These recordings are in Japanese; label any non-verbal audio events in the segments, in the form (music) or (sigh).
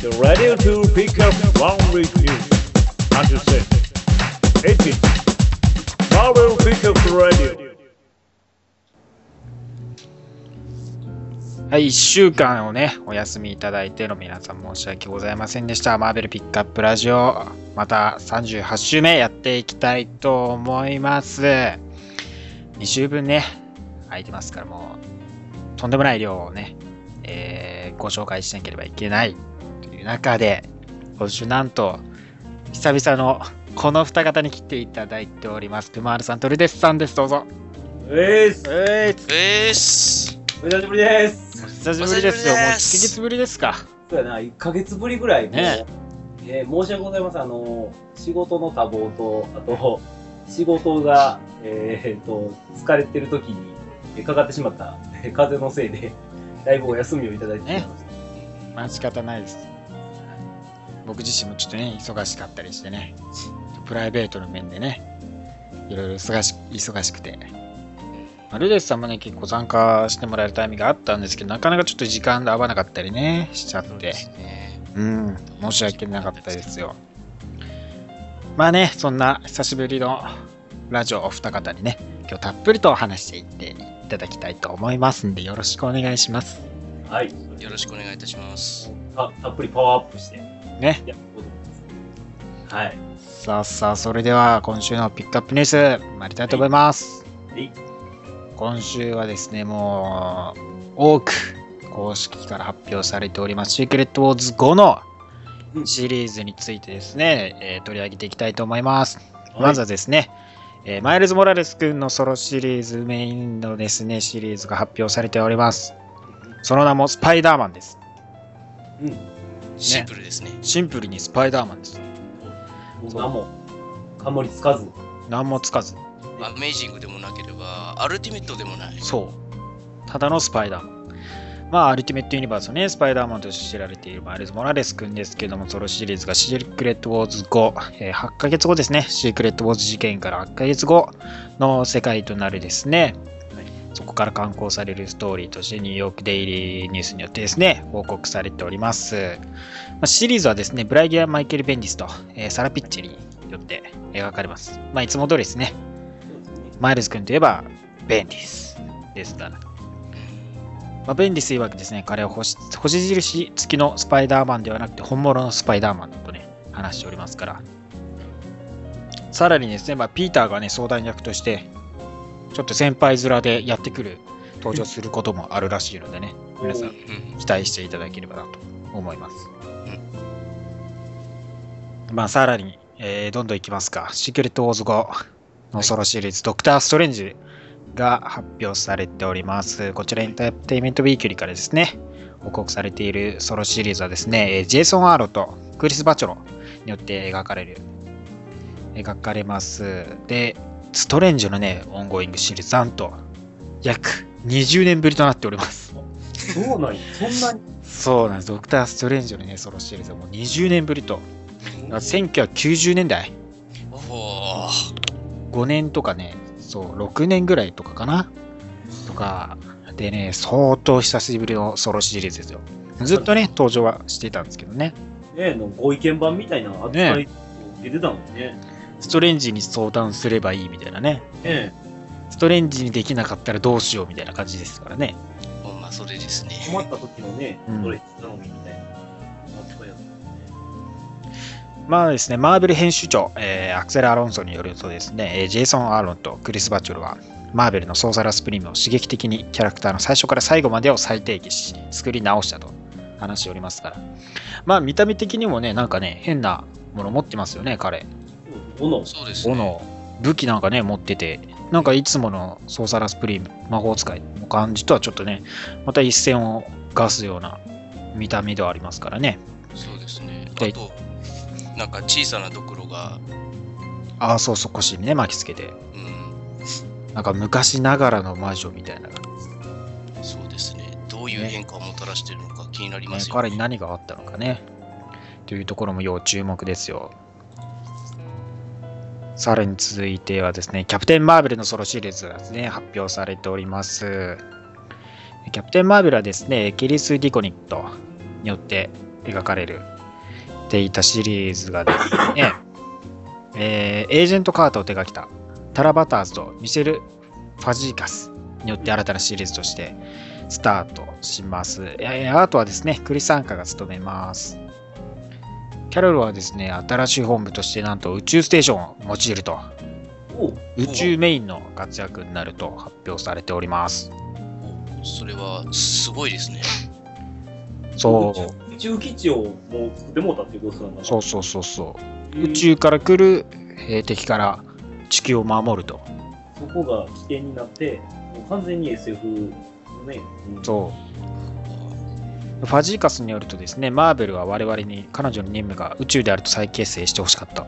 Get ready to pick up one with you. Understand? 18. Marvel Pickup the Radio. はい、1週間をね、お休みいただいての皆さん申し訳ございませんでした。マーベルピックアップラジオ、また38週目やっていきたいと思います。2週分ね、空いてますから、もう、とんでもない量をね、えーご紹介しなければいけないいう中で、今週なんと、久々のこの二方に来ていただいております。クマールさんとルデスさんです。どうぞ。えーす。ええーす。お久しぶりです。お久しぶりですよ。もう1ヶお久しぶりです月ぶりですか。そうやな、1ヶ月ぶりぐらいねえー申し訳ございません。あの、仕事の多忙と、あと、仕事が、えー、と、疲れてる時にえーかかってしまった、えー風邪のせいで、だいぶお休みをいただいてしまいました。まあ仕方ないです。僕自身もちょっとね、忙しかったりしてね、プライベートの面でね、いろいろ忙し忙しくて。まあルデスさんもね、結構参加してもらえるタイミングがあったんですけど、なかなかちょっと時間が合わなかったりね、しちゃって、ねうん、申し訳なかったですよ。まあね、そんな久しぶりのラジオお二方にね、今日たっぷりと話していっていただきたいと思いますんで、よろしくお願いします。はい。よろしくお願いいたします。たたっぷりパワーアップして、ね。はい。さあさあ、それでは今週のピックアップニュース、参りたいと思います。はい。今週はですね、もう、多く公式から発表されております、シークレットウォーズ5のうんシリーズについてですね、えー取り上げていきたいと思います。はいまずはですね、えーマイルズ・モラレス君のソロシリーズ、メインのですね、シリーズが発表されております。その名もスパイダーマンです。うん。シンプルですね。シンプルにスパイダーマンです。もう何も、かもりつかず。何もつかず。アメイジングでもなければ、アルティメットでもない。そう。ただのスパイダーマン。まあ、アルティメットユニバースのね、スパイダーマンとして知られているマイルズ・モラレス君ですけども、ソロシリーズがシークレット・ウォーズ後、えー8ヶ月後ですね、シークレット・ウォーズ事件から8ヶ月後の世界となるですね、そこから刊行されるストーリーとしてニューヨークデイリーニュースによってですね、報告されております。ま、シリーズはですね、ブライギア・マイケル・ベンディスと、えサラ・ピッチェリによって描かれます。まあ、いつも通りですね、マイルズ君といえば、ベンディスですから。まあ、ベンディス曰くですね、彼は星星印付きのスパイダーマンではなくて本物のスパイダーマンとね、話しておりますから。さらにですね、まあ、ピーターがね、相談役として、ちょっと先輩面でやってくる、登場することもあるらしいのでね、皆さんうん期待していただければなと思います。まあ、さらに、えーどんどんいきますか。シークレット・ウォーズ後のソロシリーズ、ドクター・ストレンジが発表されております。こちらエンターテインメントウィークリーからですね、報告されているソロシリーズはですね、えージェイソン・アーロとクリス・バチョロによって描かれる、描かれます。で、ストレンジのね、オンゴーイングシリーズ、なんと、約20年ぶりとなっております。そうなんや。そんなに？そうなんです。ドクター・ストレンジのね、ソロシリーズはもう20年ぶりと。1990年代、おお5年とかね、そう、6年ぐらいとかかな？とか、でね、相当久しぶりのソロシリーズですよ。ずっとね、登場はしていたんですけどね。ねのご意見番みたいな扱いを出てたもんね。ストレンジに相談すればいいみたいなね。ねストレンジにできなかったらどうしようみたいな感じですからね。ほんまそれですね。困った時のね、うんそれ頼みみたいな。まあですね、マーベル編集長、えーアクセル・アロンソによるとですね、えージェイソン・アーロンとクリス・バチョルは、マーベルのソーサラスプリームを刺激的にキャラクターの最初から最後までを再定義し、作り直したと話しておりますから。まあ見た目的にもね、なんかね、変なもの持ってますよね、彼。うん斧。そうですね。斧、武器なんかね、持ってて、なんかいつものソーサラスプリーム、魔法使いの感じとはちょっとね、また一線をガすような見た目ではありますからね。そうですね。であと、なんか小さなドクロが、ああ、そうそう、腰にね、巻きつけて。うん、なんか昔ながらの魔女みたいな。ね、そうですね。どういう変化をもたらしているのか気になりますよ、彼に何があったのかね。というところも要注目ですよ。さらに続いてはですね、キャプテン・マーベルのソロシリーズがですね、発表されております。キャプテン・マーベルはですね、ケリス・ディコニットによって、描かれるていたシリーズがですね、(laughs) えーエージェント・カートを手掛けたタラバターズとミシェル・ファジーカスによって新たなシリーズとしてスタートします。えーアートはですね、クリス・アンカが務めます。キャロルはですね、新しい本部としてなんと宇宙ステーションを用いると、宇宙メインの活躍になると発表されております。おそれはすごいですね。そう、宇宙基地をもう作ってもうたっていうことなんだ。そうそうそうそう。うん宇宙から来るえー敵から地球を守ると。そこが起点になって、もう完全に SF のね、うんそう。ファジーカスによるとですね、マーベルは我々に彼女の任務が宇宙であると再結成してほしかった。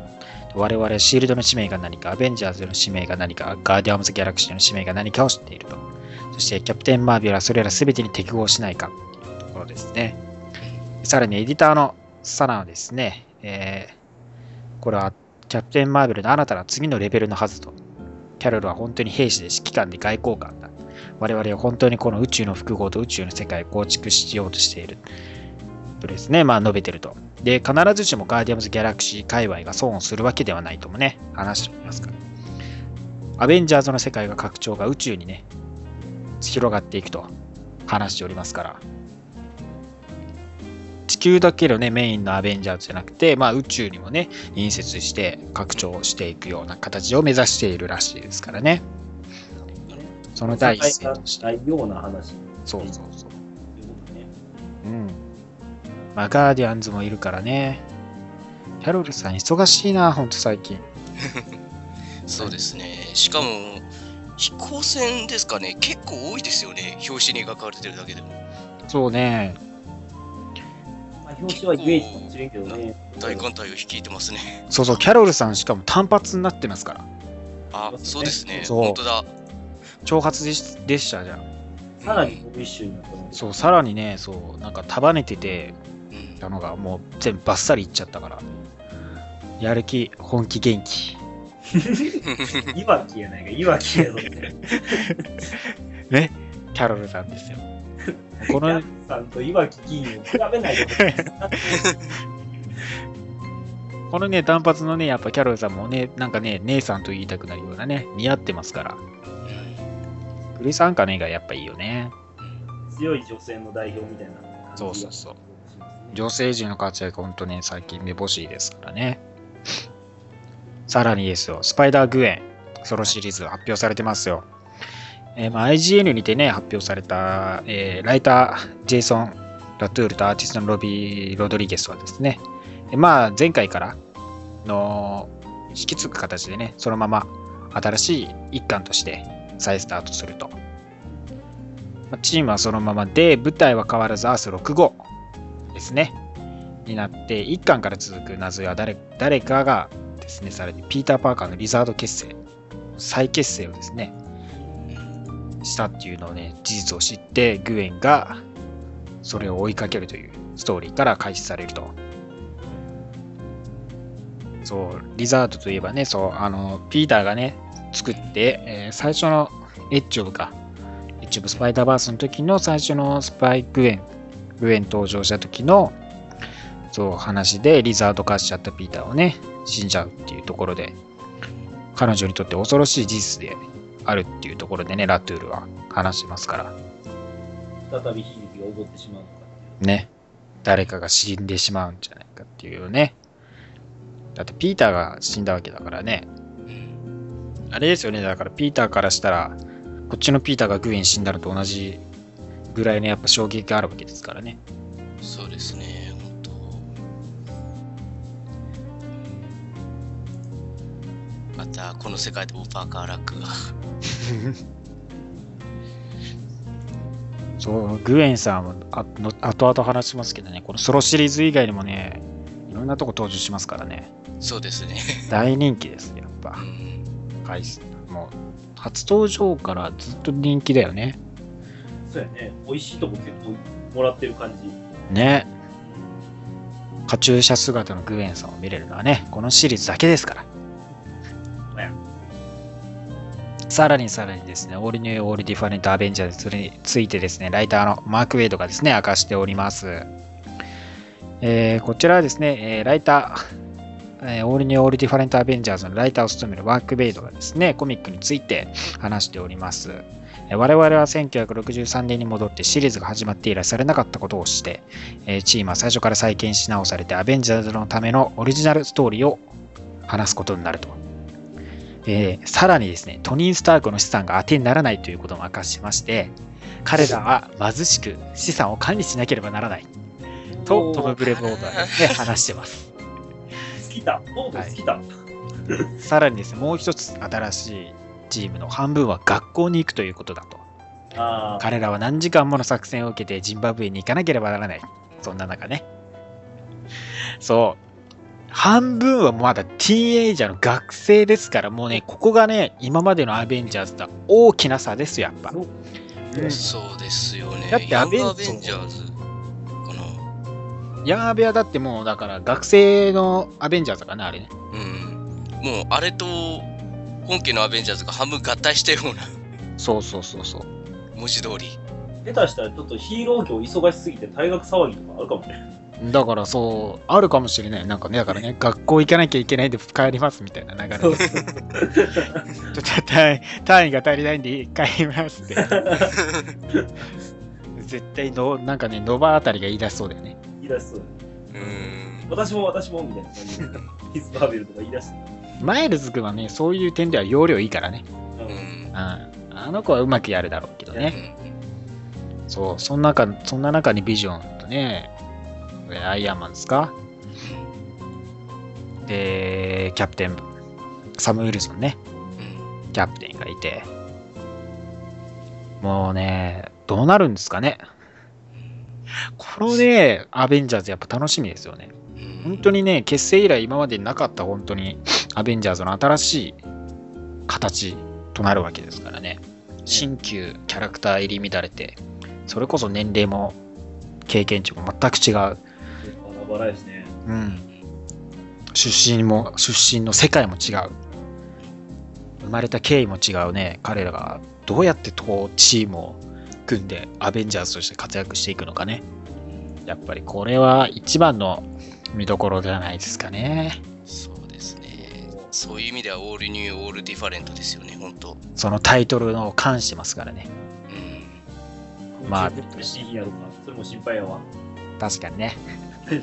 我々はシールドの使命が何か、アベンジャーズの使命が何か、ガーディアンズ・ギャラクシーの使命が何かを知っていると。そして、キャプテン・マーベルはそれら全てに適合しないかというところですね。さらに、エディターのサナはですね、えーこれはキャプテン・マーベルの新たな次のレベルのはずと。キャロルは本当に兵士で指揮官で外交官。我々は本当にこの宇宙の複合と宇宙の世界を構築しようとしている。とですね、まあ述べてると。で、必ずしもガーディアムズ・ギャラクシー界隈が損をするわけではないともね、話しておりますから。アベンジャーズの世界が拡張が宇宙にね、広がっていくと話しておりますから。地球だけのね、メインのアベンジャーズじゃなくて、まあ宇宙にもね、隣接して拡張していくような形を目指しているらしいですからね。その第一声としような話そうそうそう。うん。まあ、ガーディアンズもいるからね。キャロルさん忙しいな、ほんと最近。(laughs) そうですね。しかも、飛行船ですかね、結構多いですよね。表紙に描かれてるだけでも。そうね。まあ、表紙はイメージかもしれんけどね。大艦隊を率いてますね。そうそう、キャロルさんしかも単発になってますから。あ、そうですね。そう本当だ。挑発列列車じゃん。さらにモビッシュになったので。そう、さらにね、そう、なんか束ねててうんたのがもう全部バッサリいっちゃったから。やる気、本気、元気。(laughs) いわきやないか、いわきやぞ。(laughs) ね。キャロルさんですよ。この (laughs) さんといわき金を比べないでほしい。このね、単発のね、やっぱキャロルさんもね、なんかね、姉さんと言いたくなるようなね、似合ってますから。クリス・アンカネがやっぱいいよね。強い女性の代表みたいな感じがそうそうそう女性陣の活躍、ほんとね、最近めぼしいですからね。さらにですよ、スパイダー・グエン、ソロシリーズ発表されてますよ。えーまあ、IGN にてね、発表された、えーライター、ジェイソン・ラトゥールとアーティストのロビー・ロドリゲスはですね、えーまあ、前回からの引き継ぐ形でね、そのまま新しい一環として再スタートすると。チームはそのままで、舞台は変わらずアース6号ですね。になって、一巻から続く謎や誰誰かがですね、さらにピーター・パーカーのリザード結成、再結成をですね、したっていうのをね、事実を知って、グエンがそれを追いかけるというストーリーから開始されると。そう、リザードといえばね、そう、あの、ピーターがね、作って、えー最初のエッジオブか、エッジオブスパイダーバースの時の最初のスパイグエン、グエン登場した時の、そう、話でリザード化しちゃったピーターをね、死んじゃうっていうところで、彼女にとって恐ろしい事実であるっていうところでね、ラトゥールは話してますから、再び悲劇が起こってしまうのかう。ね、誰かが死んでしまうんじゃないかっていうね。だってピーターが死んだわけだからね。あれですよね、だからピーターからしたら、こっちのピーターがグエン死んだのと同じぐらいのやっぱ衝撃があるわけですからね。そうですね、本当。また、この世界でもパーカーラックが。(laughs) そう、グエンさんはあの後々話しますけどね、このソロシリーズ以外にもね、いろんなとこ登場しますからね。そうですね。大人気ですね、やっぱう。ん回数もう、初登場からずっと人気だよね。そうやね。美味しいとこ結構もらってる感じ。ね。カチューシャ姿のグエンさんを見れるのはね、このシリーズだけですから。さらにさらにですね、オールニューオールディファレントアベンジャーズについてですね、ライターのマーク・ウェイドがですね、明かしております。えーこちらはですね、えーライター、えーオールニューオールディファレントアベンジャーズのライターを務めるワークベイドがですね、コミックについて話しております。えー我々は1963年に戻ってシリーズが始まって以来されなかったことをして、えーチームは最初から再建し直されてアベンジャーズのためのオリジナルストーリーを話すことになると。えーさらにですね、トニー・スタークの資産が当てにならないということも明かしまして、彼らは貧しく資産を管理しなければならない。と、トム・ブレボードはですね、(laughs) 話してます。好きだ。ボード好きだ。さらにですね、もう一つ新しいチームの半分は学校に行くということだと。彼らは何時間もの作戦を受けてジンバブエに行かなければならない。そんな中ね。そう。半分はまだティーンエイジャーの学生ですから、もうね、ここがね、今までのアベンジャーズとは大きな差ですよ、やっぱ。そううんそうですよね。だってアベンジャーズかな。ヤンアベはだってもう、だから学生のアベンジャーズだからね、あれね。うん。もうあれと本家のアベンジャーズが半分合体したようなそうそうそうそう。文字通り。下手したらちょっとヒーロー業忙しすぎて退学騒ぎとかあるかもね。だからそう、あるかもしれない。なんかね、だからね、(laughs) 学校行かなきゃいけないんで帰りますみたいな流れで。ちょっと単位単位が足りないんで帰りますって。(laughs) 絶対の、なんかね、ノバあたりが言い出しそうだよね。出しそう。うーん。私も私もみたいな感じで。ヒスバーベルとか言い出して。マイルズ君はね、そういう点では容量いいからね。ううんんうん。あの子はうまくやるだろうけどうね。んそう、そんな中、そんな中にビジョンとね、えアイアンマンですかで、キャプテン、サム・ウィルソンね。うんキャプテンがいて、もうね、どうなるんですかね。このね、アベンジャーズやっぱ楽しみですよね。うん本当にね、結成以来今までになかった本当にアベンジャーズの新しい形となるわけですからね。新旧キャラクター入り乱れて、それこそ年齢も経験値も全く違う。バラバラやしね。うん。出身も、出身の世界も違う。生まれた経緯も違うね。彼らがどうやってこうチームを組んでアベンジャーズとして活躍していくのかね。やっぱりこれは一番の見どころじゃないですかね。そうですね。そういう意味ではオールニュー、オールディファレントですよね、本当。そのタイトルの関してますからね。うん。まあ。それも心配やわ。確かにね。(laughs)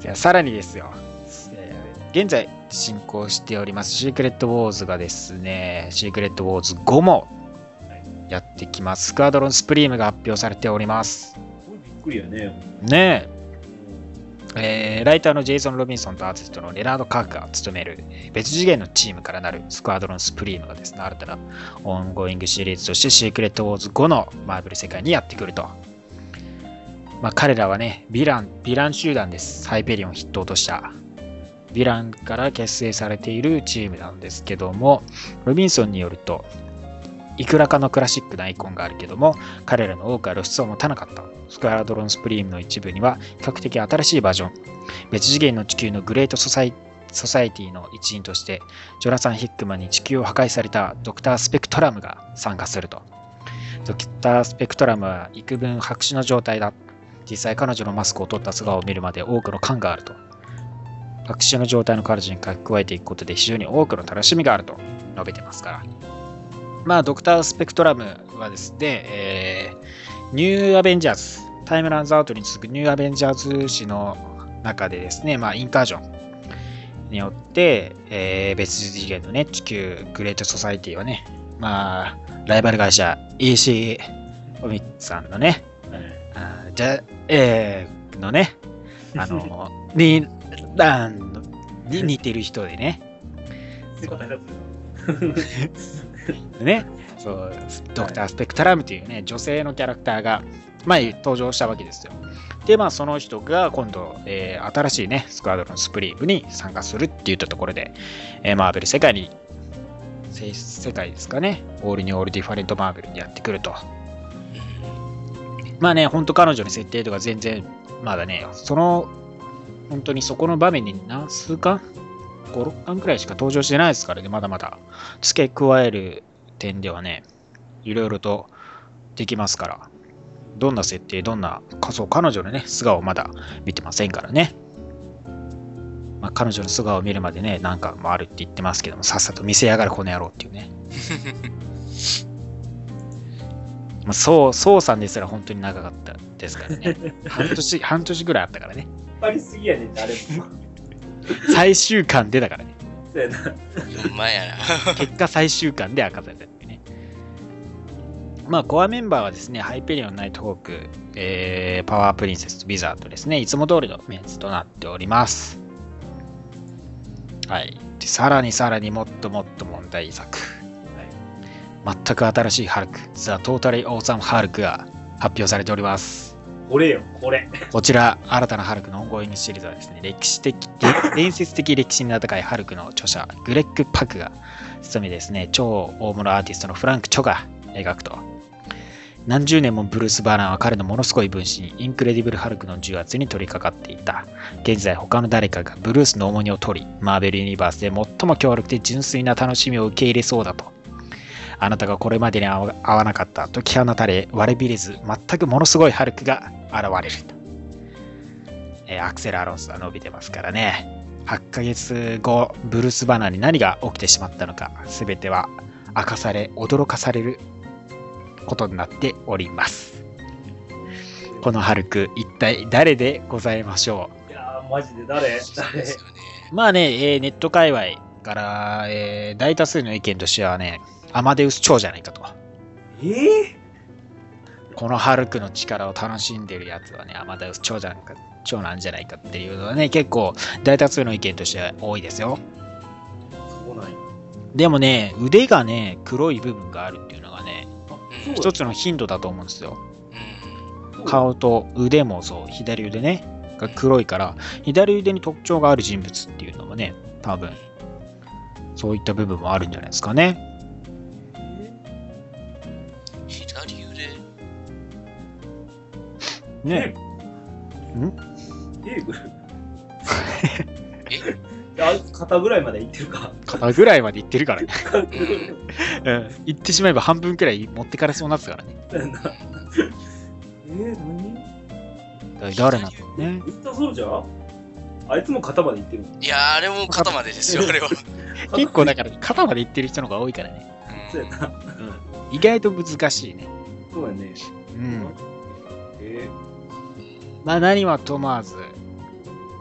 じゃあさらにですよ。えー現在進行しておりますシークレットウォーズがですね、シークレットウォーズ5もやってきます。スクワドロンスプリームが発表されております。びっくりやね。ねえ、えーライターのジェイソン・ロビンソンとアーティストのレナード・カークが務めるえー別次元のチームからなるスクワドロンスプリームがですね、新たなオンゴイングシリーズとしてシークレットウォーズ後のマーブル世界にやってくると。まあ彼らはね、ヴィラン、ヴィラン集団です。ハイペリオンを筆頭とした。ヴィランから結成されているチームなんですけども、ロビンソンによると、いくらかのクラシックなアイコンがあるけども、彼らの多くは露出を持たなかった。スクワドロンスプリームの一部には、比較的新しいバージョン、別次元の地球のグレートソサイソサイティの一員として、ジョナサン・ヒックマンに地球を破壊されたドクター・スペクトラムが参加すると。ドクター・スペクトラムは幾分白紙の状態だ。実際彼女のマスクを取った素顔を見るまで多くの感があると。白紙の状態の彼女に書き加えていくことで非常に多くの楽しみがあると述べてますから。まあ、ドクター・スペクトラムはですね、えーニューアベンジャーズ、タイムランズアウトに続くニューアベンジャーズ誌の中でですね、まあ、インカージョンによって、えー別次元のね、地球グレートソサイティはね、まあ、ライバル会社 EC オミックさんのね、はいあーじゃ、えーのね、あの、(laughs) に、あのに似てる人でね、(laughs) ね、そう、ドクター・スペクトラムというね、女性のキャラクターが、前登場したわけですよ。で、まあ、その人が今度、えー新しいね、スクワドロンスプリームに参加するって言ったところで、えーマーベル世界に、せ世界ですかね、オールにオールディファレントマーベルにやってくると。まあね、本当彼女の設定とか全然、まだね、その、本当にそこの場面に何数巻 ?5、6巻くらいしか登場してないですからね、まだまだ。付け加える点ではね、いろいろとできますから。どんな設定、どんな、かそう、彼女のね、素顔をまだ見てませんからね。まあ、彼女の素顔を見るまでね、なんかもあるって言ってますけども、さっさと見せやがるこの野郎っていうね。(laughs) まあ、そう、そうさんですら本当に長かったですからね。半年、半年ぐらいあったからね。(laughs) ありすぎやねんって、あれも。最終巻でだからね。そうやな。ほんまやな。結果最終巻で明かされたってね。まあ、コアメンバーはですね、ハイペリオン、ナイトホーク、えー、パワープリンセス、ビザードですね、いつも通りのメンツとなっております。はい。でさらにさらにもっともっと問題作。全く新しいハルク、ザ・トータリー・オーサム・ハルクが発表されております。これよ、これ。こちら、新たなハルクのオンゴーイングシリーズはですね、歴史的、伝説的歴史に名高いハルクの著者、グレッグ・パクが務めですね、超大物アーティストのフランク・チョが描くと。何十年もブルース・バナーは彼のものすごい分身、インクレディブル・ハルクの重圧に取り掛かっていた。現在、他の誰かがブルースの重荷を取り、マーベル・ユニバースで最も強力で純粋な楽しみを受け入れそうだと。あなたがこれまでに会わなかった解き放たれ悪びれず全くものすごいハルクが現れると、えーアクセル・アロンスは伸びてますからね。8ヶ月後ブルース・バナーに何が起きてしまったのか全ては明かされ驚かされることになっております。このハルク一体誰でございましょいやー、マジで誰？誰？まあね、えーネット界隈から、えー大多数の意見としてはねアマデウス超じゃないかとえー、このハルクの力を楽しんでるやつはね、アマダウス長じゃないか、長なんじゃないかっていうのはね、結構大多数の意見としては多いですよ。そうなんや。でもね、腕がね、黒い部分があるっていうのがね、うん一つのヒントだと思うんですよ。うん顔と腕もそう、左腕ね、が黒いから、左腕に特徴がある人物っていうのもね、多分、そういった部分もあるんじゃないですかね。ね。んエーグルえ？(laughs) あいつ肩ぐらいまでいってるか。肩ぐらいまでいってるからね。うんうん。行ってしまえば半分くらい持ってかれそうになってたからね。(laughs) えー、何？誰なんだろうね。ウィンターソルジャー？あいつも肩までいってる。いやーあれも肩までですよ、(laughs) あれは。結構だから肩まで行ってる人の方が多いからね。そうやな。意外と難しいね。そうやね。うん。えまあ何はとまず、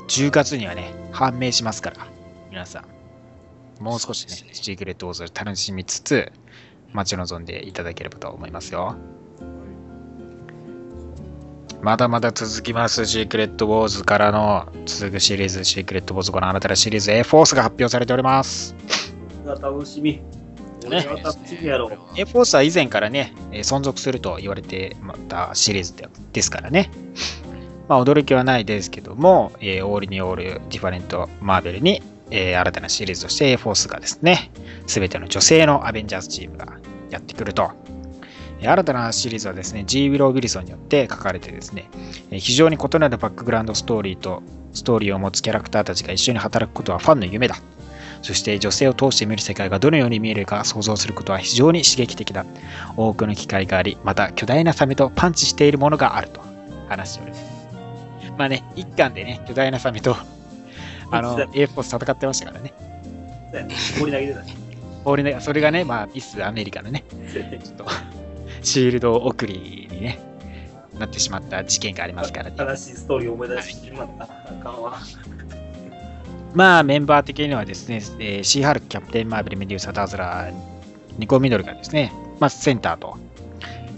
10月にはね、判明しますから、皆さん。もう少しねねシークレットウォーズを楽しみつつ、待ち望んでいただければと思いますよ。まだまだ続きます、シークレットウォーズからの続くシリーズ、シークレットウォーズこの新たなシリーズ A フォースが発表されております。ー、楽しみ。俺は楽しみやろ。A フォースは以前からね、えー存続すると言われてまたシリーズでですからね。まあ驚きはないですけども、えーオールにオールディファレントマーベルに、えー新たなシリーズとして A フォースがですね、すべての女性のアベンジャーズチームがやってくると。新たなシリーズはですね、G. ウィロー・ウィルソンによって書かれてですね、非常に異なるバックグラウンドストーリーとストーリーを持つキャラクターたちが一緒に働くことはファンの夢だ。そして女性を通して見る世界がどのように見えるか想像することは非常に刺激的だ。多くの機会があり、また巨大なサメとパンチしているものがあると話しております。(laughs) まあね、一巻でね、巨大なサメと、あの、A フォース戦ってましたからね。放り投げてたね。俺ね、それがね、まあ、ミスアメリカのね、ちょっと、シールド送りにね、なってしまった事件がありますからね。悲しいストーリーを思い出してしまった。あかんわ。まあ、メンバー的にはですね、えーシーハルク、キャプテン・マーベル、メデューサ、ダーズラー、ニコ・ミドルがですね、まあ、センターと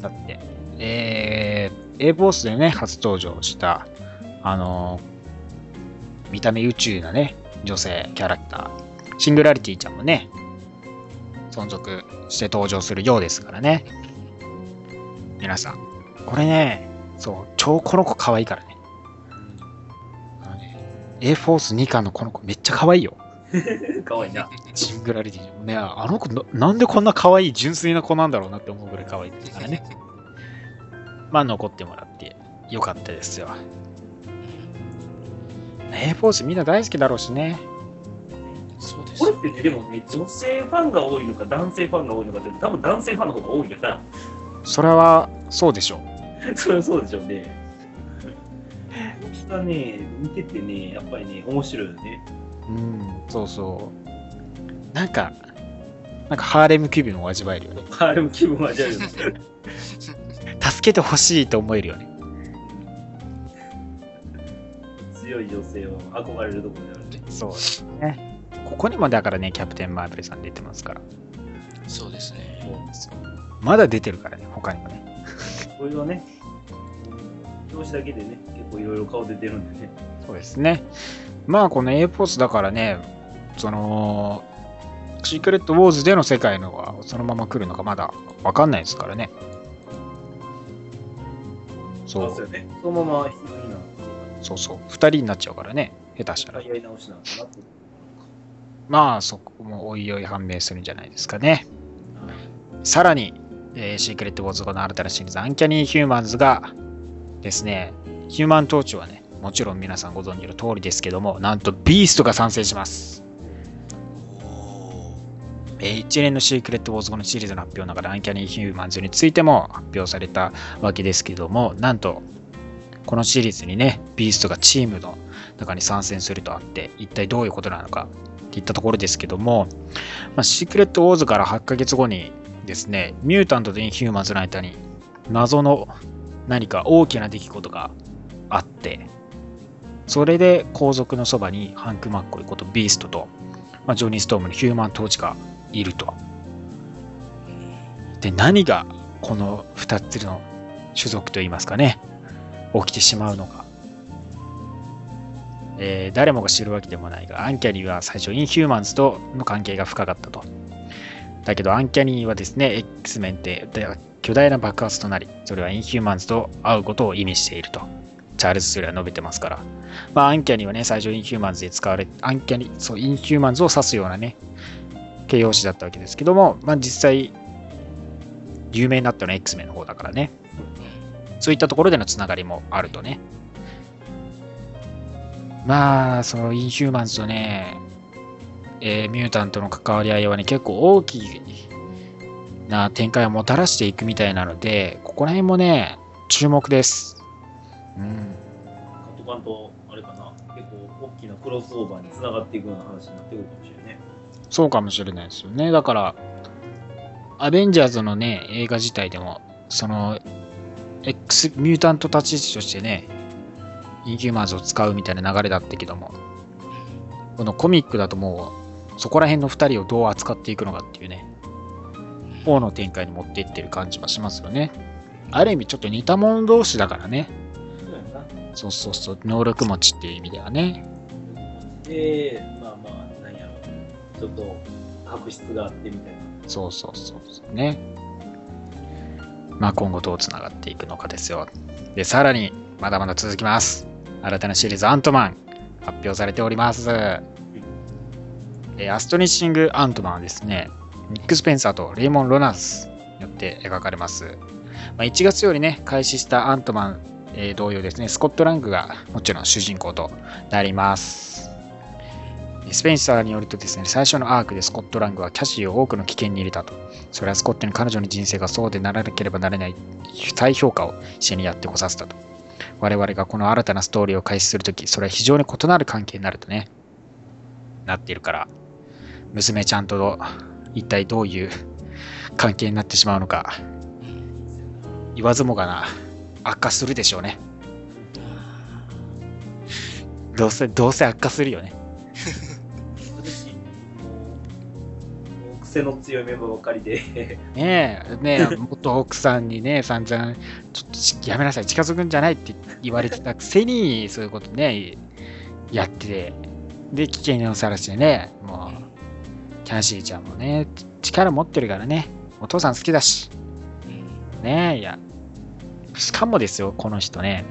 なって、えー、A ボスでね、初登場した、あのー見た目宇宙なね、女性キャラクター、シングラリティちゃんもね、存続して登場するようですからね。皆さん、これね、そう、超この子可愛いからね。あのね A フォース2巻のこの子めっちゃ可愛いよ。かわいいな。シングラリティね、あの子な、なんでこんな可愛い純粋な子なんだろうなって思うぐらい可愛いですからね。(laughs) まあ残ってもらってよかったですよ。A フォースみんな大好きだろうしね。そうですこれってね、でもね、女性ファンが多いのか、男性ファンが多いのかって、多分男性ファンの方が多いよな。それはそうでしょう。それはそうでしょうね。これがね、見ててね、やっぱりね、面白いよね。うん、そうそう。なんか、なんかハーレム気分を味わえるよね。あれも気分は味わえるよね。(laughs) 助けてほしいと思えるよね。い女性を憧れるところであるね。そうですね。ここにもだからね、キャプテン・マーベルさん出てますから。そうですね。まだ出てるからね、他にもね。(laughs) これはね、表紙だけでね、結構いろいろ顔出てるんでね。そうですね。まあ、この A ポースだからね、その、シークレット・ウォーズでの世界のはそのまま来るのかまだわかんないですからね。そうそうですよね。そのままそうそう。二人になっちゃうからね、下手したら。やり直しなのかなって。まあ、そこもおいおい判明するんじゃないですかね。さらに、えーシークレット・ウォーズ5の新たなシリーズ、アンキャニー・ヒューマンズがですね、ヒューマントーチはね、もちろん皆さんご存知の通りですけども、なんとビーストが参戦します。おえー一連のシークレット・ウォーズ5のシリーズの発表の中でアンキャニー・ヒューマンズについても発表されたわけですけども、なんと、このシリーズにね、ビーストがチームの中に参戦するとあって、一体どういうことなのかっていったところですけども、まあ、シークレット・ウォーズから8ヶ月後にですね、ミュータントとインヒューマンズの間に謎の何か大きな出来事があって、それで皇族のそばにハンク・マッコイことビーストと、まあ、ジョニー・ストームのヒューマントーチがいると。で、何がこの2つの種族といいますかね、起きてしまうのか。えー誰もが知るわけでもないが、アンキャニーは最初インヒューマンズとの関係が深かったと。だけどアンキャニーはですね、X メンって巨大な爆発となり、それはインヒューマンズと会うことを意味していると。チャールズ・スレは述べてますから。まあ、アンキャニーはね、最初インヒューマンズで使われ、アンキャニー、そう、インヒューマンズを指すようなね、形容詞だったわけですけども、まあ実際、有名になったのは X メンの方だからね。そういったところでのつながりもあるとね。まあ、そのインヒューマンズとね、えーミュータントの関わり合いはね、結構大きな展開をもたらしていくみたいなので、ここら辺もね、注目です。うん。カットカンと、あれかな、結構大きなクロスオーバーにつながっていくような話になってくるかもしれないね。そうかもしれないですよね。だから、アベンジャーズのね、映画自体でも、その、X、ミュータント立ち位置としてね、インヒューマンズを使うみたいな流れだったけども、このコミックだともう、そこら辺の2人をどう扱っていくのかっていうね、方の展開に持っていってる感じはしますよね。ある意味ちょっと似た者同士だからね。そう。そうそう能力持ちっていう意味ではね。で、まあまあ、なんやろう、ちょっと確執があってみたいな。そうそうそうそうね。まあ今後どうつながっていくのかですよ。で、さらに、まだまだ続きます。新たなシリーズアントマン、発表されております。えアストニッシング・アントマンはですね、ニック・スペンサーとレイモン・ロナスによって描かれます。まあ、1月よりね、開始したアントマン、えー同様ですね、スコット・ラングがもちろん主人公となります。スペンサーによるとですね、最初のアークでスコット・ラングはキャシーを多くの危険に入れたと。それはスコットに彼女の人生がそうでならなければならない再評価を一緒にやってこさせたと。我々がこの新たなストーリーを開始するとき、それは非常に異なる関係になるとね、なっているから、娘ちゃんと一体どういう関係になってしまうのか、言わずもがな、悪化するでしょうね。どうせ、どうせ悪化するよね。癖の強いメンバーばかりで、ねえ、ねえ、元奥さんにね、散々、ちょっとやめなさい、近づくんじゃないって言われてたくせに、そういうことね、やってて、で、危険をさらしてね、もう、キャシーちゃんもね、力持ってるからね、お父さん好きだし、ねえ、いや、しかもですよ、この人ね、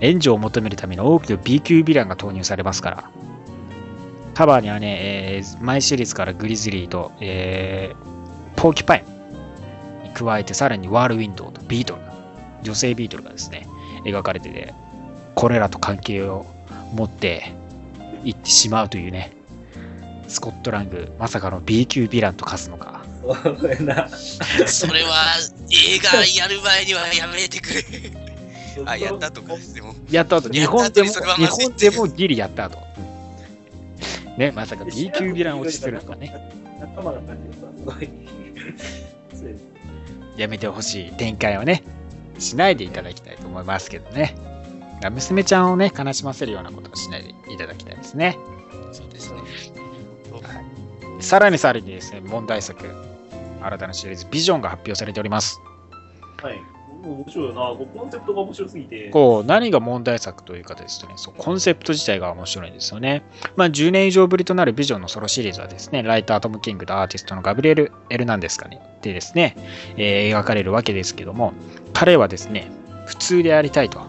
援助を求めるための大きな B 級ヴィランが投入されますから、カバーにはね、えー前シリーズからグリズリーと、えーポーキュパインに加えて、さらにワールウィンドウとビートルが、女性ビートルがですね、描かれてて、これらと関係を持っていってしまうというね、スコットラング、まさかの B 級ヴィランと化すのか。それは映画やる前にはやめてくれ。(laughs) あ、やったとかです。でも、やった後、日本でも、日本でもギリやった後。うんね、まさか B 級ヴィラン落ちするとかね。仲間な感じがさ、すごい。やめてほしい展開をね、しないでいただきたいと思いますけどね。娘ちゃんをね、悲しませるようなことをしないでいただきたいですね。そうですね。さらにさらにですね、問題作、新たなシリーズ、ビジョンが発表されております。はい。面白いよな。こうコンセプトが面白すぎて。こう、何が問題作というかですとね、そうコンセプト自体が面白いんですよね。まあ、10年以上ぶりとなるビジョンのソロシリーズはですね、ライタートム・キングとアーティストのガブリエル・エルナンデスかね、でですね、えー描かれるわけですけども、彼はですね、普通でありたいと。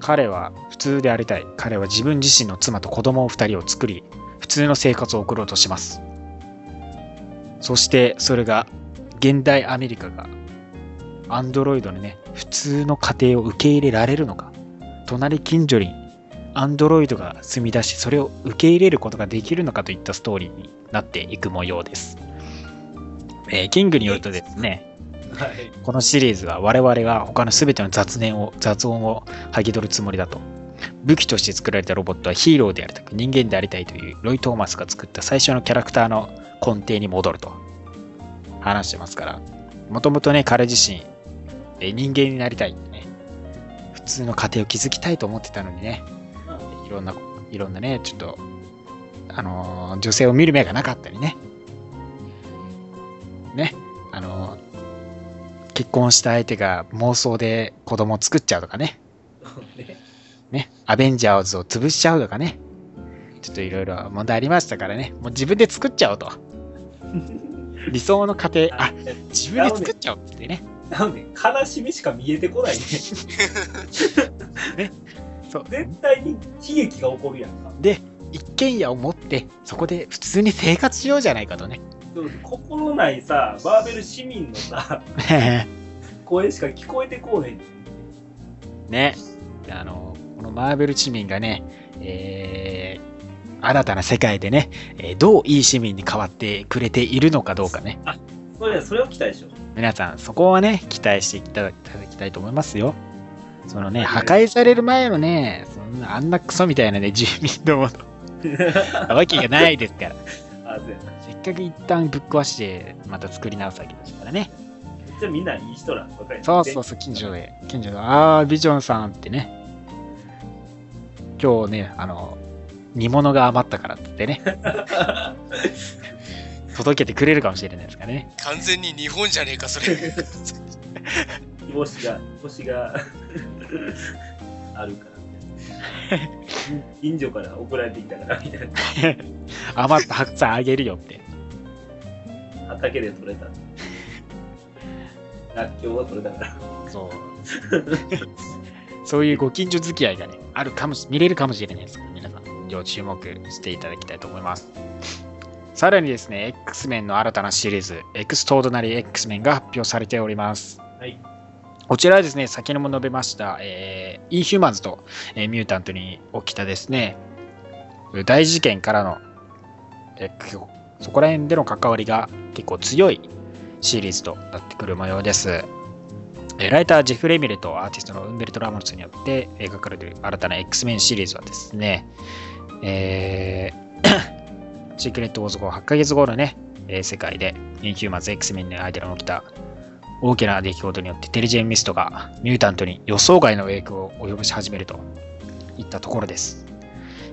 彼は普通でありたい。彼は自分自身の妻と子供を2人を作り、普通の生活を送ろうとします。そして、それが、現代アメリカがアンドロイドにね、普通の家庭を受け入れられるのか、隣近所にアンドロイドが住み出し、それを受け入れることができるのかといったストーリーになっていく模様です。えーキングによるとですね、はい。このシリーズは我々が他の全ての雑念を、雑音を剥ぎ取るつもりだと。武器として作られたロボットはヒーローでありたく人間でありたいというロイ・トーマスが作った最初のキャラクターの根底に戻ると話してますから、もともとね、彼自身、えー人間になりたい、ね。普通の家庭を築きたいと思ってたのにね、いろんな、いろんなね、ちょっと、あのー女性を見る目がなかったりね。ね、あのー結婚した相手が妄想で子供を作っちゃうとかね。ね (laughs) ね、アベンジャーズを潰しちゃうとかね。ちょっといろいろ問題ありましたからね。もう自分で作っちゃおうと。(laughs) 理想の家庭、あ、自分で作っちゃおうってね。なので、悲しみしか見えてこない (laughs) ね。そう。絶対に悲劇が起こるやんか。で、一軒家を持って、そこで普通に生活しようじゃないかとね。心ないさ、バーベル市民のさ、(laughs) 声しか聞こえてこうへん。ね。であの、このマーベル市民がね、えー新たな世界でね、えーどういい市民に変わってくれているのかどうかね。それそれを期待しよう。皆さん、そこはね、期待していただきたいと思いますよ。そのね、破壊される前のね、そんなあんなクソみたいなね、住民のもの、(laughs) わけがないですから。せっかく一旦ぶっ壊して、また作り直すわけですからね。めっちゃみんないい人らばかりそうそうそう、近所で、近所で、あー、ビジョンさんってね、今日ね、あの、煮物が余ったからってね、(laughs) 届けてくれるかもしれないですからね。完全に日本じゃねえか、それ。煮干しが、煮干しが (laughs) あるから。近所から送られてきたからみたいな。余った白菜あげるよって。畑で採れた。らっきょうが取れたから。そう。そういうご近所付き合いがね、あるかもし、見れるかもしれないですから、皆さん、要注目していただきたいと思います。さらにですね、X メンの新たなシリーズ、エクストードナリー X メンが発表されております。はい。こちらはですね、先にも述べました、えーインヒューマンズと、えーミュータントに起きたですね、大事件からの、えーそそこら辺での関わりが結構強いシリーズとなってくる模様です。えーライター、ジェフ・レミレとアーティストのウンベルト・ラモスによって描かれる新たな X メンシリーズはですね、えーシークレット・ウォーズ後8ヶ月後のね、えー世界でインヒューマンズ X メンの間に起きた大きな出来事によってテリジェン・ミストがミュータントに予想外の影響を及ぼし始めるといったところです。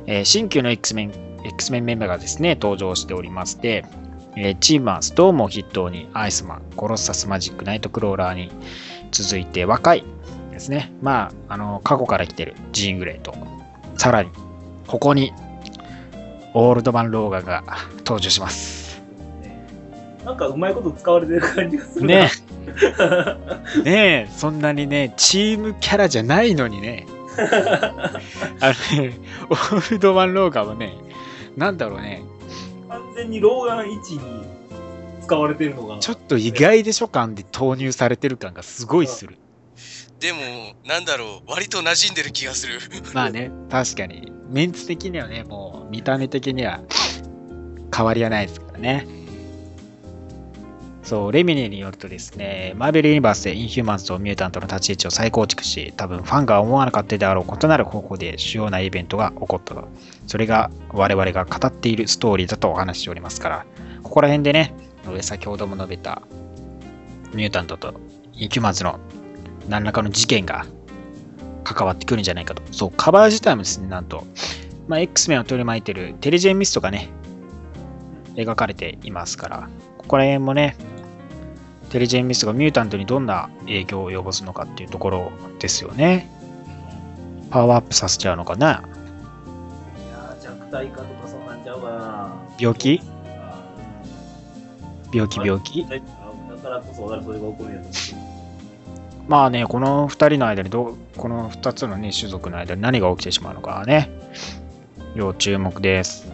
えー新旧の X メン X メンメンバーがですね、登場しておりまして、えーチームはストームを筆頭にアイスマン、コロッサスマジック、ナイトクローラーに続いて若いですね。まあ、あの、過去から来てるジーン・グレイと、さらに、ここに、オールドマン・ローガンが登場します。なんかうまいこと使われてる感じがするな。ね (laughs) ねえ、そんなにね、チームキャラじゃないのにね、(laughs) あのね、オールドマン・ローガンはね、なんだろうね、完全に老眼位置に使われてるのが。ちょっと意外でしょ？感で投入されてる感がすごいする。でも、なんだろう、割と馴染んでる気がする。まあね、確かに。メンツ的にはね、もう見た目的には変わりはないですからね。そう、レミネによるとですね、マーベルユニバースでインヒューマンズとミュータントの立ち位置を再構築し、多分ファンが思わなかったであろう異なる方法で主要なイベントが起こったと。それが我々が語っているストーリーだとお話ししておりますから、ここら辺でね、先ほども述べたミュータントとインヒューマンズの何らかの事件が関わってくるんじゃないかと。そう、カバー自体もですね、なんと、まあ、X メンを取り巻いてるテレジェンミストがね、描かれていますから、ここら辺もね、テレジェンミストがミュータントにどんな影響を及ぼすのかっていうところですよね。パワーアップさせちゃうのかないやー弱体化とかそんなんちゃうかな。病気？あ病気病気？ーだからこそ、だからそれが起こるんやと思まあね、この2人の間にどう、この2つのね、種族の間に何が起きてしまうのかはね、要注目です。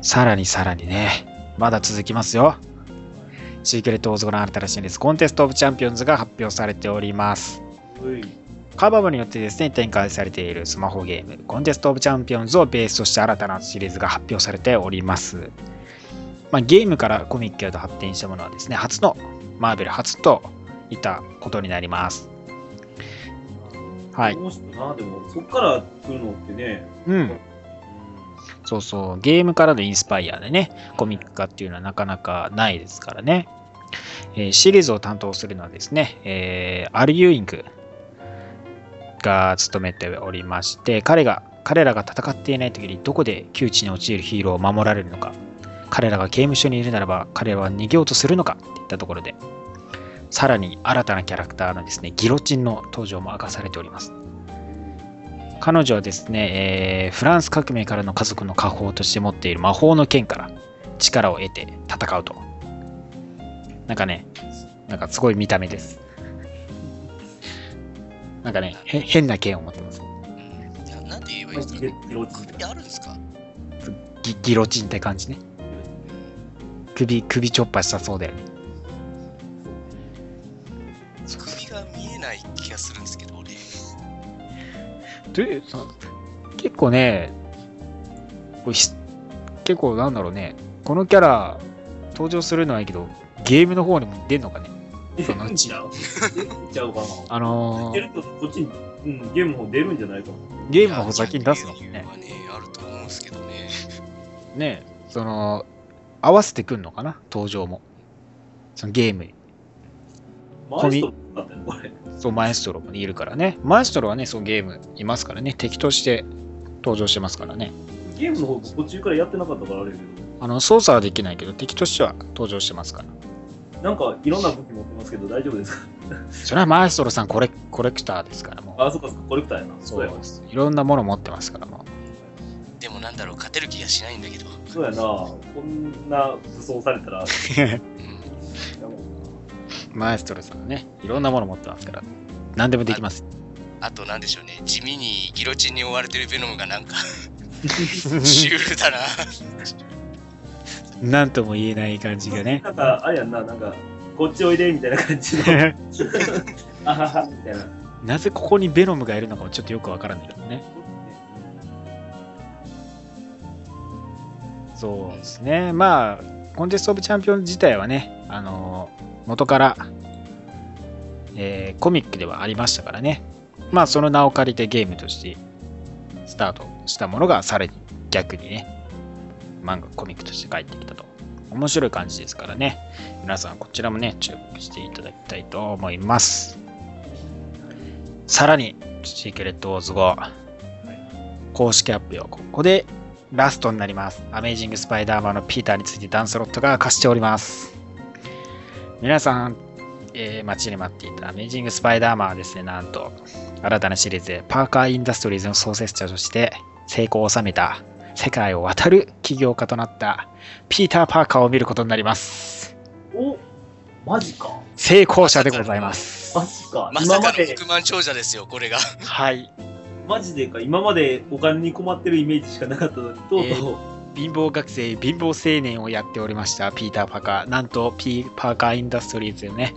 さらにさらにね、まだ続きますよ。シークレット・オーズゴの新しいです。コンテスト・オブ・チャンピオンズが発表されております。カバーによってですね、展開されているスマホゲーム、コンテスト・オブ・チャンピオンズをベースとして新たなシリーズが発表されております。まあ、ゲームからコミックへと発展したものはですね、初の、マーベル初といったことになります。はい。でも、そっから来るのってね。うん。そうそう、ゲームからのインスパイアでね、コミック化っていうのはなかなかないですからね。えーシリーズを担当するのはですね、えーアル・ユーイングが務めておりまして、彼が、彼らが戦っていない時にどこで窮地に陥るヒーローを守られるのか、彼らが刑務所にいるならば彼らは逃げようとするのかっていったところで、さらに新たなキャラクターのですね、ギロチンの登場も明かされております。彼女はですね、えーフランス革命からの家族の家宝として持っている魔法の剣から力を得て戦うと。なんかね、なんかすごい見た目です。なんかね、へ変な剣を持ってます。うんじゃあなんて言えばいいまあ、ですか？ギロチンって感じね。首、首ちょっぱしたそうだよね。首が見えない気がするんですけど、俺。で、その結構ね、結構なんだろうね、このキャラ登場するのはいいけど、ゲームの方にも出んのかね。そのうちちゃう？出ちゃうかな？あのー出ると、こっちに、うん、ゲームも出るんじゃないかな。ゲームの方先に出すのもね。ね、あると思うんですけどね。ねその、合わせてくんのかな？登場も。そのゲームに。マイストだったよ、これ。そう、マエストロもいるからね。マエストロはね、そうゲームいますからね。敵として登場してますからね。ゲームの方、途中からやってなかったからあれやけあの、操作はできないけど、敵としては登場してますから。ど、なんかいろんな武器持ってますけど大丈夫ですか？それはマエストロさんコレコレクターですから、もう。あ、そっかそっか、コレクターやな。そそう。です。いろんなもの持ってますから、もでもなんだろう、勝てる気がしないんだけど。そうやな。こんな武装されたら、マエストロさんはね、いろんなもの持ってますから。何でもできます。あとなんでしょうね、地味にギロチンに追われてるベノムがなんか、(laughs) シュールだな。なんとも言えない感じがね。なんか、あれやんな、なんか、こっちおいでみたいな感じの、(laughs) あははみたいな。なぜここにベノムがいるのかもちょっとよくわからないけどね。そうですね。まあ、コンテスト・オブ・チャンピオン自体はね、あの元から、えーコミックではありましたからね。まあ、その名を借りてゲームとしてスタートしたものが、さらに逆にね、漫画、コミックとして帰ってきたと。面白い感じですからね。皆さん、こちらもね、注目していただきたいと思います。さらに、シークレット・ウォーズ5、公式発表、ここでラストになります。アメイジング・スパイダーマンのピーターについてダンスロットが明かしております。皆さん、えー待ちに待っていたアメイジング・スパイダーマンはですね、なんと、新たなシリーズでパーカー・インダストリーズの創設者として成功を収めた世界を渡る起業家となったピーター・パーカーを見ることになります。おマジか。成功者でございます。マジか。まさかの今まで、億万長者ですよ、これが。はい。マジでか。今までお金に困ってるイメージしかなかったのに、とうとう、えー貧乏学生、貧乏青年をやっておりました、ピーター・パーカー。なんと、ピーパーカー・インダストリーズでね、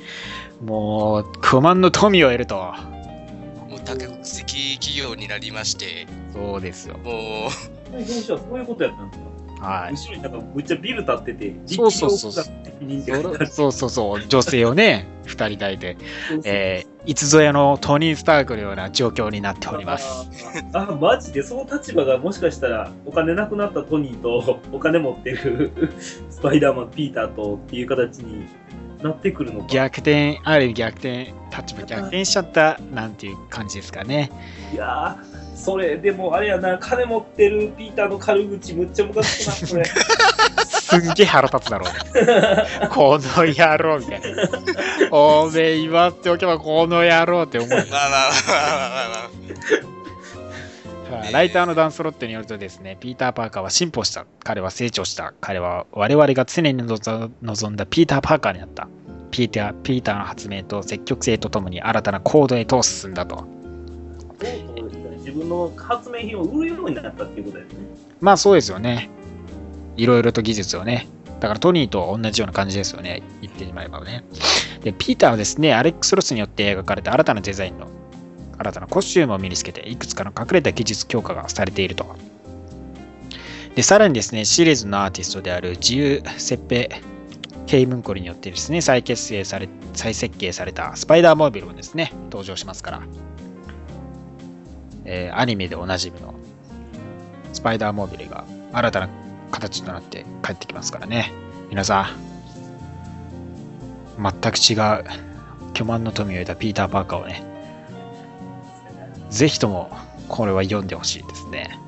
もう、不満の富を得ると。もう多国籍企業になりまして、そうですよ。もう、編集はそういうことやったんですか？はい。後ろになんかむっちゃビル立ってて、そうそうそう力量が責任って書いてあるそうそうそう、女性をね、(laughs) 二人抱いて、えー、いつぞやのトニー・スタークのような状況になっております。あーあ、マジで、その立場がもしかしたら、お金なくなったトニーと、(laughs) お金持ってる (laughs) スパイダーマン、ピーターとっていう形になってくるのか。逆転、ある意味逆転、立場逆転しちゃったなんていう感じですかね。いやー、それ、でもあれやな、金持ってるピーターの軽口、むっちゃムカつくな、これ。すんげえ腹立つだろうね。(laughs) この野郎みたいな。おめえ言わっておけばこの野郎って思うよ。まあまあまあまあまあまあはいライターのダンスロットによるとですね、ピーター・パーカーは進歩した。彼は成長した。彼は我々が常に望望んだピーター・パーカーになった。ピーターピーターの発明と積極性とともに新たな行動へと進んだと。自分の発明品を売るようになったっていうことだよね。まあそうですよね。いろいろと技術をね。だからトニーと同じような感じですよね。言ってしまえばね。で、ピーターはですね、アレックス・ロスによって描かれた新たなデザインの新たなコスチュームを身につけて、いくつかの隠れた技術強化がされていると。で、さらにですね、シリーズのアーティストであるジュゼッペ・カムンコリによってですね、再結成され、再設計されたスパイダーモービルもですね、登場しますから、えーアニメでおなじみのスパイダーモービルが新たな形となって帰ってきますからね。皆さん、全く違う巨万の富を得たピーター・パーカーをね、ぜひともこれは読んでほしいですね。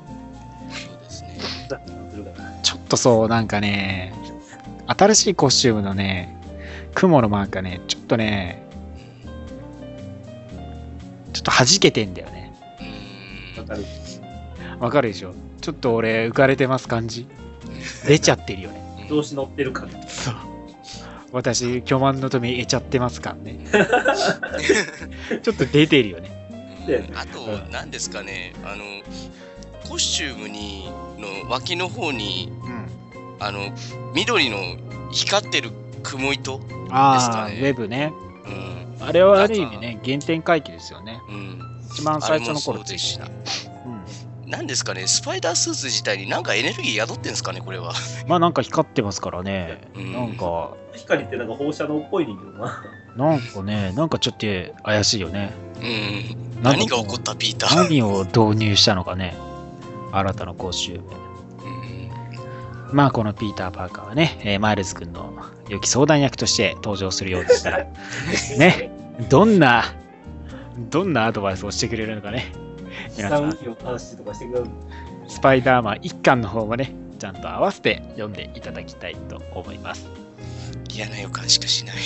ちょっとそう、なんかね、新しいコスチュームのね、雲のマークがね、ちょっとね、ちょっと弾けてんだよね。わかる。わかるでしょちょっと俺浮かれてます感じ (laughs) 出ちゃってるよね。調子乗ってる感そう。私、巨万の富得ちゃってますからね。(laughs) ちょっと出てるよね。であとう、ん何ですかね、あの、コスチュームに、の脇の方に、うん。あの、緑の光ってる雲糸。ああ、ですかねウェブね。うん。あれはある意味ね、原点回帰ですよね。うん。一番最初の頃あれもそうですしついてた。うん。何ですかね、スパイダースーツ自体になんかエネルギー宿ってんですかね、これは。まあなんか光ってますからね。うんなんか、光ってなんか放射能っぽいねんけどな。なんかね、なんかちょっと怪しいよね。うん。何が起こったピーター？何を導入したのかね。新たな講習。うんまあこのピーター・パーカーはね、えーマイルズ君の良き相談役として登場するようでしたら、(laughs) ね、どんな、どんなアドバイスをしてくれるのかね。皆さん、スパイダーマン一巻の方もね、ちゃんと合わせて読んでいただきたいと思います。嫌な予感しかしない。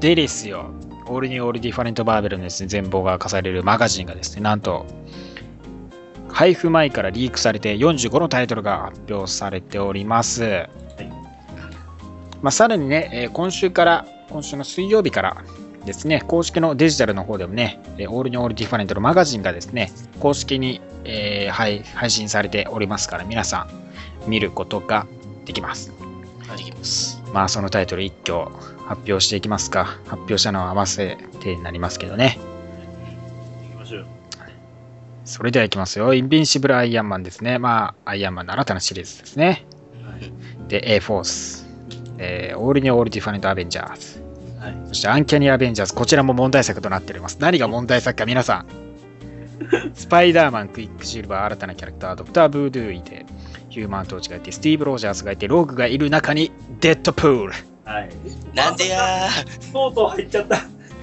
でですよ、オールニュー・オール・ディファレント・マーベルのですね、全貌が明かされるマガジンがですね、なんと、配布前からリークされて45のタイトルが発表されております。まあ、さらにね、えー今週から、今週の水曜日からですね、公式のデジタルの方でもね、えーオールニュー・オール・ディファレントのマガジンがですね、公式に、えー配配信されておりますから、皆さん見ることができます。あります。まあそのタイトル一挙発表していきますか。発表したのは合わせてになりますけどね。行きましょうよ。それではいきますよ。インビンシブル・アイアンマンですね。まあ、アイアンマンの新たなシリーズですね。で、A-Force、えー、オールニューオール・ディファレント・アベンジャーズ。はい。そして、アンキャニー・アベンジャーズ。こちらも問題作となっております。何が問題作か皆さん。(laughs) スパイダーマン、クイックシルバー、新たなキャラクター、ドクター・ブードゥーいて、ヒューマントーチがいて、スティーブ・ロジャースがいて、ローグがいる中に、デッドプール。はい。なんでやとうとう入っちゃった。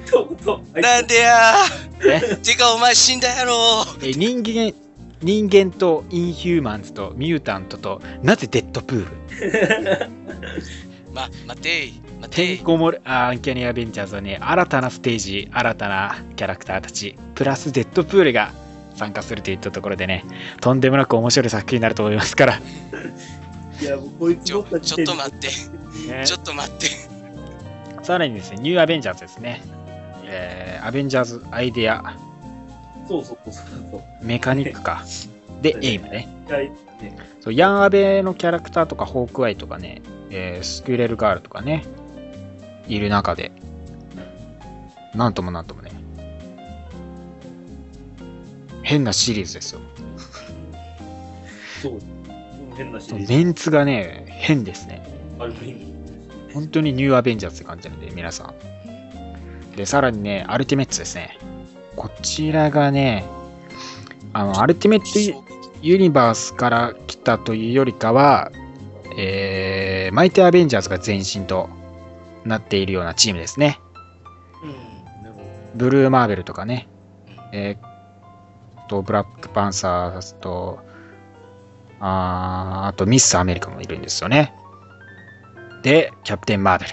とうとうなんでやねーてかお前死んだやろえ人間人間とインヒューマンズとミュータントとなぜデッドプール？(laughs) ま、待てい待ててんい。こ盛りあアンキャニーアベンジャーズはね新たなステージ新たなキャラクターたちプラスデッドプールが参加するといったところでねとんでもなく面白い作品になると思いますから、た。いや、もうこいつちょどっかちょっと待って。ね。ちょっと待って。さらにですねニューアベンジャーズですね、えーアベンジャーズアイデア。そうそうそうそう。メカニックかでエイムねそうヤンアベのキャラクターとかホークアイとかね、えースクレルガールとかね、いる中で、なんともなんともね、変なシリーズですよ。そう。変なシリーズ。メンツがね、変ですね。本当にニューアベンジャーズって感じなんで、皆さん。で、さらにね、アルティメッツですね。こちらがね、あの、アルティメットユユニバースから来たというよりかは、えー、マイティアベンジャーズが前身となっているようなチームですね。うんブルーマーベルとかね、えー、と、ブラックパンサーズと、あーあとミス・アメリカもいるんですよね。で、キャプテン・マーベル。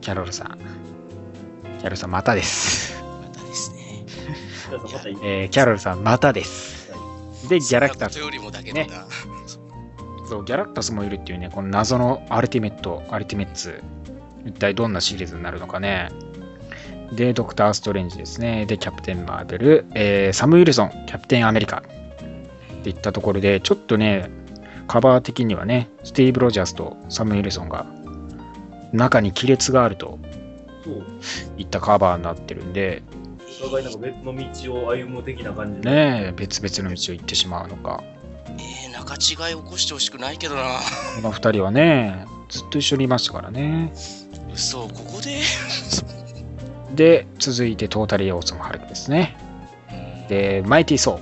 キャロルさん。キャロルさん、またです。またですね。(laughs) えーキャロルさん、またです。で、ギャラクタスそんなことよりもだけどな。そう、ギャラクタスもいるっていうね、この謎のアルティメット、アルティメッツ。一体どんなシリーズになるのかね。で、ドクター・ストレンジですね。で、キャプテン・マーベル、えーサム・ウィルソン、キャプテン・アメリカ。っていったところで、ちょっとね、カバー的にはね、スティーブ・ロジャースとサム・ウィルソンが中に亀裂があると。いったカバーになってるんで、お互いなんか別の道を歩む的な感じで。ねえ、別々の道を行ってしまうのか。えー、仲違い起こしてほしくないけどな。この二人はね、ずっと一緒にいましたからね。嘘、ここで？で、続いてトータリー・オーソン・ハルクですね。で、マイティー・ソ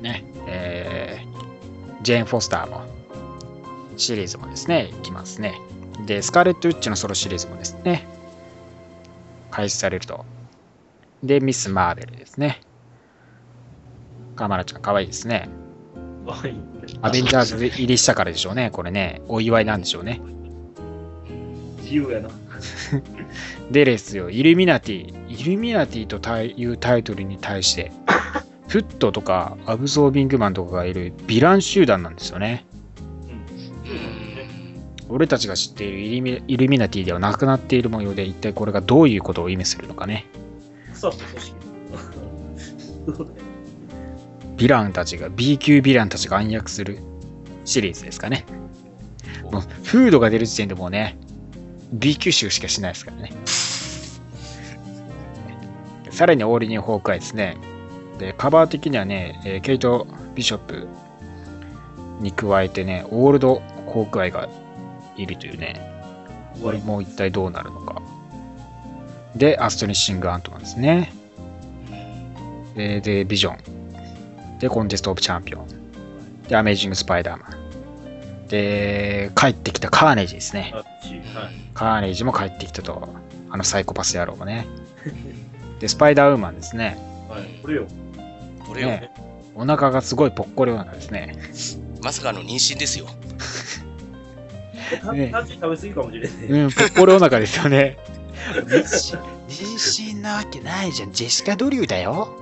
ー。ね、えージェーン・フォスターも、シリーズもですね、いきますね。で、スカーレット・ウッチのソロシリーズもですね、開始されると。で、ミス・マーベルですね。カマラちゃん、かわいいですね。はい。アベンジャーズ入りしたからでしょうね、これね。お祝いなんでしょうね。自由やな。(laughs) でですよ、イルミナティ。イルミナティというタイトルに対して、(laughs) フットとかアブゾービングマンとかがいるヴィラン集団なんですよね。うん俺たちが知っているイルミイルミナティではなくなっている模様で、一体これがどういうことを意味するのかね。腐った組織。ヴィランたちが、B 級ヴィランたちが暗躍するシリーズですかね。もう、フードが出る時点でもうね、B 級集しかしないですからね。さらにオールニューホークアイですね。で、カバー的にはね、えケイト・ビショップに加えてね、オールド・ホークアイがいるというね、これもう一体どうなるのか。で、アストニッシング・アントマンですね。で、でビジョン。で、コンテスト・オブ・チャンピオン。で、アメージング・スパイダーマン。で、帰ってきたカーネージですね。はい。カーネージも帰ってきたと。あのサイコパス野郎もね。で、スパイダーウーマンですね。はい。これよ。これよ、ねお腹がすごいぽっこりお腹ですね。まさかの妊娠ですよ。(laughs) ね食べ過ぎかもしれない。うん、ぽっこりお腹ですよね。妊娠なわけないじゃん。ジェシカ・ドリューだよ。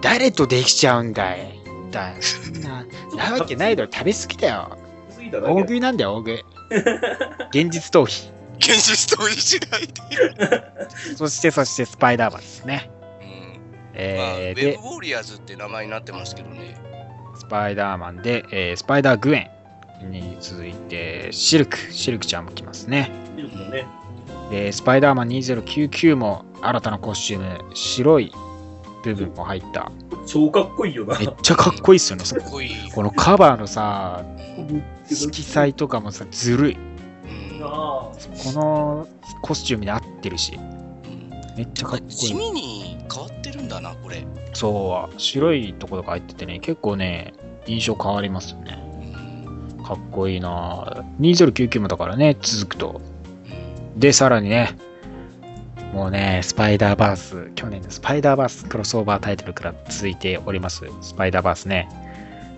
誰とできちゃうんだい。だそんな、なわけないだろ。食べ過ぎだよ。大食いなんだよ、大食い。現実逃避。現実逃避しないで。そして、そして、スパイダーマンですね。うんまあ、えー、でウェブ、ウォーリアーズって名前になってますけどね。スパイダーマンで、えースパイダーグエンに続いて、シルク、シルクちゃんも来ますね。ミルクもね。で、スパイダーマン2099も新たなコスチューム、白い部分も入った。超かっこいいよな。めっちゃかっこいいっすよね。そ (laughs) かっこいい。このカバーのさ、色彩とかもさ、ずるい。このコスチュームに合ってるし、うんめっちゃかっこい地い。味に変わってるんだな、これ。そう、白いところが入っててね、結構ね、印象変わりますよね。うんかっこいいな2099もだからね、続くと。うんで、さらにね、もうね、スパイダーバース、去年のスパイダーバースクロスオーバータイトルから続いております、スパイダーバースね。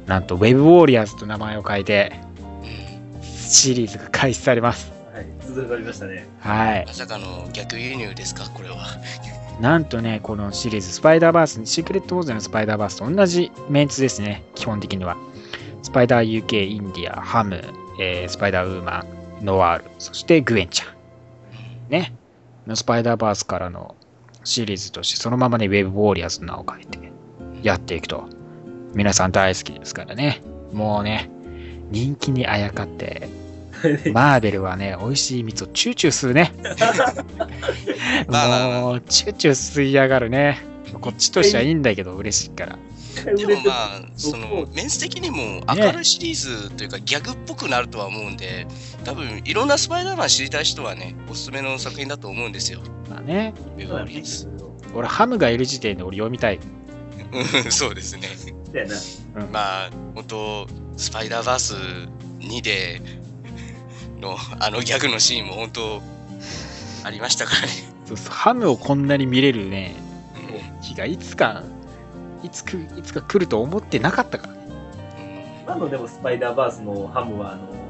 なんと、ウェブウォーリアーズと名前を変えて、シリーズが開始されます。はい。続かりましたね。はいま。さかの逆輸入ですか、これは。なんとね、このシリーズ、スパイダーバース、シークレットウォーズのスパイダーバースと同じメンツですね、基本的には。スパイダー UK、インディア、ハム、えースパイダーウーマン、ノワール、そしてグエンちゃん。ね。のスパイダーバースからのシリーズとして、そのままね、ウェブウォーリアーズの名を変えてやっていくと。皆さん大好きですからね。もうね、人気にあやかって、(laughs) マーベルはね、美味しい蜜をチューチュー吸うね。(laughs) もう、チューチュー吸いやがるね。こっちとしてはいいんだけど、嬉しいから。でもまあ、そのメンス的にも明るいシリーズというかギャグっぽくなるとは思うんで、多分いろんなスパイダーマン知りたい人はね、おすすめの作品だと思うんですよ。まあね。俺、ハムがいる時点で俺読みたい。うんそうですね。うんまあ、本当スパイダーバース2でのあのギャグのシーンも本当ありましたからね。そうそうハムをこんなに見れるね、うん日がいつか、いつくいつか来ると思ってなかったからね。今のでもスパイダーバースのハムは、あの、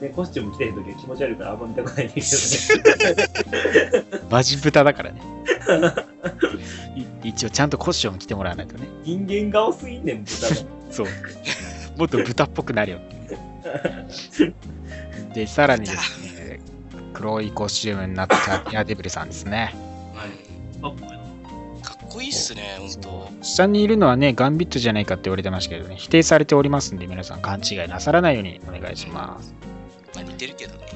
ね、コスチューム着てるときは気持ち悪いからあんま見たくないんだけどね。(laughs) マジ豚だからね。い一応ちゃんとコッション着てもらわないとね。人間顔すぎんねん、豚が。(laughs) そう。もっと豚っぽくなるよ。で、さらにですね、黒いコスチュームになったエアデブルさんですね。あ、かっこいいっすね、本当。下にいるのはね、ガンビットじゃないかって言われてましたけどね、否定されておりますんで、皆さん勘違いなさらないようにお願いします。まあ似てるけどね。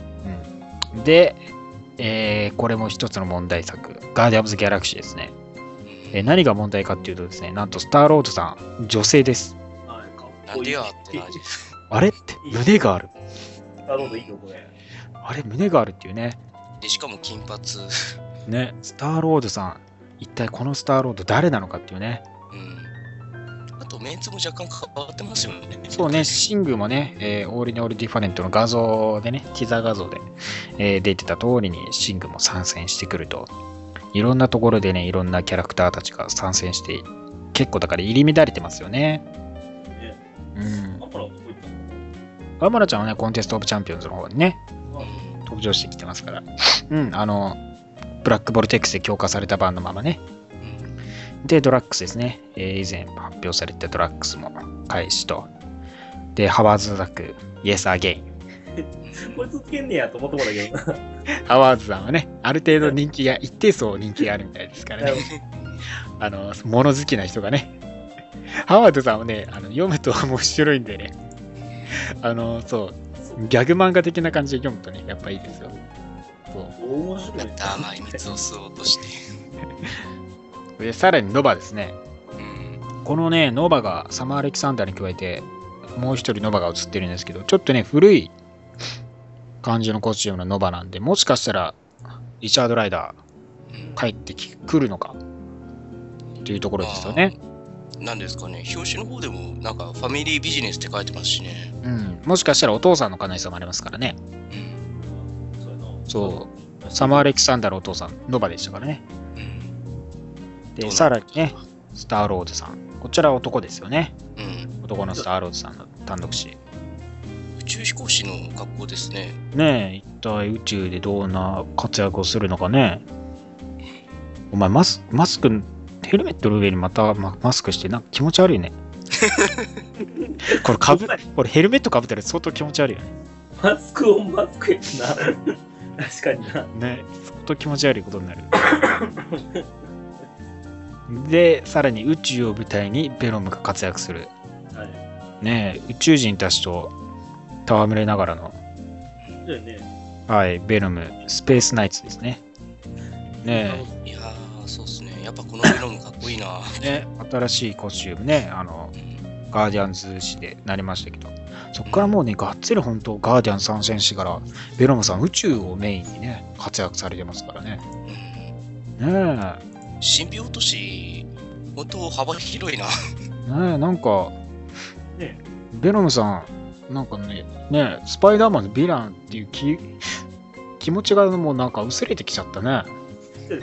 うん、で、えーこれも一つの問題作、ガーディアムズ・ギャラクシーですね。えー何が問題かっていうとですね、なんとスターロードさん、女性です。なんで。やって感じ。あれ？(laughs) って胸がある。スターロードいいよ、これ。あれ胸があるっていうね。で、しかも金髪。ね、スターロードさん、一体このスターロード誰なのかっていうね。うん。あと、メンツも若干変わってますよね。そうね、シングもね、えーオールにオールディファレントの画像でね、ティザー画像で、えー出てた通りにシングも参戦してくると。いろんなところでね、いろんなキャラクターたちが参戦して、結構だから入り乱れてますよね。ねうんアマラちゃんはね、コンテストオブチャンピオンズの方にね、うん登場してきてますから。うん、あの、ブラックボルテックスで強化された版のままね。うんで、ドラッグスですね。えー以前発表されたドラッグスも開始と。で、ハワーズ・ザック、イエス・アゲイン。こいつつけんねやと思ったもんだけどな。(laughs) ハワーズさんはね、ある程度人気が、一定層人気があるみたいですからね。(laughs) あの、物好きな人がね。ハワードさんはね、あの読むと面白いんでね。あの、そう、ギャグ漫画的な感じで読むとね、やっぱいいですよ。そう。面白い。また甘い蜜を吸おうとして。で、さらにノバですね。うん。このね、ノバがサマー・アレキサンダーに加えて、もう一人ノバが映ってるんですけど、ちょっとね、古い感じのコスチュームのノバなんで、もしかしたら、リチャード・ライダうんー帰ってきくるのか？っていうところですよね。まあなんですかね、表紙の方でもなんかファミリービジネスって書いてますしね。うん。もしかしたらお父さんの可能性もありますからね。うん。そう。サマー・アレキサンダーのお父さん、ノバでしたからね。うん。で、さらにね、スター・ロードさん。こちらは男ですよね。うん。男のスター・ロードさんの単独誌。宇宙飛行士の格好ですね。ねえ、一体宇宙でどんな活躍をするのかね。お前マス、マスク、ヘルメットの上にまたママスクして、なんか気持ち悪いね。これかぶ、これヘルメットかぶったら相当気持ち悪いよね。マスクオンマスクやな。確かにな。ね、相当気持ち悪いことになる。(laughs) で、さらに宇宙を舞台にベロムが活躍する。はい。ねえ、宇宙人たちと戯れながらの、そうやね。はい、ベロム、スペースナイツですね。ねいやー、そうっすね。やっぱこの色もかっこいいな。え、ね、新しいコスチュームね、あの、ガーディアンズ誌でなりましたけど、そこからもうね、がっつり本当、ガーディアン参戦してから、ベロムさん宇宙をメインにね、活躍されてますからね。うんね神秘落とし、本当幅広いな。え、ねえ、なんか、ねベロムさん、なんかね、ねえ、スパイダーマンのヴィランっていう気気持ちがもうなんか薄れてきちゃったね。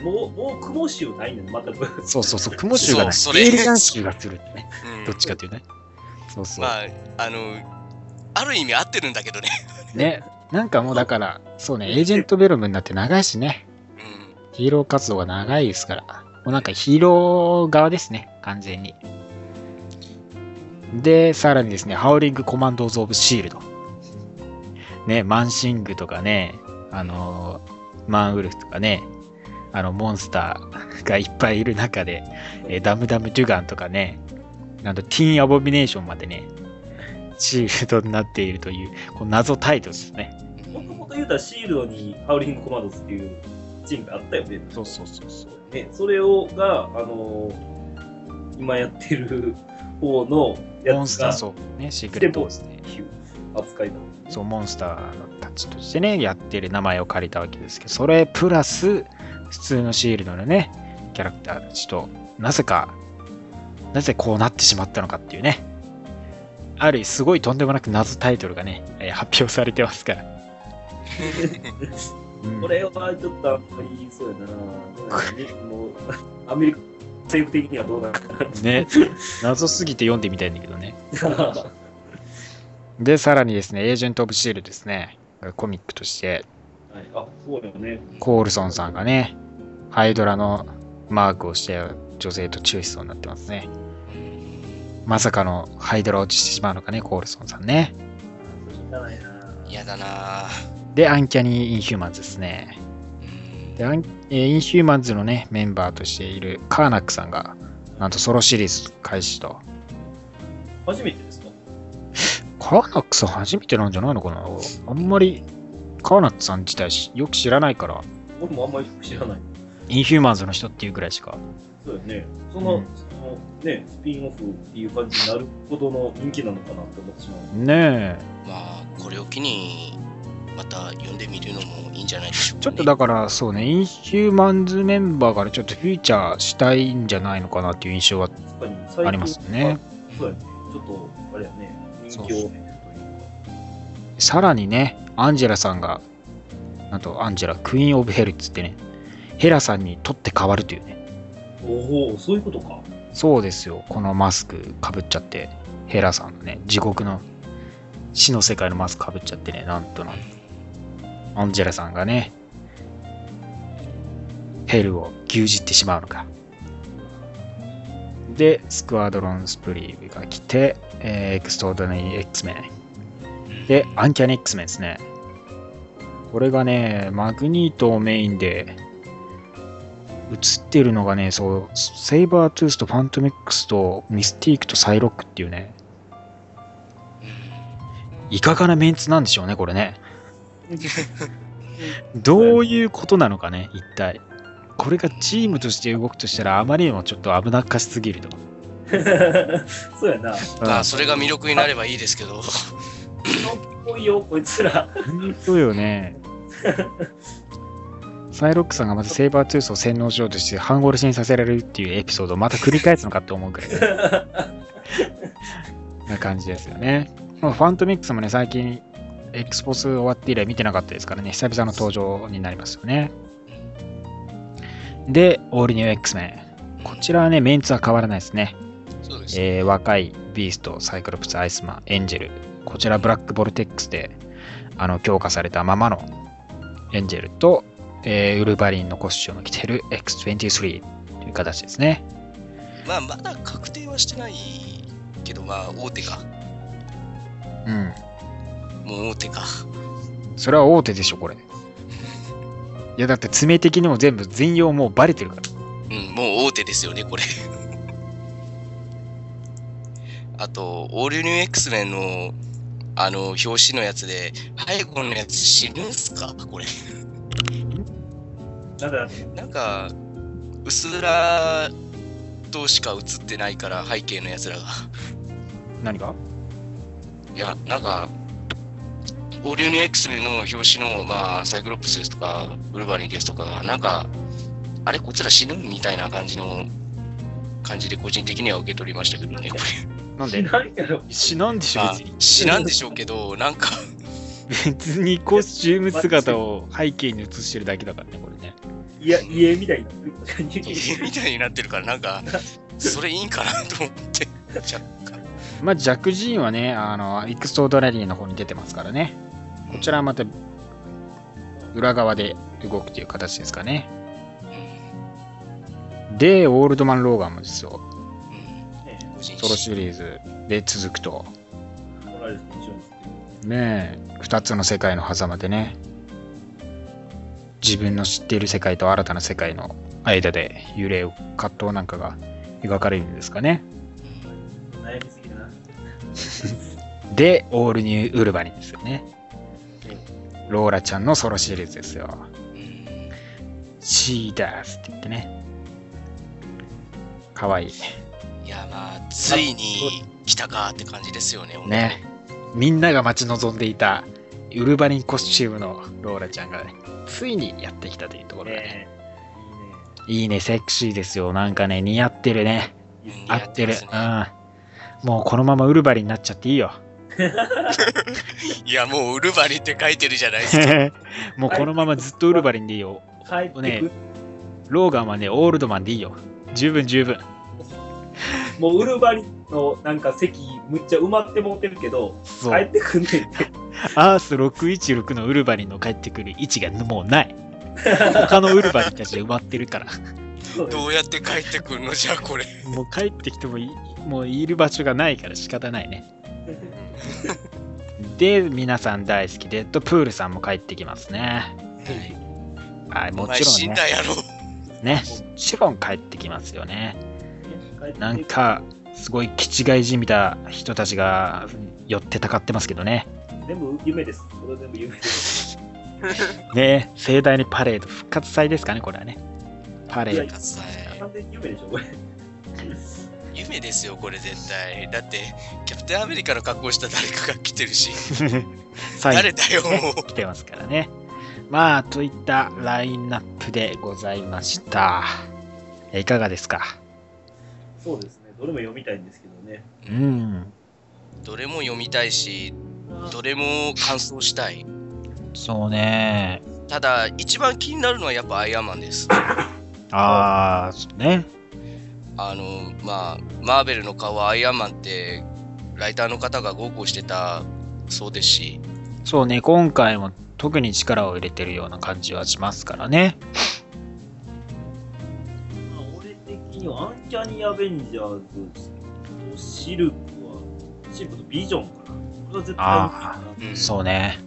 もう、もう雲臭ないねん、全く。そうそうそう、雲臭がない。そうそれエイリアン臭がするってね。うんどっちかっていうね。そうそう。まあ、あの、ある意味合ってるんだけどね。ね、なんかもうだから、そうね、エージェントベロムになって長いしね。うん。ヒーロー活動が長いですから。もうなんかヒーロー側ですね、完全に。で、さらにですね、ハウリングコマンドーズ・オブ・シールド。ね、マンシングとかね、あのーマンウルフとかね、あの、モンスターがいっぱいいる中で、えーダムダム・デュガンとかね、なんとティーン・アボミネーションまでね、シールドになっているという、こう謎タイトルですね。もともと言うたらシールドにハウリングコマンドズっていうチームがあったよね。そうそうそうそう。ね、それをが、あのー今やってる方のモやつが、ンスター、そう、ね、シークレットで、いう扱いだ。そう、モンスターたちとしてね、やってる名前を借りたわけですけど、それプラス、普通のシールドのね、キャラクターたちと、なぜか、なぜこうなってしまったのかっていうね、あるすごいとんでもなく謎タイトルがね、えー発表されてますから。うんこれはちょっとあんまりそうやな。ねもうアメリカ政府的にはどうなのかな。ね、謎すぎて読んでみたいんだけどね。(laughs) で、さらにですね、エージェント・オブ・シールドですね、コミックとして、はい、あ、そうよね。コールソンさんがね、ハイドラのマークをして女性とチューしそうになってますね。まさかのハイドラオチしてしまうのかね、コールソンさんね。それしかないな。嫌だなぁ。で、アンキャニー・インヒューマンズですね。うんで、アンえーインヒューマンズのね、メンバーとしているカーナックさんが、なんとソロシリーズ開始と。初めてですか？カーナックさん初めてなんじゃないのかな？あんまりカーナックさん自体しよく知らないから、俺もあんまり知らない。インヒューマンズの人っていうぐらいしか。そうよね。その、うんそのね、スピンオフっていう感じになるほどの人気なのかなって思ってしまう。ねえ。まあ、これを機に、また読んでみるのもいいんじゃないでしょうか、ね。ちょっとだからそうね、インヒューマンズメンバーからちょっとフューチャーしたいんじゃないのかなっていう印象はありますね。そうやね。ちょっと、あれやね、人気を。さらにね、アンジェラさんが、なんとアンジェラ、クイーン・オブ・ヘルっつってね、ヘラさんに取って変わるというね。おお、そういうことか。そうですよ、このマスクかぶっちゃって、ヘラさんのね、地獄の死の世界のマスクかぶっちゃってね、なんとなん。アンジェラさんがね、ヘルを牛耳ってしまうのか。で、スクワドロン・スプリームが来て、えーエクストーダニー X メン。で、アンキャニー X メンですね。これがね、マグニートをメインで、映ってるのがね、そう、セイバートゥースとファントム X とミスティークとサイロックっていうね、いかがなメンツなんでしょうね、これね。(laughs) どういうことなのかね、一体。これがチームとして動くとしたら、あまりにもちょっと危なっかしすぎると。(laughs) そうやな。まあ、それが魅力になればいいですけど。(laughs) 多いよ、こいつら。本当よね。サイロックさんがまたセイバートゥースを洗脳しようとして半殺しにさせられるっていうエピソードをまた繰り返すのかと思うくらいな感じですよね。まあファントミックスもね、最近、エクスポス終わって以来見てなかったですからね、久々の登場になりますよね。で、オールニュー X メン。こちらはね、メンツは変わらないですね。そね。えー若いビースト、サイクロプス、アイスマン、エンジェル。こちらブラックボルテックスであの強化されたままのエンジェルと、えーウルヴァリンのコスチュームを着ている X23 という形ですね。まあ、まだ確定はしてないけど、まあ、大手か。うん。もう大手か。それは大手でしょ、これ。いや、だって爪的にも全部全容もうバレてるから。うん、もう大手ですよね、これ。あと、オールニュー X メンの、あの、表紙のやつで、背後のやつ死ぬんすかこれ。なんだ、なんか、薄らとしか映ってないから、背景のやつらが。何が？いや、なんか、オールニュー X の表紙の、まあ、サイクロプスですとか、ウルヴァリンですとかが、なんか、あれ、こいつら死ぬみたいな感じの、感じで個人的には受け取りましたけどね、これ。なんで？何やろ。死なんでしょ、まあ別に。死なんでしょうけど、なんか、別にコスチューム姿を背景に映してるだけだからね、これね。いや、家みたいになってる。みたいになってるから、なんか、それいいんかなと思って、若干。まあ、ジャック・ジーンはね、あの、エクストラオーディナリーの方に出てますからね。こちらはまた、裏側で動くという形ですかね。で、オールドマン・ローガンもですよ。ソロシリーズで続くと。ねえ、二つの世界の狭間でね、自分の知っている世界と新たな世界の間で揺れを葛藤なんかが描かれるんですかね。悩みすぎるな。で、オールニューウルバリンですよね。ローラちゃんのソロシリーズですよ。うんシーダースって言ってね。かわいい。いや、まあ、ついに来たかって感じですよね、ね。みんなが待ち望んでいたウルヴァリンコスチュームのローラちゃんがね、ついにやってきたというところでね。ねいいね、セクシーですよ。なんかね、似合ってるね。いいね。いいね合ってる。似合ってまうん。もうこのままウルヴァリンになっちゃっていいよ。(laughs) いや、もうウルバリって書いてるじゃないですか。(laughs) もうこのままずっとウルヴァリンでいいよ。帰ってくねる。ローガンはね、オールドマンでいいよ。十分十分。もうウルバリンのなんか席むっちゃ埋まってもうてるけど。帰ってくんねんって。アース616のウルヴァリンの帰ってくる位置がもうない。他のウルヴァリンたちで埋まってるから。どうやって帰ってくるのじゃあ、これ。もう帰ってきてもいもういる場所がないから仕方ないね。で、皆さん大好き、デッドプールさんも帰ってきますね。はい、おもちろんね。んだやろ。ね、もちろん帰ってきますよね。なんか、すごい気違いじみた人たちが寄ってたかってますけどね。全部夢です。これ全部夢です。(laughs) ね、盛大にパレード、復活祭ですかね、これはね。パレード。完全に夢でしょ、これ。夢ですよ、これ絶対。だって、キャプテンアメリカの格好した誰かが来てるし。(laughs) 誰だよ、もう。来てますからね。まあ、といったラインナップでございました。いかがですか？そうですね。どれも読みたいんですけどね。うん。どれも読みたいし、どれも感想したい。そうね。ただ、一番気になるのはやっぱアイアンマンです。ああ、そうね。あの、まあ、マーベルの顔はアイアンマンって、ライターの方が豪語してたそうですし、そうね、今回も特に力を入れてるような感じはしますからね。まあ俺的にはアンキャニーアベンジャーズとシルクは、シルクとビジョンかは絶対読みたいなうんそうね。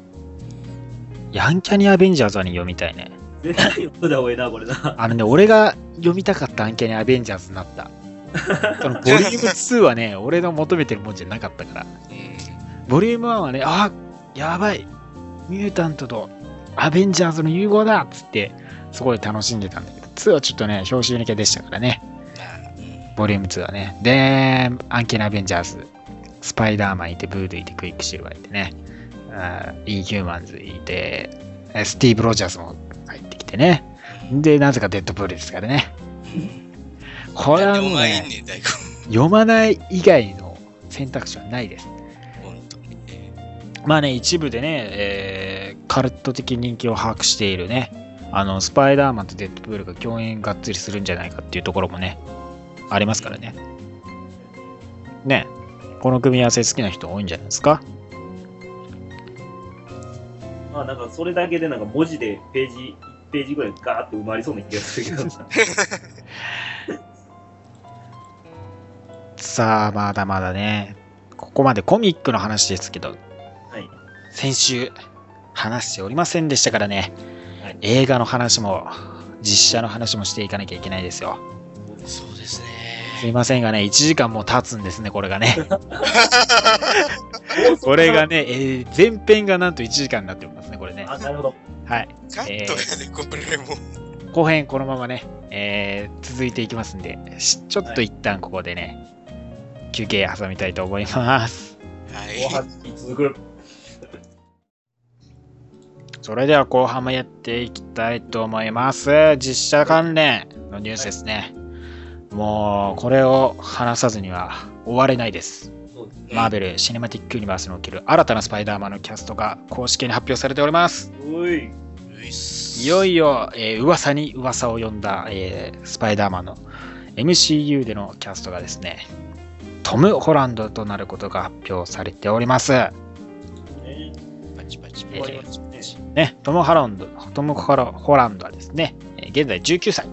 ヤンキャニアベンジャーズはね、読みたいね。絶対読んだ方がいいな、これな。あのね、俺が読みたかったアンキャニアベンジャーズになった。(laughs) そのボリューム2はね、俺の求めてるもんじゃなかったから。うんボリューム1はね、あやばいミュータントとアベンジャーズの融合だっつって、すごい楽しんでたんだけど、2はちょっとね、表紙読み系でしたからね。ボリューム2はね。で、アンキャニーアベンジャーズ、スパイダーマンいて、ブードゥーいて、クイックシルバーいてね、インヒューマンズいて、えスティーブ・ロジャーズも入ってきてね。で、なぜかデッドプールですからね。(laughs) これはもうね。読まない以外の選択肢はないです。まあね、一部でね、えーカルト的人気を把握しているね、あの、スパイダーマンとデッドプールが共演がっつりするんじゃないかっていうところもね、ありますからね。ね、この組み合わせ好きな人多いんじゃないですか？まあなんかそれだけでなんか文字でページ、1ページぐらいガーッと埋まりそうな気がするけど。(laughs) さあ、まだまだね、ここまでコミックの話ですけど、はい。先週話しておりませんでしたからね、はい映画の話も実写の話もしていかなきゃいけないですよ。す。いませんがね、1時間も経つんですね、これがね。(laughs) これがね、えー前編がなんと1時間になっておりますね、これね。あ、なるほど。はい。カットやで、これも。後編このままね、えー続いていきますんで、しちょっと一旦ここでね、休憩挟みたいと思います。はい。後半に続く。それでは後半もやっていきたいと思います。実写関連のニュースですね。もう、これを話さずには終われないです。ね。マーベル・シネマティック・ユニバースにおける新たなスパイダーマンのキャストが公式に発表されております。おい。よいよ、えー噂に噂を呼んだ、えースパイダーマンの MCU でのキャストがですね、トム・ホランドとなることが発表されております。ねパチパチえーパチパチパチ。ね、トム・ホランド、トム・ホラホランドはですね、えー現在19歳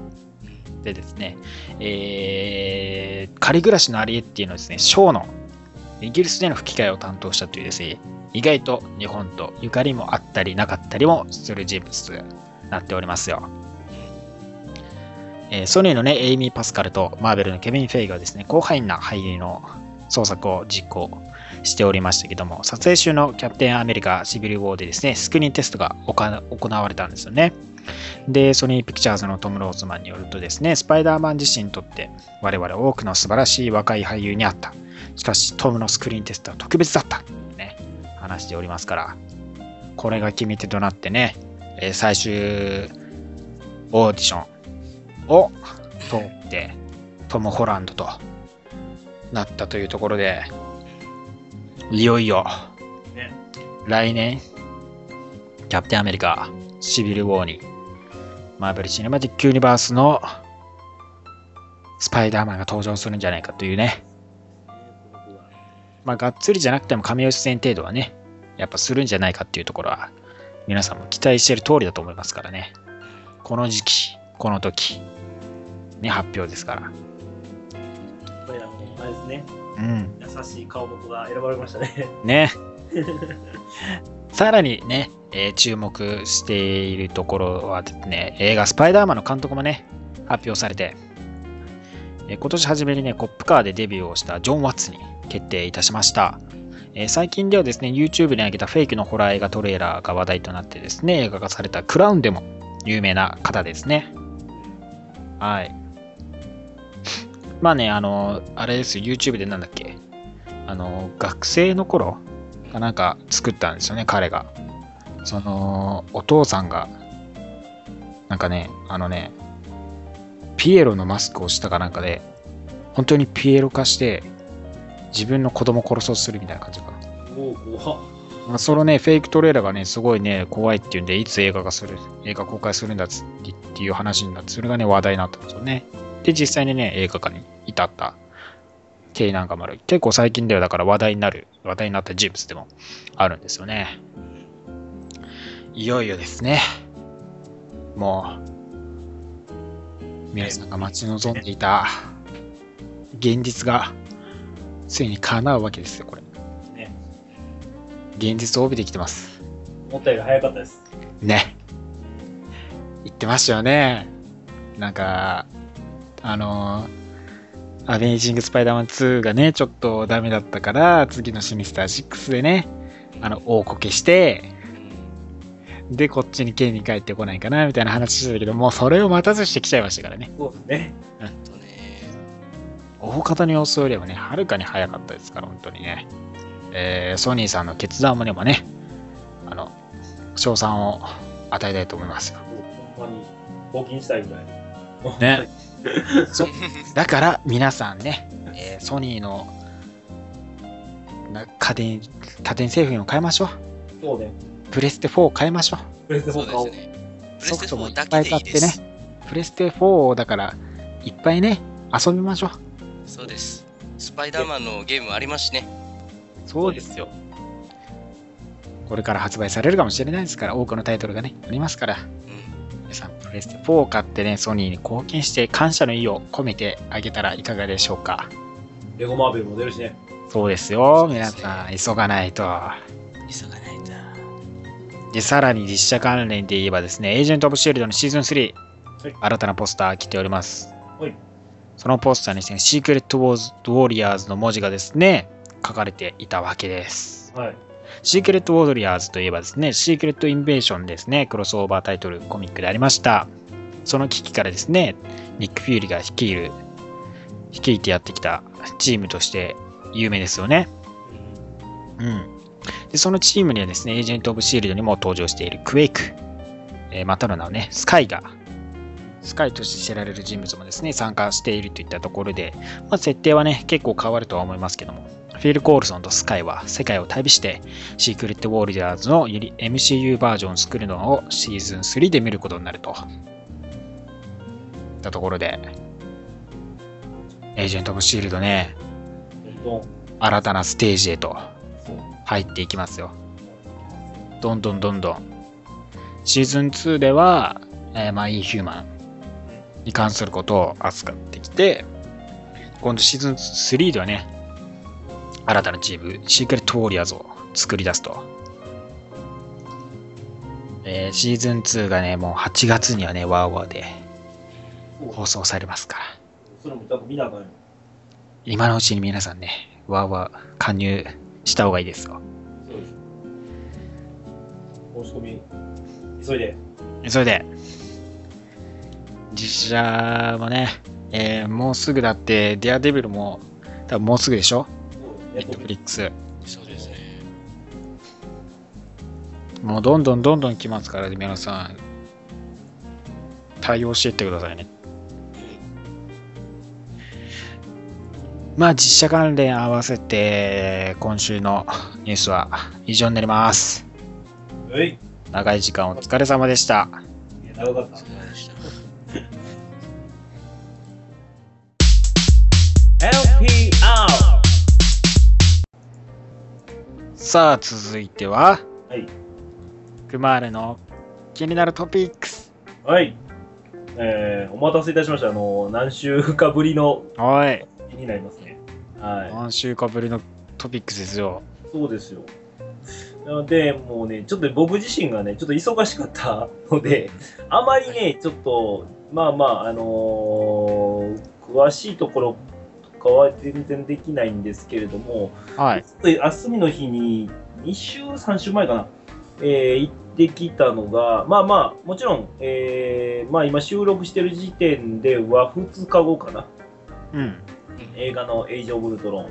でですね、えー借りぐらしのアリエッティのですね、ショーのイギリスでの吹き替えを担当したというですね、意外と日本とゆかりもあったりなかったりもする人物となっておりますよ。えーソニーのね、エイミー・パスカルとマーベルのケビン・フェイがですね、広範囲な俳優の創作を実行しておりましたけども、撮影中のキャプテンアメリカシビル・ウォーでですね、スクリーンテストが行われたんですよね。で、ソニーピクチャーズのトム・ローズマンによるとですね、スパイダーマン自身にとって我々多くの素晴らしい若い俳優に会った。しかし、トムのスクリーンテストは特別だった。ね、話しておりますから、これが決め手となってね、えー最終オーディションを通って、トム・ホランドとなったというところで、いよいよ、ね来年、キャプテンアメリカ、シビル・ウォーに、マーベル・シネマティック・ユニバースのスパイダーマンが登場するんじゃないかというね、まあ、がっつりじゃなくても神尾出演程度はね、やっぱするんじゃないかっていうところは、皆さんも期待している通りだと思いますからね。この時期、この時、ね、発表ですから。あれですね、うん。優しい顔元が選ばれましたね。ね。(laughs) さらにね、え注目しているところはですね、映画スパイダーマンの監督もね、発表されて、え今年初めにね、コップカーでデビューをしたジョン・ワッツに決定いたしました。え最近ではですね、YouTube に上げたフェイクのホラー映画トレーラーが話題となってですね、映画化されたクラウンでも有名な方ですね。はい。まあね、あの、あれですよ、YouTube でなんだっけ、あの、学生の頃かなんか作ったんですよね、彼が。その、お父さんが、なんかね、あのね、ピエロのマスクをしたかなんかで、本当にピエロ化して、自分の子供を殺そうとするみたいな感じかな。まあ、そのね、フェイクトレーラーがね、すごいね、怖いっていうんで、いつ映画化する、映画公開するんだっつっていう話になって、それがね、話題になったんですよね。で、実際にね、映画化に至った経緯なんかもある。結構最近ではだから話題になる、話題になった人物でもあるんですよね。いよいよですね。もう、皆さんが待ち望んでいた現実が、ついに叶うわけですよ、これ。ね、現実を帯びてきてます。思ったより早かったです。ね。言ってましたよね。なんか、あの、アメイジング・スパイダーマン2がね、ちょっとダメだったから、次のシミスター6でね、あの、大こけして、で、こっちに県に帰ってこないかな、みたいな話してたけど、もうそれを待たずしてきちゃいましたからね。そうですね。とね、大方の様子よりもね、はるかに早かったですから、本当にね。えー、ソニーさんの決断もね、もね、あの、賞賛を与えたいと思いますよ。ほんまに、募金したいぐらい。ね。(laughs) そだから皆さんね、えーソニーのな家電家電製品を買いましょう。そうね。プレステ4を買いましょプレステ4買おう。そうですね。プレスフトもい4だっぱいけでいいで買って。プレステ4をだからいっぱいね、遊びましょう。そうです。スパイダーマンのゲームありますしね。そうですよ。これから発売されるかもしれないですから、多くのタイトルがね、ありますから、うん。皆さん、プレステ4を買ってね、ソニーに貢献して感謝の意を込めてあげたらいかがでしょうか。レゴマーベルも出るしね。そうですよ、そうですね皆さん、急がないと。急がないと。で、さらに実写関連で言えばですね、エージェント・オブ・シールドのシーズン3、はい新たなポスター来ております。はい。そのポスターにですね、シークレット・ウォーズ・ウォリアーズの文字がですね、書かれていたわけです。はい。シークレット・ウォリアーズといえばですね、シークレット・インベーションですね、クロスオーバータイトルコミックでありました。その危機からですね、ニック・フューリーが率いる、率いてやってきたチームとして有名ですよね。うん。で、そのチームにはですね、エージェント・オブ・シールドにも登場しているクエイク、えーまたの名をね、スカイが、スカイとして知られる人物もですね、参加しているといったところで、まあ、設定はね、結構変わるとは思いますけども、フィル・コールソンとスカイは世界を旅して、シークレット・ウォーリアーズのより MCU バージョンを作るのをシーズン3で見ることになると。いったところで、エージェント・オブ・シールドね。新たなステージへと。入っていきますよ。どんどんどんどん。シーズン2では、えーまあ、インヒューマンに関することを扱ってきて、今度シーズン3ではね、新たなチーム、シークレットウォリアーズを作り出すと。えーシーズン2がね、もう8月にはね、ワーワーで放送されますから。今のうちに皆さんね、ワーワー加入した方がいいですよ。そうです。申し込み、急いで。それで、実写もね、えーもうすぐだって、デアデビルも、多分もうすぐでしょ？ネットフリックス。そうですね。もうどんどんどんどん来ますから、皆さん、対応していってくださいね。まあ、実写関連合わせて、今週のニュースは以上になります。はい。長い時間お疲れ様でした。いや長かった。さあ、続いては、はい。クマールの気になるトピックス。はい。えー、お待たせいたしました。あの、何週かぶりのおい、日になりますね。は何週かぶりのトピックスですよ。い。そうですよ。なので、もうね、ちょっと僕自身がね、ちょっと忙しかったので、あまりね、ちょっと、まあまあ、あのー詳しいところとかは全然できないんですけれども、はい。ちょっと休みの日に2週、3週前かな、えー行ってきたのが、まあまあ、もちろん、えーまあ今収録してる時点では2日後かな、うん。映画のエイジ・オブ・ウルトロン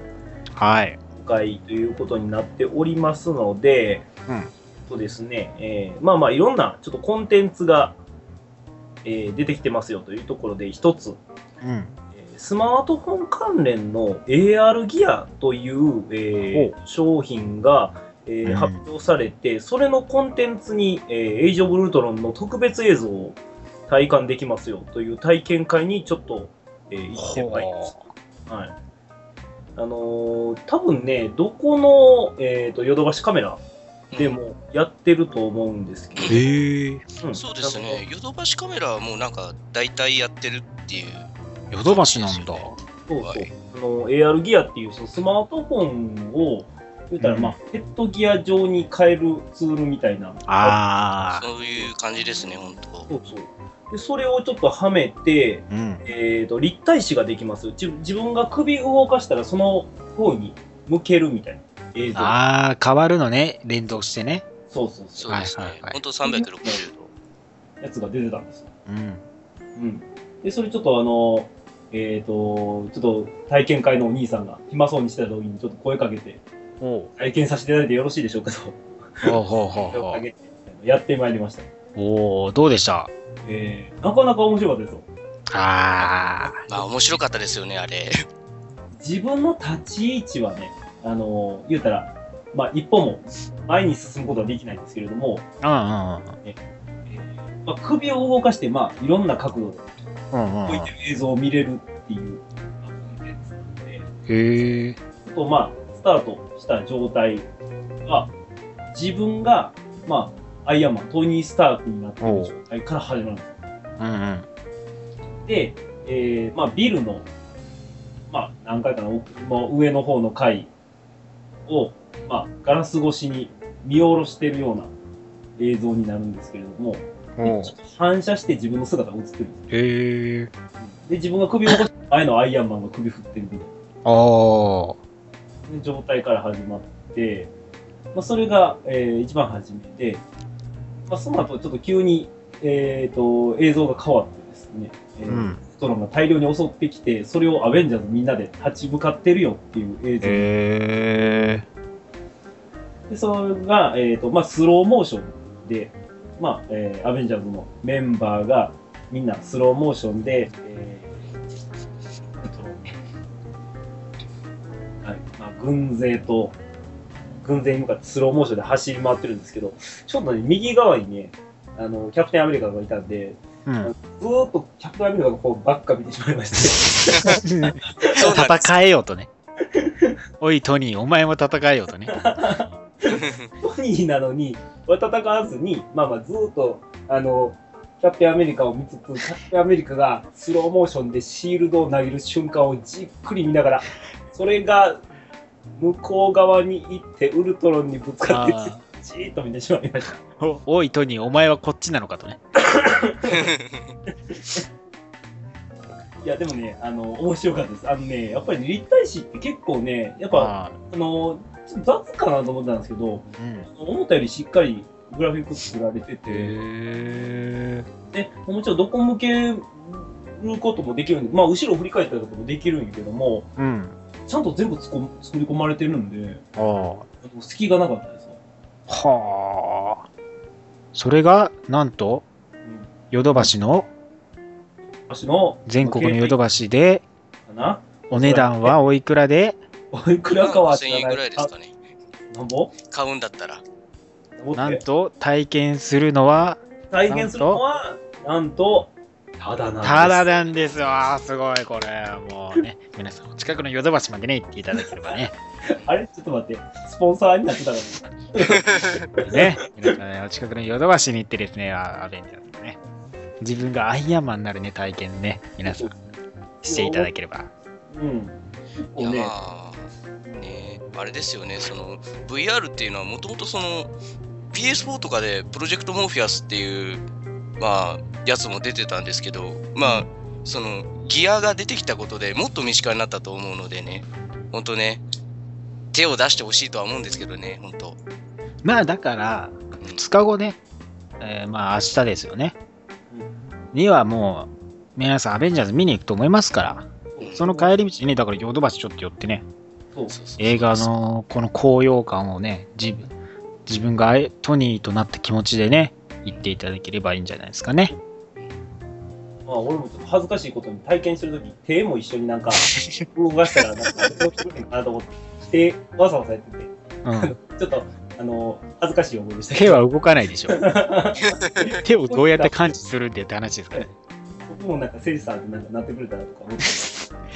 はい。公開ということになっておりますので、うんとですね、えーまあまあいろんなちょっとコンテンツが、えー出てきてますよというところで一つ、うん。えースマートフォン関連の AR ギアという、えー商品が、えーうん発表されて、それのコンテンツに、えーエイジ・オブ・ウルトロンの特別映像を体感できますよという体験会にちょっと、えー行ってまいりました。はい。あのー多分ね、どこの、えー、とヨドバシカメラでもやってると思うんですけど、へえ。うんそうですね。ヨドバシカメラはもうなんか大体やってるっていう。ヨドバシなんだ。そうそう、はいあの AR ギアっていうそのスマートフォンを言うたら、うんまあ、ヘッドギア上に変えるツールみたいな。ああ。そういう感じですね、本当。そうそうでそれをちょっとはめて、うん。えー、と立体視ができます自自分が首動かしたらその方に向けるみたいな映像ああ、変わるのね。連動してね。そうそうそそうですねはいはいはい。本当360度。うやつが出てたんですようん。うん。で、それちょっとあの、えっ、と、ちょっと体験会のお兄さんが暇そうにしてた時にちょっと声かけて、体験させていただいてよろしいでしょうかと、やってまいりました。う。おおどうでした？えー、なかなか面白かったですよ。あまあ面白かったですよね、あれ。自分の立ち位置はね、あの、言うたら、まあ一歩も前に進むことはできないんですけれども、あ。えーまあ、首を動かして、まあいろんな角度で。動いてる映像を見れるっていう、へえ。とまあ、スタートした状態は、自分が、まあ、アイアンマン、トニー・スタークになっている状態から始まるんですよ。うんうん。で、えーまあ、ビルの、まあ、何階かの上の方の階を、まあ、ガラス越しに見下ろしているような映像になるんですけれども、反射して自分の姿が映ってるんですよ。で、自分が首を起こして、前のアイアンマンが首振ってるみたいな。状態から始まって、まあ、それが、えー一番初めで、まあ、その後ちょっと急に、えー、と映像が変わってですね、えーうんトロンが大量に襲ってきて、それをアベンジャーズみんなで立ち向かってるよっていう映像、へえ。でそれが、えーとまあ、スローモーションで、まあえーアベンジャーズのメンバーがみんなスローモーションで、えーはいまあ、軍勢と軍勢に向かってスローモーションで走り回ってるんですけど、ちょっとね、右側にね、あのキャプテンアメリカがいたんで、うん。ずーっとキャプテンアメリカがこうばっか見てしまいまして。(laughs) 戦えよとね。おい、トニー、お前も戦えよとね。トニーなのに、戦わずに、まあまあずーっと、あの、キャプテンアメリカを見つつ、キャプテンアメリカがスローモーションでシールドを投げる瞬間をじっくり見ながら、それが向こう側に行って、ウルトロンにぶつかって、あじーっと見てしまいました。ー (laughs) おおい、トニー、お前はこっちなのかとね。(laughs) いや、でもね、あの、面白かったです。あのね、やっぱり立体視って結構ね、やっぱ、ああの、雑かなと思ったんですけど、ーうん。思ったよりしっかりグラフィック作られてて、へで、もちろんどこ向けることもできるんで、まあ、後ろ振り返ったりとかもできるんやけども、ー。うん。ちゃんと全部つこ作り込まれてるんで、ああ。隙がなかったですよ。はあ。それが、なんと、うん。ヨドバシの、足の、全国のヨドバシで、かな？お値段はおいくらで、おいくらかは5000円ぐらいですかね。あなんぼ？買うんだったら。なんと体験するのは、体現するのは、なんと、ただなんです。ただなんですよ。あーすごい、これ。もうね、皆さん、お近くのヨドバシまでね、行っていただければね。(laughs) あれ？ちょっと待って、スポンサーになってたからね。(laughs) ね、皆さんね、お近くのヨドバシに行ってですね、あアベンジャーズね、自分がアイアンマンになるね、体験ね、皆さん、していただければ。うん。いや、ねまあ、ね、あれですよね、その VR っていうのはもともとその PS4 とかでプロジェクトモーフィアスっていう、まあ、やつも出てたんですけど、まあ、そのギアが出てきたことでもっと身近になったと思うのでね、本当ね、手を出してほしいとは思うんですけどね、本当。まあ、だから、2日後ね、えーまあ、明日ですよね、にはもう、皆さん、アベンジャーズ見に行くと思いますから、その帰り道にね、だからヨドバシちょっと寄ってね、映画のこの高揚感をね、自分自分がトニーとなった気持ちでね、行っていただければいいんじゃないですかね。まあ、俺もちょっと恥ずかしいことに体験するとき、手も一緒になんか、(laughs) 動かしたら、なんか、どうするかなと思って、手、わざわざやってて、うん。(laughs) ちょっと、あの、恥ずかしい思いでしたけ手ど。は動かないでしょ。(laughs) 手をどうやって感知するんでって話ですからね。僕もなんか、セリさんなんかなってくれたらとか思って、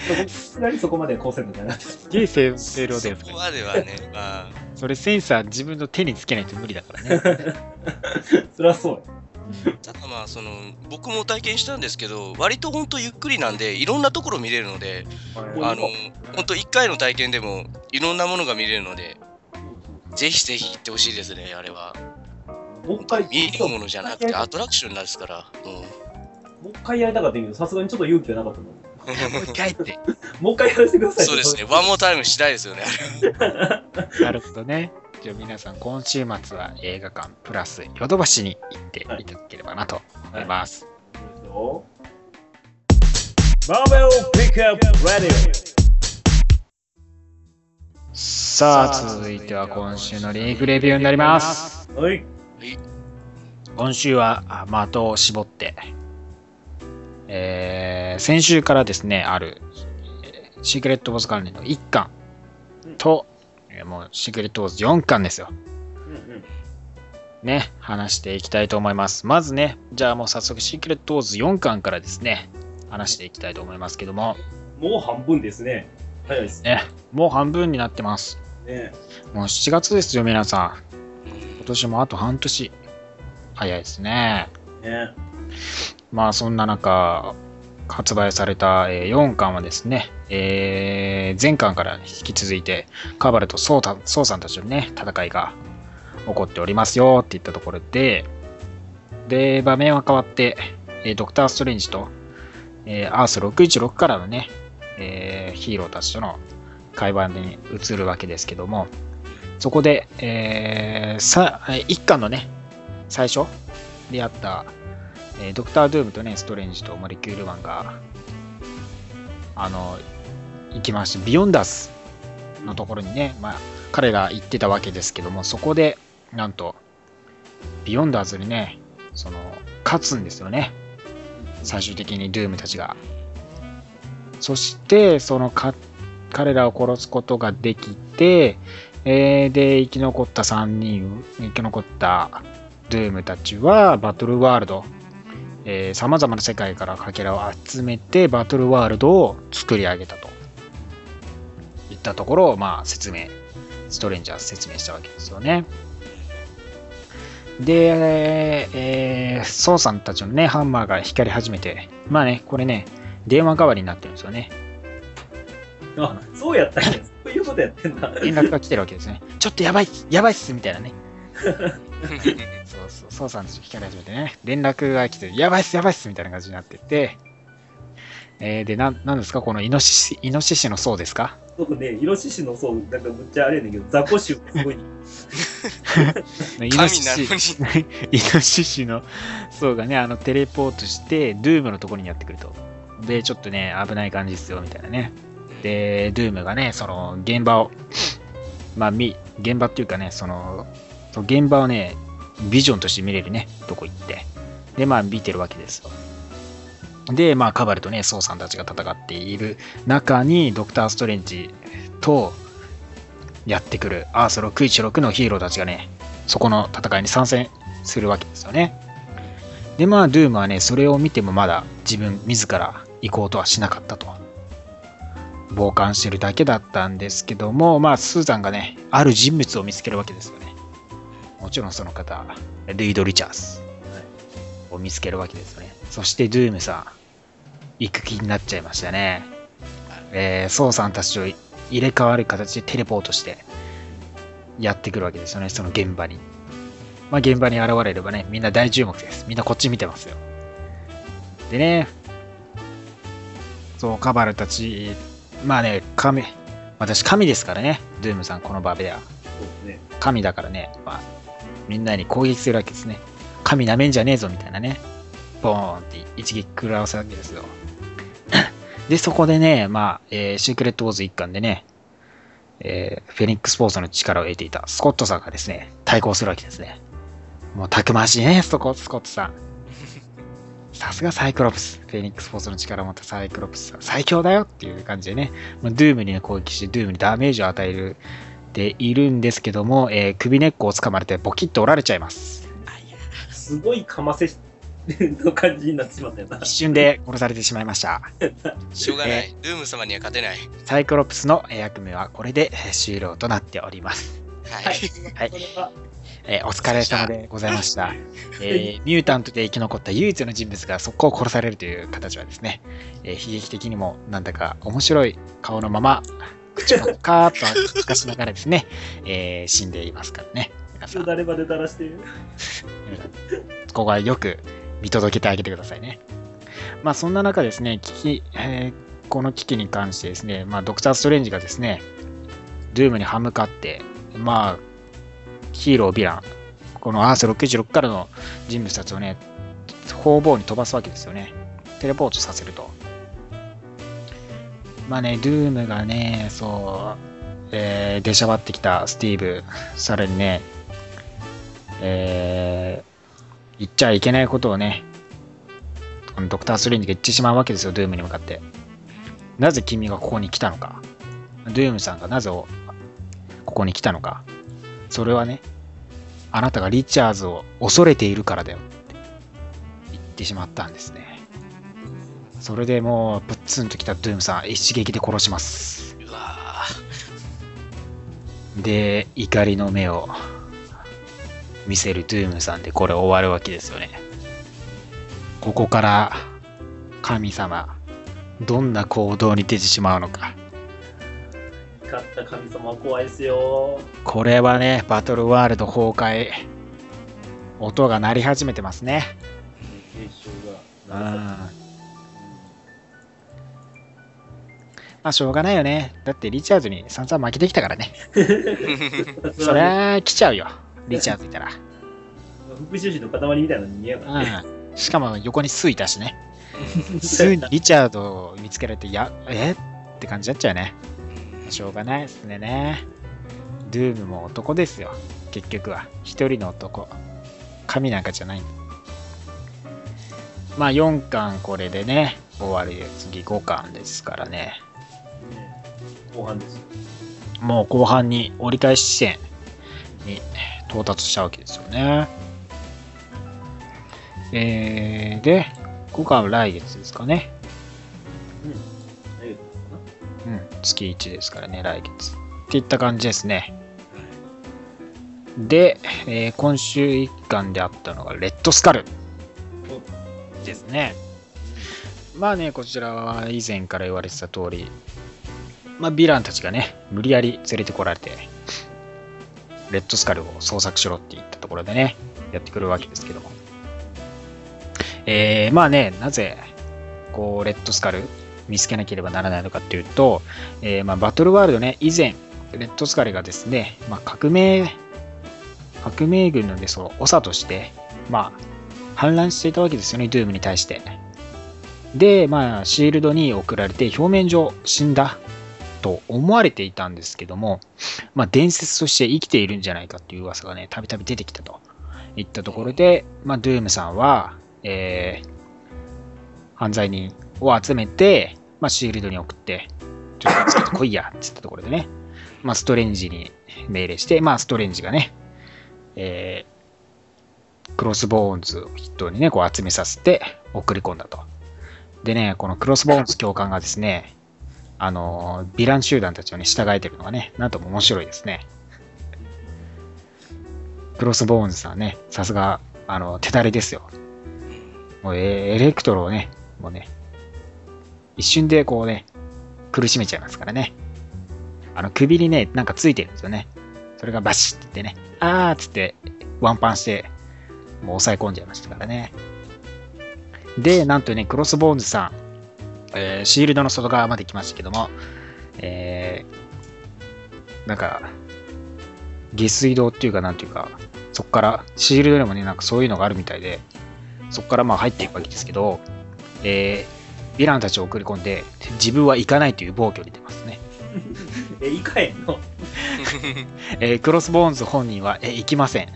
そこそこまでは高専なんだなって。(laughs) ゲーセンセロですそこまではね、まあ、それセンサー自分の手につけないと無理だからね。そりゃそうや。ただまあ、その、僕も体験したんですけど、割と本当ゆっくりなんで、いろんなところ見れるので、あの、本当1回の体験でもいろんなものが見れるので、ぜひぜひ行ってほしいですね、あれは。もう一回、見るものじゃなくてアトラクションですから。うんもう一回やりたかったけど、さすがにちょっと勇気がなかったの。もう一回って。(laughs) もう一回やらせてください。そうですね、ワンモータイムしたいですよね。(laughs) なるほどね。じゃあ皆さん、今週末は映画館プラスヨドバシに行っていただければなと思います。さあ、続いては今週のリーグレビューになります。はい。今週はあ的を絞って、えー先週からですね、ある、えーシークレットウォーズ関連の1巻と、えーもうシークレットウォーズ4巻ですよ。うんうん。ね、話していきたいと思います。まずね、じゃあもう早速シークレットウォーズ4巻からですね、話していきたいと思いますけども、もう半分ですね。早いですね、もう半分になってます。ね。もう7月ですよ、皆さん。うん今年もあと半年。早いですね。ね。まあそんな中、発売された4巻はですね、えー前巻から引き続いて、カバルとソウソウさんたちのね、戦いが起こっておりますよっていったところで、で、場面は変わって、ドクター・ストレンジと、えーアース616からのね、えーヒーローたちとの会話に移るわけですけども、そこで、えーさ1巻のね、最初であった、えードクター・ドゥームとね、ストレンジとモリキュールマンが、あの、行きまして、ビヨンダスのところにね、まあ、彼ら行ってたわけですけども、そこで、なんと、ビヨンダーズにね、その、勝つんですよね。最終的にドゥームたちが。そして、そのか、彼らを殺すことができて、えーで、生き残った3人、生き残ったドゥームたちはバトルワールド、さまざまな世界からかけらを集めてバトルワールドを作り上げたといったところを、まあ、説明、ストレンジャーズ説明したわけですよね。で、えー、ソウさんたちのね、ハンマーが光り始めて、まあね、これね、電話代わりになってるんですよね。あ、そうやったんや。そういうことやってんだ。連絡が来てるわけですね。ちょっとやばいやばいっす、みたいなね。(laughs) そうそう、そうさんたち光り始めてね、連絡が来て、やばいっす、やばいっす、みたいな感じになってて、えー、で、なん、なんですかこのイノシシ、イノシシの層ですか？そうね、イノシシの層、なんかむっちゃあれやねんけど、ザコシュウすごい。(laughs) イノシシに。イノシシの層がね、あの、テレポートして、ドゥームのところにやってくると。で、ちょっとね、危ない感じですよ、みたいなね。で、ドゥームがね、その、現場を、まあ、み、現場っていうかね、その、そう現場をね、ビジョンとして見れるね、とこ行って。で、まあ、見てるわけですよ。で、まあ、カバルとね、ソウさんたちが戦っている中に、ドクター・ストレンジと、やってくるアース616のヒーローたちがね、そこの戦いに参戦するわけですよね。で、まあ、ドゥームはね、それを見てもまだ自分自ら行こうとはしなかったと。傍観してるだけだったんですけども、まあ、スーザンがね、ある人物を見つけるわけですよね。もちろんその方、ルイド・リチャーズを見つけるわけですよね。そして、ドゥームさん、行く気になっちゃいましたね。えー、ソウさんたちと入れ替わる形でテレポートしてやってくるわけですよね、その現場に。まあ、現場に現れればね、みんな大注目です。みんなこっち見てますよ。でね、そう、カバルたち、まあね、神、私神ですからね、ドゥームさん、この場では。神だからね、まあ、みんなに攻撃するわけですね。神なめんじゃねえぞみたいなね。ボーンって一撃食らわすわけですよ。(coughs) で、そこでね、まあ、えーシークレットウォーズ一環でね、えーフェニックスポーツの力を得ていたスコットさんがですね、対抗するわけですね。もうたくましいね、そこ、スコットさん。(laughs) さすがサイクロプス。フェニックスポーツの力を持ったサイクロプスさん。最強だよっていう感じでね、まあドゥームに攻撃して、ドゥームにダメージを与えるているんですけども、えー首根っこを掴まれてボキッと折られちゃいます。すごいかませの感じになってしまったよな。一瞬で殺されてしまいました。(laughs) しょうがない。ドゥーム様には勝てない。サイクロプスの役目はこれでえー終了となっております。はい。はいは、えーお疲れ様でございました。えーミュータントで生き残った唯一の人物が速攻殺されるという形はですね、えー悲劇的にもなんだか面白い顔のまま、口をカーッとかしながらですね、えー死んでいますからね。皆さん、誰まで垂らしてる。ここはよく見届けてあげてくださいね。まあそんな中ですね、危機、えーこの危機に関してですね、まあドクター・ストレンジがですね、ドゥームに歯向かって、まあ、ヒーロー、ヴィラン、このアース66からの人物たちをね、方々に飛ばすわけですよね。テレポートさせると。まあね、ドゥームがね、そう、えー、出しゃばってきたスティーブ、さらにね、えー、言っちゃいけないことをね、このドクター・ストレンジが言ってしまうわけですよ、ドゥームに向かって。なぜ君がここに来たのか。ドゥームさんがなぜここに来たのか。それはね、あなたがリチャーズを恐れているからだよって言ってしまったんですね。それでもう、プッツンときたドゥームさん、一撃で殺します。うわで、怒りの目を見せるドゥームさんでこれ終わるわけですよね。ここから神様、どんな行動に出てしまうのか。勝った神様は怖いですよ。これはね、バトルワールド崩壊。音が鳴り始めてますね。うん。まあ、しょうがないよね。だってリチャーズに散々負けてきたからね。(laughs) ーそりゃ、来ちゃうよ。リチャーズいたら。復讐心の塊みたいなのに見えらね。うん。しかも横にスーいたしね。(laughs) スーにリチャードを見つけられて、や、え？って感じになっちゃうね。しょうがないですねね。ドゥームも男ですよ。結局は。一人の男。神なんかじゃない。まあ4巻これでね、終わりで次5巻ですからね。ね後半ですよ。もう後半に折り返し地点に到達したわけですよね。えー、で、5巻は来月ですかね。うん。大丈夫うん、月1ですからね、来月。っていった感じですね。で、えー今週1巻であったのが、レッドスカルですね。まあね、こちらは以前から言われてた通り、まあ、ヴィランたちがね、無理やり連れてこられて、レッドスカルを捜索しろって言ったところでね、やってくるわけですけども。えー、まあね、なぜ、こう、レッドスカル見つけなければならないのかっていうと、えーまあ、バトルワールドね、以前、レッドスカルがですね、まあ、革命、革命軍のね、その長として、まあ、反乱していたわけですよね、ドゥームに対して。で、まあ、シールドに送られて、表面上死んだと思われていたんですけども、まあ、伝説として生きているんじゃないかっていう噂がね、たびたび出てきたといったところで、まあ、ドゥームさんは、えー、犯罪人を集めて、まあ、シールドに送って、ちょっとちょっと来いや、って言ったところでね、まあ、ストレンジに命令して、まあ、ストレンジがね、えー、クロスボーンズを筆頭にね、こう集めさせて送り込んだと。でね、このクロスボーンズ教官がですね、あの、ヴィラン集団たちをね、従えてるのがね、なんとも面白いですね。クロスボーンズさんね、さすが、あの、手だれですよ。もう、エレクトロをね、もうね、一瞬でこうね、苦しめちゃいますからね。あの、首にね、なんかついてるんですよね。それがバシッて言ってね、あーっつって、ワンパンして、もう抑え込んじゃいましたからね。で、なんとね、クロスボーンズさん、えーシールドの外側まで来ましたけども、えー、なんか、下水道っていうか、なんていうか、そこから、シールドでもね、なんかそういうのがあるみたいで、そこからまあ入っていくわけですけど、えー、ヴィランたちを送り込んで、自分は行かないという暴挙に出ますね。(laughs) え、いかへんの？(laughs) えークロスボーンズ本人は、えー行きません。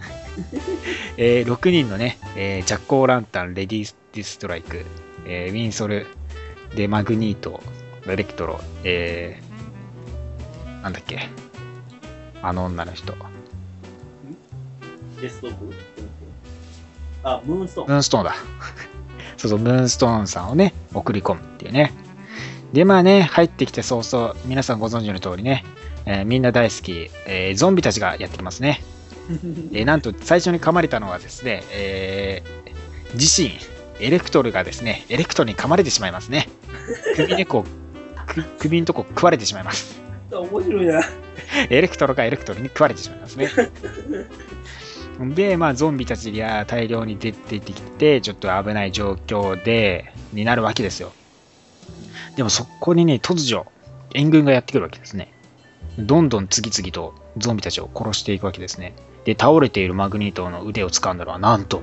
えー6人のね、えージャックオーランタン、レディー・デスストライク、えーウィンソル、で、マグニート、エレクトロ、えー、なんだっけ、あの女の人、デストあ、ムーンストーン。ムーンストーンだ。(laughs) そうそう、ムーンストーンさんをね、送り込むっていうね。で、まあね、入ってきて早々、皆さんご存知の通りね、えーみんな大好き、えーゾンビたちがやってきますね。(laughs) えーなんと最初に噛まれたのはですね、えー自身、エレクトルがですね、エレクトルに噛まれてしまいますね。首にこう、く首のとこ食われてしまいます。面白いな。エレクトルがエレクトルに食われてしまいますね。(laughs) で、まあ、ゾンビたちが大量に出てきて、ちょっと危ない状況で、になるわけですよ。でもそこにね、突如、援軍がやってくるわけですね。どんどん次々とゾンビたちを殺していくわけですね。で、倒れているマグニートの腕を掴んだのは、なんと、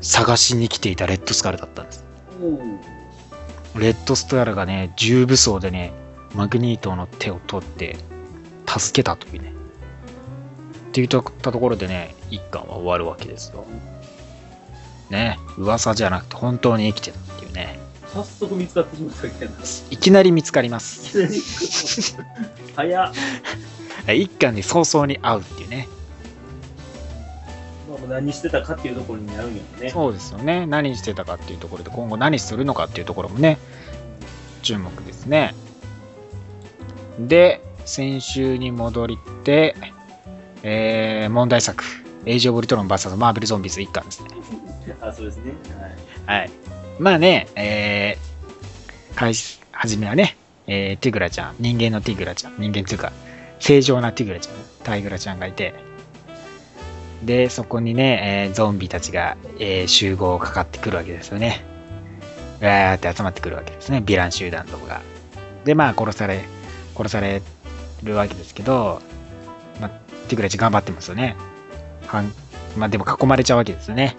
探しに来ていたレッドスカルだったんです。うん。レッドスカルがね、重武装でね、マグニートの手を取って、助けたというね。って言ったところでね、一巻は終わるわけですよ。ね、噂じゃなくて本当に生きてたっていうね。早速見つかってしまったわけ。いきなり見つかります。早っ。(laughs) 一巻で早々に会うっていうね。まあ、何してたかっていうところになるんやろね。そうですよね。何してたかっていうところで、今後何するのかっていうところもね、注目ですね。で、先週に戻って、えー、問題作、エイジ・オブ・リトロン VS マーベル・ゾンビズ1巻ですね。(laughs) あ、そうですね。はい。はい。まあね、えー、開始、初めはね、えー、ティグラちゃん、人間のティグラちゃん、人間というか、正常なティグラちゃん、タイグラちゃんがいて、で、そこにね、えーゾンビたちが、えー集合かかってくるわけですよね。うわーって集まってくるわけですね、ヴィラン集団とかが。で、まあ、殺され、殺されるわけですけど、まあ、ティグラちゃん頑張ってますよね。はんまあ、でも囲まれちゃうわけですよね。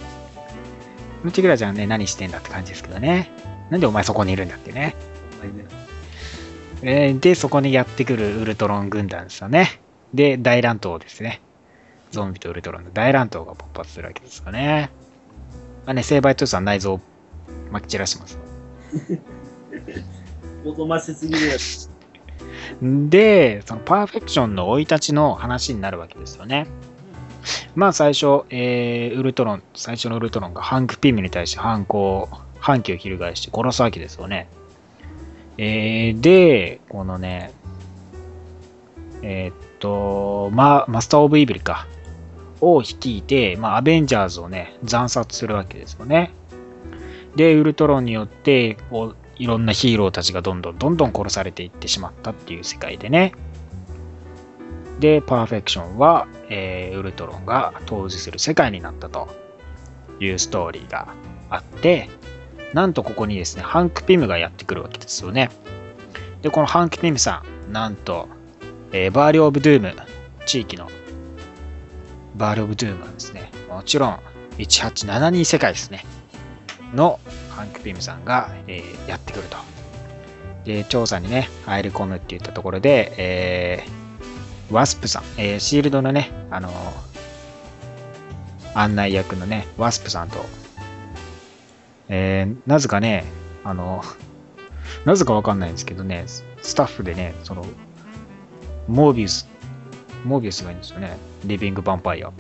ムチグラちゃんね、何してんだって感じですけどね。なんでお前そこにいるんだってね。ほんまにねえーで、そこにやってくるウルトロン軍団ですよね。で、大乱闘ですね。ゾンビとウルトロンの大乱闘が勃発するわけですよね。まあね、セイバイトゥースは内臓をまき散らしてます。(laughs) 望ましすぎるやつ。で、そのパーフェクションの生い立ちの話になるわけですよね。まあ最初、えーウルトロン、最初のウルトロンがハンク・ピムに対して反抗、反旗を翻して殺すわけですよね。えーで、このね、えーっと、ま、マスター・オブ・イビルか、を率いて、まあ、アベンジャーズをね、惨殺するわけですよね。で、ウルトロンによって、こう、いろんなヒーローたちがどんどんどんどん殺されていってしまったっていう世界でね。で、パーフェクションは、えーウルトロンが統治する世界になったというストーリーがあって、なんとここにですね、ハンク・ピムがやってくるわけですよね。で、このハンク・ピムさん、なんと、えーバーリオブ・ドゥーム、地域のバーリオブ・ドゥームはですね、もちろん、1872世界ですね、のハンク・ピムさんが、えーやってくると。で、調査にね、入り込むっていったところで、えーワスプさん、えーシールドのね、あの案内役のね、ワスプさんと、えなぜかね、あの、なぜかわかんないんですけどね、ススタッフでね、その、モービウス、モービウスがいいんですよね。リビングヴァンパイア。ああ、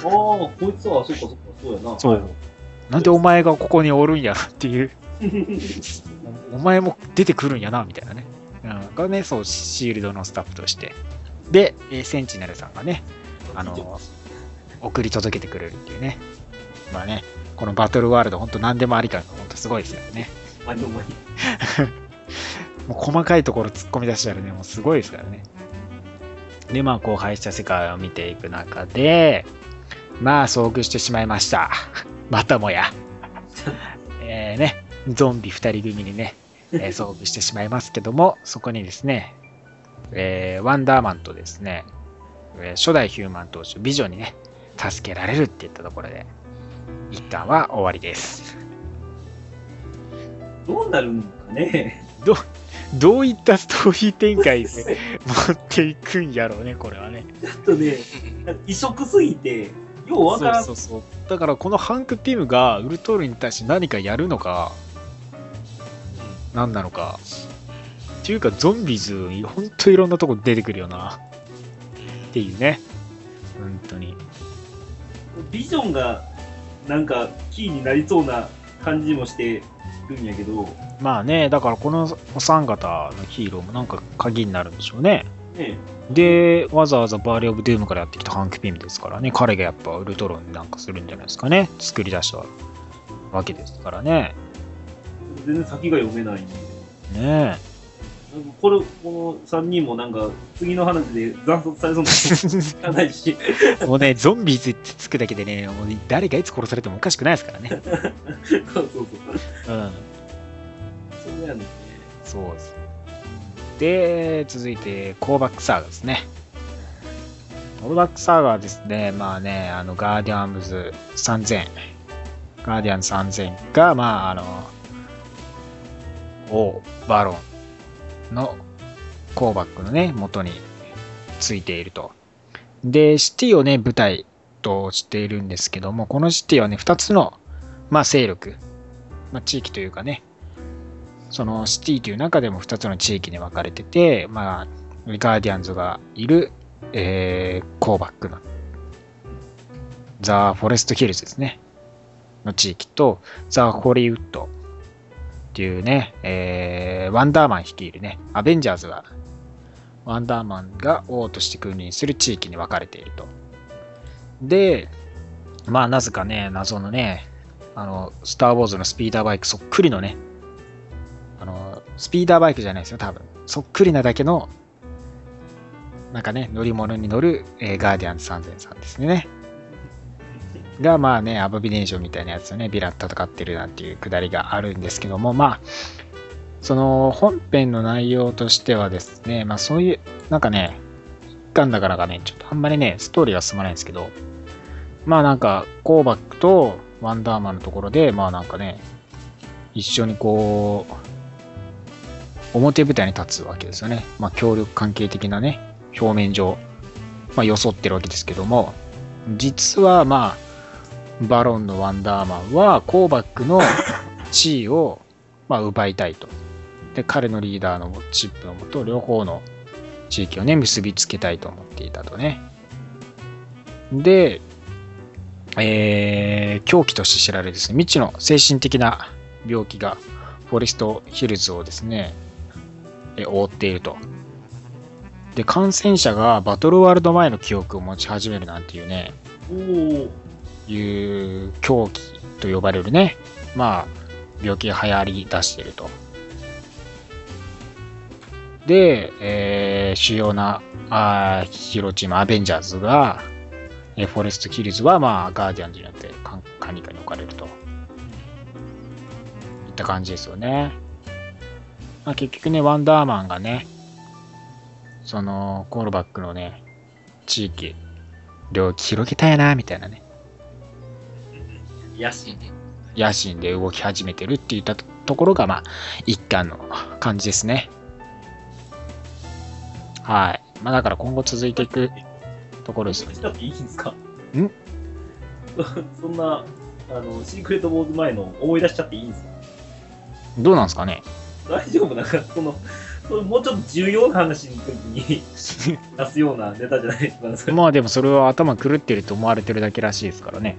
こいつは、そっかそっか、そうやな。そうなんでお前がここにおるんやっていう、(laughs) お前も出てくるんやな、みたいなね。うん、がね、そう、シールドのスタッフとして。で、えーセンチネルさんがね、あの、送り届けてくれるっていうね。まあね、このバトルワールド、本当何でもありか本当すごいですよね。(laughs) もう細かいところ突っ込み出したらね、もうすごいですからね。で、まあ、こう、廃した世界を見ていく中で、まあ、遭遇してしまいました。(laughs) またもや。(laughs) えーね、ゾンビ二人組にね、えー遭遇してしまいますけども、(laughs) そこにですね、えーワンダーマンとですね、えー初代ヒューマン当主、ビジョンにね、助けられるっていったところで、一巻は終わりです。どうなるんかね。どう、どういったストーリー展開で持っていくんやろうね、これはね。ちょっとね、異色すぎて、ようわからん。そうそうそう。だからこのハンク・ピムがウルトルに対して何かやるのか、何なのか。っていうか、ゾンビズ、ほんといろんなとこ出てくるよな。っていうね。本当に。ビジョンが、なんか、キーになりそうな感じもしてるんやけど、まあね、だからこのお三方のヒーローもなんか鍵になるんでしょうね。ね、で、わざわざバレー・オブ・ドゥームからやってきたハンク・ピムですからね、彼がやっぱウルトロンなんかするんじゃないですかね。作り出したわけですからね。全然先が読めないんで。ねなんかこれ、この3人もなんか、次の話で惨殺されそうな知らないし。え。(laughs) もうね、ゾンビーズってつくだけでね、もう誰がいつ殺されてもおかしくないですからね。そうそうそう。うん。そうやね。そうです。で、続いて、コーバックサーガですね。コーバックサーガはですね、まあね、あの、ガーディアンズ3000、ガーディアンズ3000が、まあ、あの、王、バロンのコーバックのね、元についていると。で、シティをね、舞台としているんですけども、このシティはね、2つの、まあ、勢力、まあ、地域というかね、そのシティという中でも2つの地域に分かれてて、まあ、ガーディアンズがいる、えー、コーバックのザ・フォレストヒルズですね。の地域と、ザ・ホリウッドっていうね、えー、ワンダーマン率いるね、アベンジャーズが、ワンダーマンが王として君臨する地域に分かれていると。で、まあ、なぜかね、謎のね、あの、スター・ウォーズのスピーダーバイクそっくりのね、あの、スピーダーバイクじゃないですよ、多分。そっくりなだけの、なんかね、乗り物に乗る、えーガーディアンズ3000さんですね。が、まあね、アボビネーションみたいなやつをね、ビラッと戦ってるなんていうくだりがあるんですけども、まあ、その本編の内容としてはですね、まあそういう、なんかね、一巻だからかね、ちょっとあんまりね、ストーリーは進まないんですけど、まあなんか、コーバックとワンダーマンのところで、まあなんかね、一緒にこう、表舞台に立つわけですよね。まあ協力関係的なね、表面上、まあ装ってるわけですけども、実はまあ、バロンのワンダーマンは、コーバックの地位を、まあ、奪いたいと。で、彼のリーダーのチップのもと、両方の地域をね、結びつけたいと思っていたとね。で、えー、狂気として知られるですね、未知の精神的な病気が、フォレストヒルズをですね、え覆っていると。で、感染者がバトルワールド前の記憶を持ち始めるなんていうね、お。いう狂気と呼ばれるね、まあ、病気が流行り出していると。で、えー主要なあーヒーローチームアベンジャーズが、えーフォレスト・キルズは、まあ、ガーディアンズによって管理下に置かれると。いった感じですよね。まあ、結局ね、ワンダーマンがね、その、コールバックのね、地域、領域広げたいな、みたいなね、野心。野心で動き始めてるっていったところが、まあ、一貫の感じですね。はい。まあ、だから今後続いていくところですよね。したっていいんですか？ん？そ (laughs) そんな、あの、シークレットウォーズ前の思い出しちゃっていいんですか？どうなんですかね？大丈夫？なんか、その、それもうちょっと重要な話の時に (laughs) 出すようなネタじゃないですか？まあでもそれは頭狂ってると思われてるだけらしいですからね。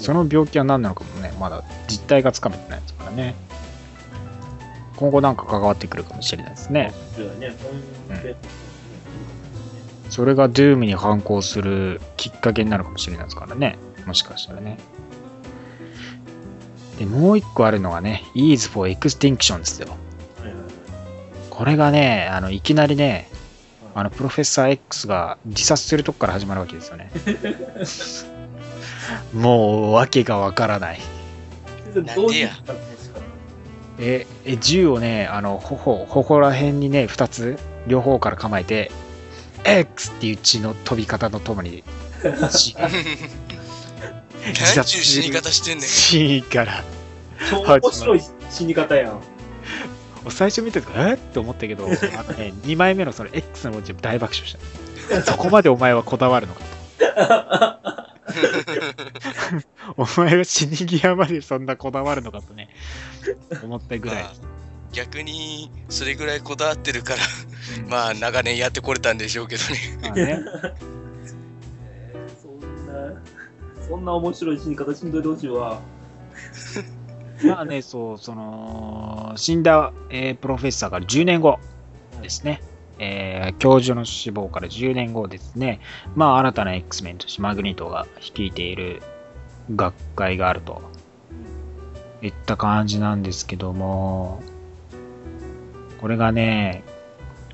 その病気は何なのかもね、まだ実態がつかめてないですからね。今後なんか関わってくるかもしれないですね。そうだね。そういうそれが Doom に反抗するきっかけになるかもしれないですからね。もしかしたらね。で、もう一個あるのがね、Ease for Extinction ですよ。これがね、あの、いきなりね、あの、プロフェッサー X が自殺するとこから始まるわけですよね。(laughs) もう、わけがわからない。なんでやえ、え銃をね、あの、頬、頬ら辺にね、二つ、両方から構えて、X っていう血の飛び方とともに、死 (laughs) 何ちゅう死に方してんねん。死から。超面白い死に方やん。最初見た時、え？って思ったけど、あのね、(laughs) 2枚目のその X の文字で大爆笑した。そこまでお前はこだわるのかと。(laughs) お前は死に際までそんなこだわるのかとね、思ったぐらいま。あ逆にそれぐらいこだわってるから、まあ長年やってこれたんでしょうけどね。まあね、え (laughs) ーそんな、そんな面白い死に方しんどいでほしいわ。まあね、そう、その、死んだ、えープロフェッサーから10年後ですね。えー教授の死亡から10年後ですね。まあ、新たな X メンとしてマグニートが率いている学会があるといった感じなんですけども、これがね、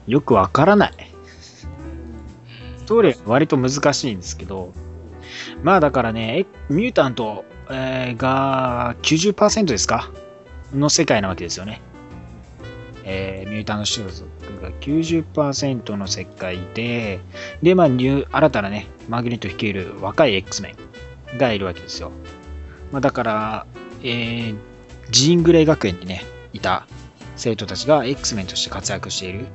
よくわからない。ストーリー割と難しいんですけど、まあだからね、ミュータント、えが90%ですか？の世界なわけですよね。えーミュータント種族が90%の世界で、で、まあ、ニュー新たなね、マグニット率いる若い X メンがいるわけですよ。まあ、だから、えージーングレイ学園にね、いた生徒たちが X メンとして活躍している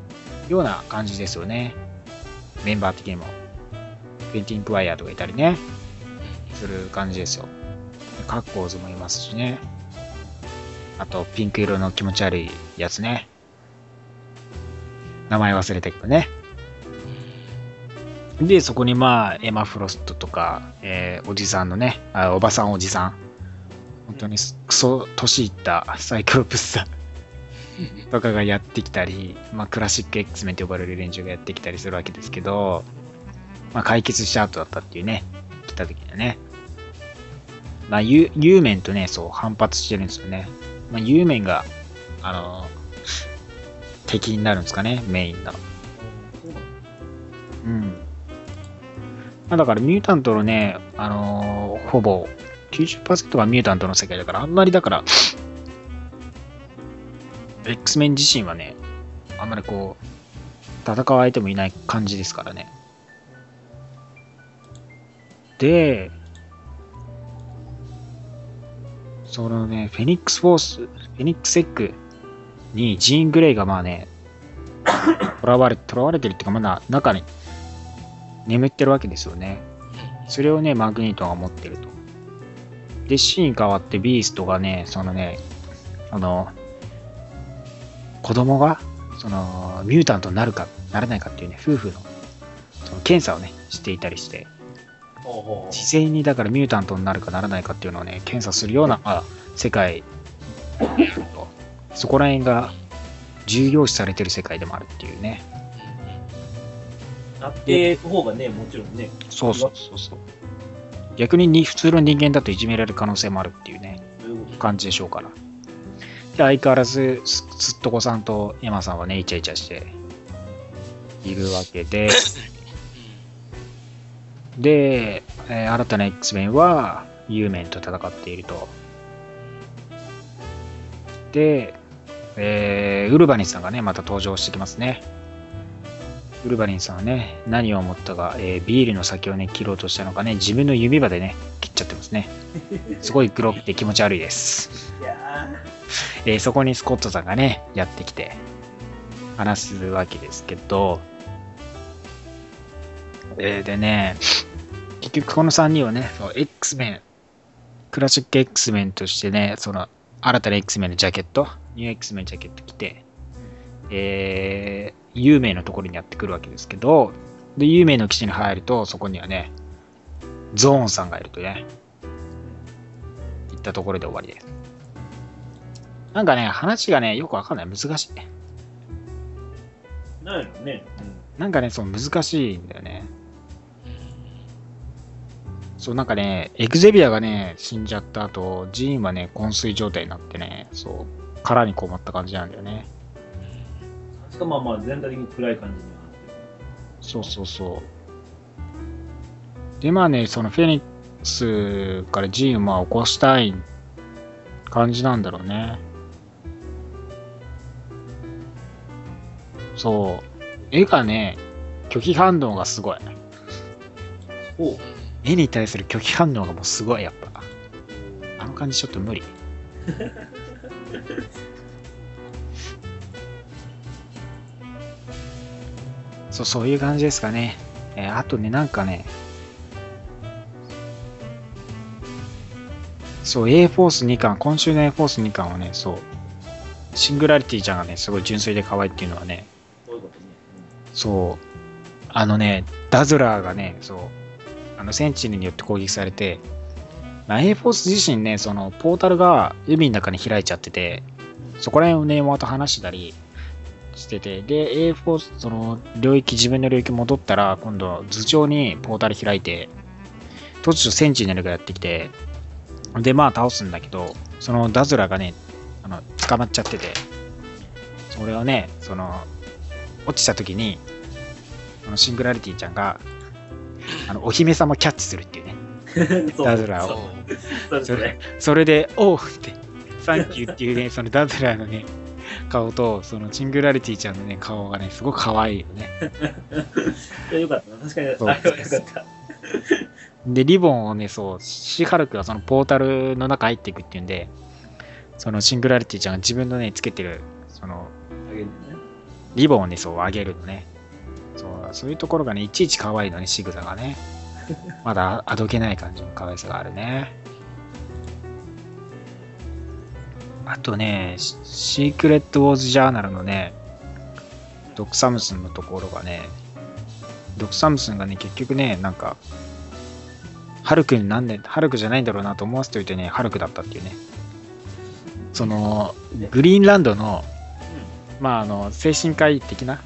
ような感じですよね。メンバー的にも。クエンティン・クワイアとかいたりね、する感じですよ。カッコーズもいますしね。あと、ピンク色の気持ち悪いやつね。名前忘れたけどね。で、そこにまあ、エマ・フロストとか、えーおじさんのね、あおばさんおじさん。本当にすクソ年いったサイクロプスさん (laughs) とかがやってきたり、まあ、クラシック X メンと呼ばれる連中がやってきたりするわけですけど、まあ、解決した後だったっていうね、来た時にはね。まあ、ユユーメンとね、そう、反発してるんですよね。まあ、ユーメンが、あの敵になるんですかね、メインの。うん。まあ、だからミュータントのね、あのーほぼ90%がミュータントの世界だから、あんまりだから、X メン自身はね、あんまりこう、戦う相手もいない感じですからね。で、そのね、フェニックスフォース、フェニックスエッグにジーン・グレイがまあね、囚われ、囚われてるっていうか、まだ中に眠ってるわけですよね。それをね、マグニートが持ってると。で、シーン変わってビーストがね、そのね、あの、子供が、その、ミュータントになるか、ならないかっていうね、夫婦の、その検査をね、していたりして、事前にだからミュータントになるかならないかっていうのをね、検査するような、まあ、世界と、(laughs) そこら辺が重要視されてる世界でもあるっていうね。なっていく方がね、もちろんね。そうそうそうそう。逆にに普通の人間だといじめられる可能性もあるっていうね、感じでしょうから。で、相変わらず、すすっとこさんとエマさんはね、イチャイチャしているわけで、(laughs) で、えー新たな X メンは、ユーメンと戦っていると。で、えー、ウルバリンさんがね、また登場してきますね。ウルバリンさんはね、何を思ったか、えービールの先をね、切ろうとしたのかね、自分の指刃でね、切っちゃってますね。すごい黒くて気持ち悪いです。えーそこにスコットさんがね、やってきて、話すわけですけど、えーでね、結局この3人はね、そう X メン、クラシック X メンとしてね、その新たな X メンのジャケット、ニュー X メンジャケット着て、えー、有名のところにやってくるわけですけど、で、有名の基地に入ると、そこにはね、ゾーンさんがいるとね、言ったところで終わりです。なんかね、話がね、よくわかんない。難しい。ー、なんやろね。なんかね、そう、難しいんだよね。そう、なんかね、エクゼビアがね、死んじゃった後、ジーンはね、昏睡状態になってね、そう、殻にこもった感じなんだよね。うん。しかもまあ全体的に暗い感じにはなってそうそうそう。で、まあね、そのフェニックスからジーンは起こしたい感じなんだろうね。そう。絵がね、拒否反応がすごい。る。おう絵に対する拒否反応がもうすごい、やっぱ。あの感じちょっと無理。(laughs) (laughs) そう、そういう感じですかね。えーあとね、なんかね、そう、A フォース2巻、今週の A フォース2巻はね、そう、シングラリティちゃんがね、すごい純粋で可愛いっていうのはね、そう。あのね、ダズラーがね、そう、あの、センチネによって攻撃されて、まあ、A フォース自身ね、その、ポータルが海の中に開いちゃってて、そこら辺をね、また話したりしてて、で、A フォース、その、領域、自分の領域戻ったら、今度、頭上にポータル開いて、突如センチネルがやってきて、で、まあ、倒すんだけど、そのダズラがね、あの、捕まっちゃってて、それをね、その、落ちた時に、あのシングラリティちゃんが、あの、お姫様キャッチするっていうね。(laughs) ダズラーを。そうですね。それで、おうって、サンキューっていうね、(laughs) そのダズラーのね、顔と、そのシングラリティちゃんのね、顔がね、すごく可愛いよね。い (laughs) やよかったな。確かに、あれはよかった。で、リボンをね、そう、シハルクがそのポータルの中入っていくっていうんで、そのシングラリティちゃんが自分のね、つけてる、その。リボンをね、そう上げるのね。そう、そういうところがね、いちいち可愛いのね、仕草がね。まだあどけない感じの可愛さがあるね。あとね、シークレット・ウォーズ・ジャーナルのね、ドク・サムスンのところがね、ドク・サムスンがね、結局ね、なんか、ハルクになんで、ハルクじゃないんだろうなと思わせておいてね、ハルクだったっていうね。その、グリーンランドの、まあ、あの、精神科医的な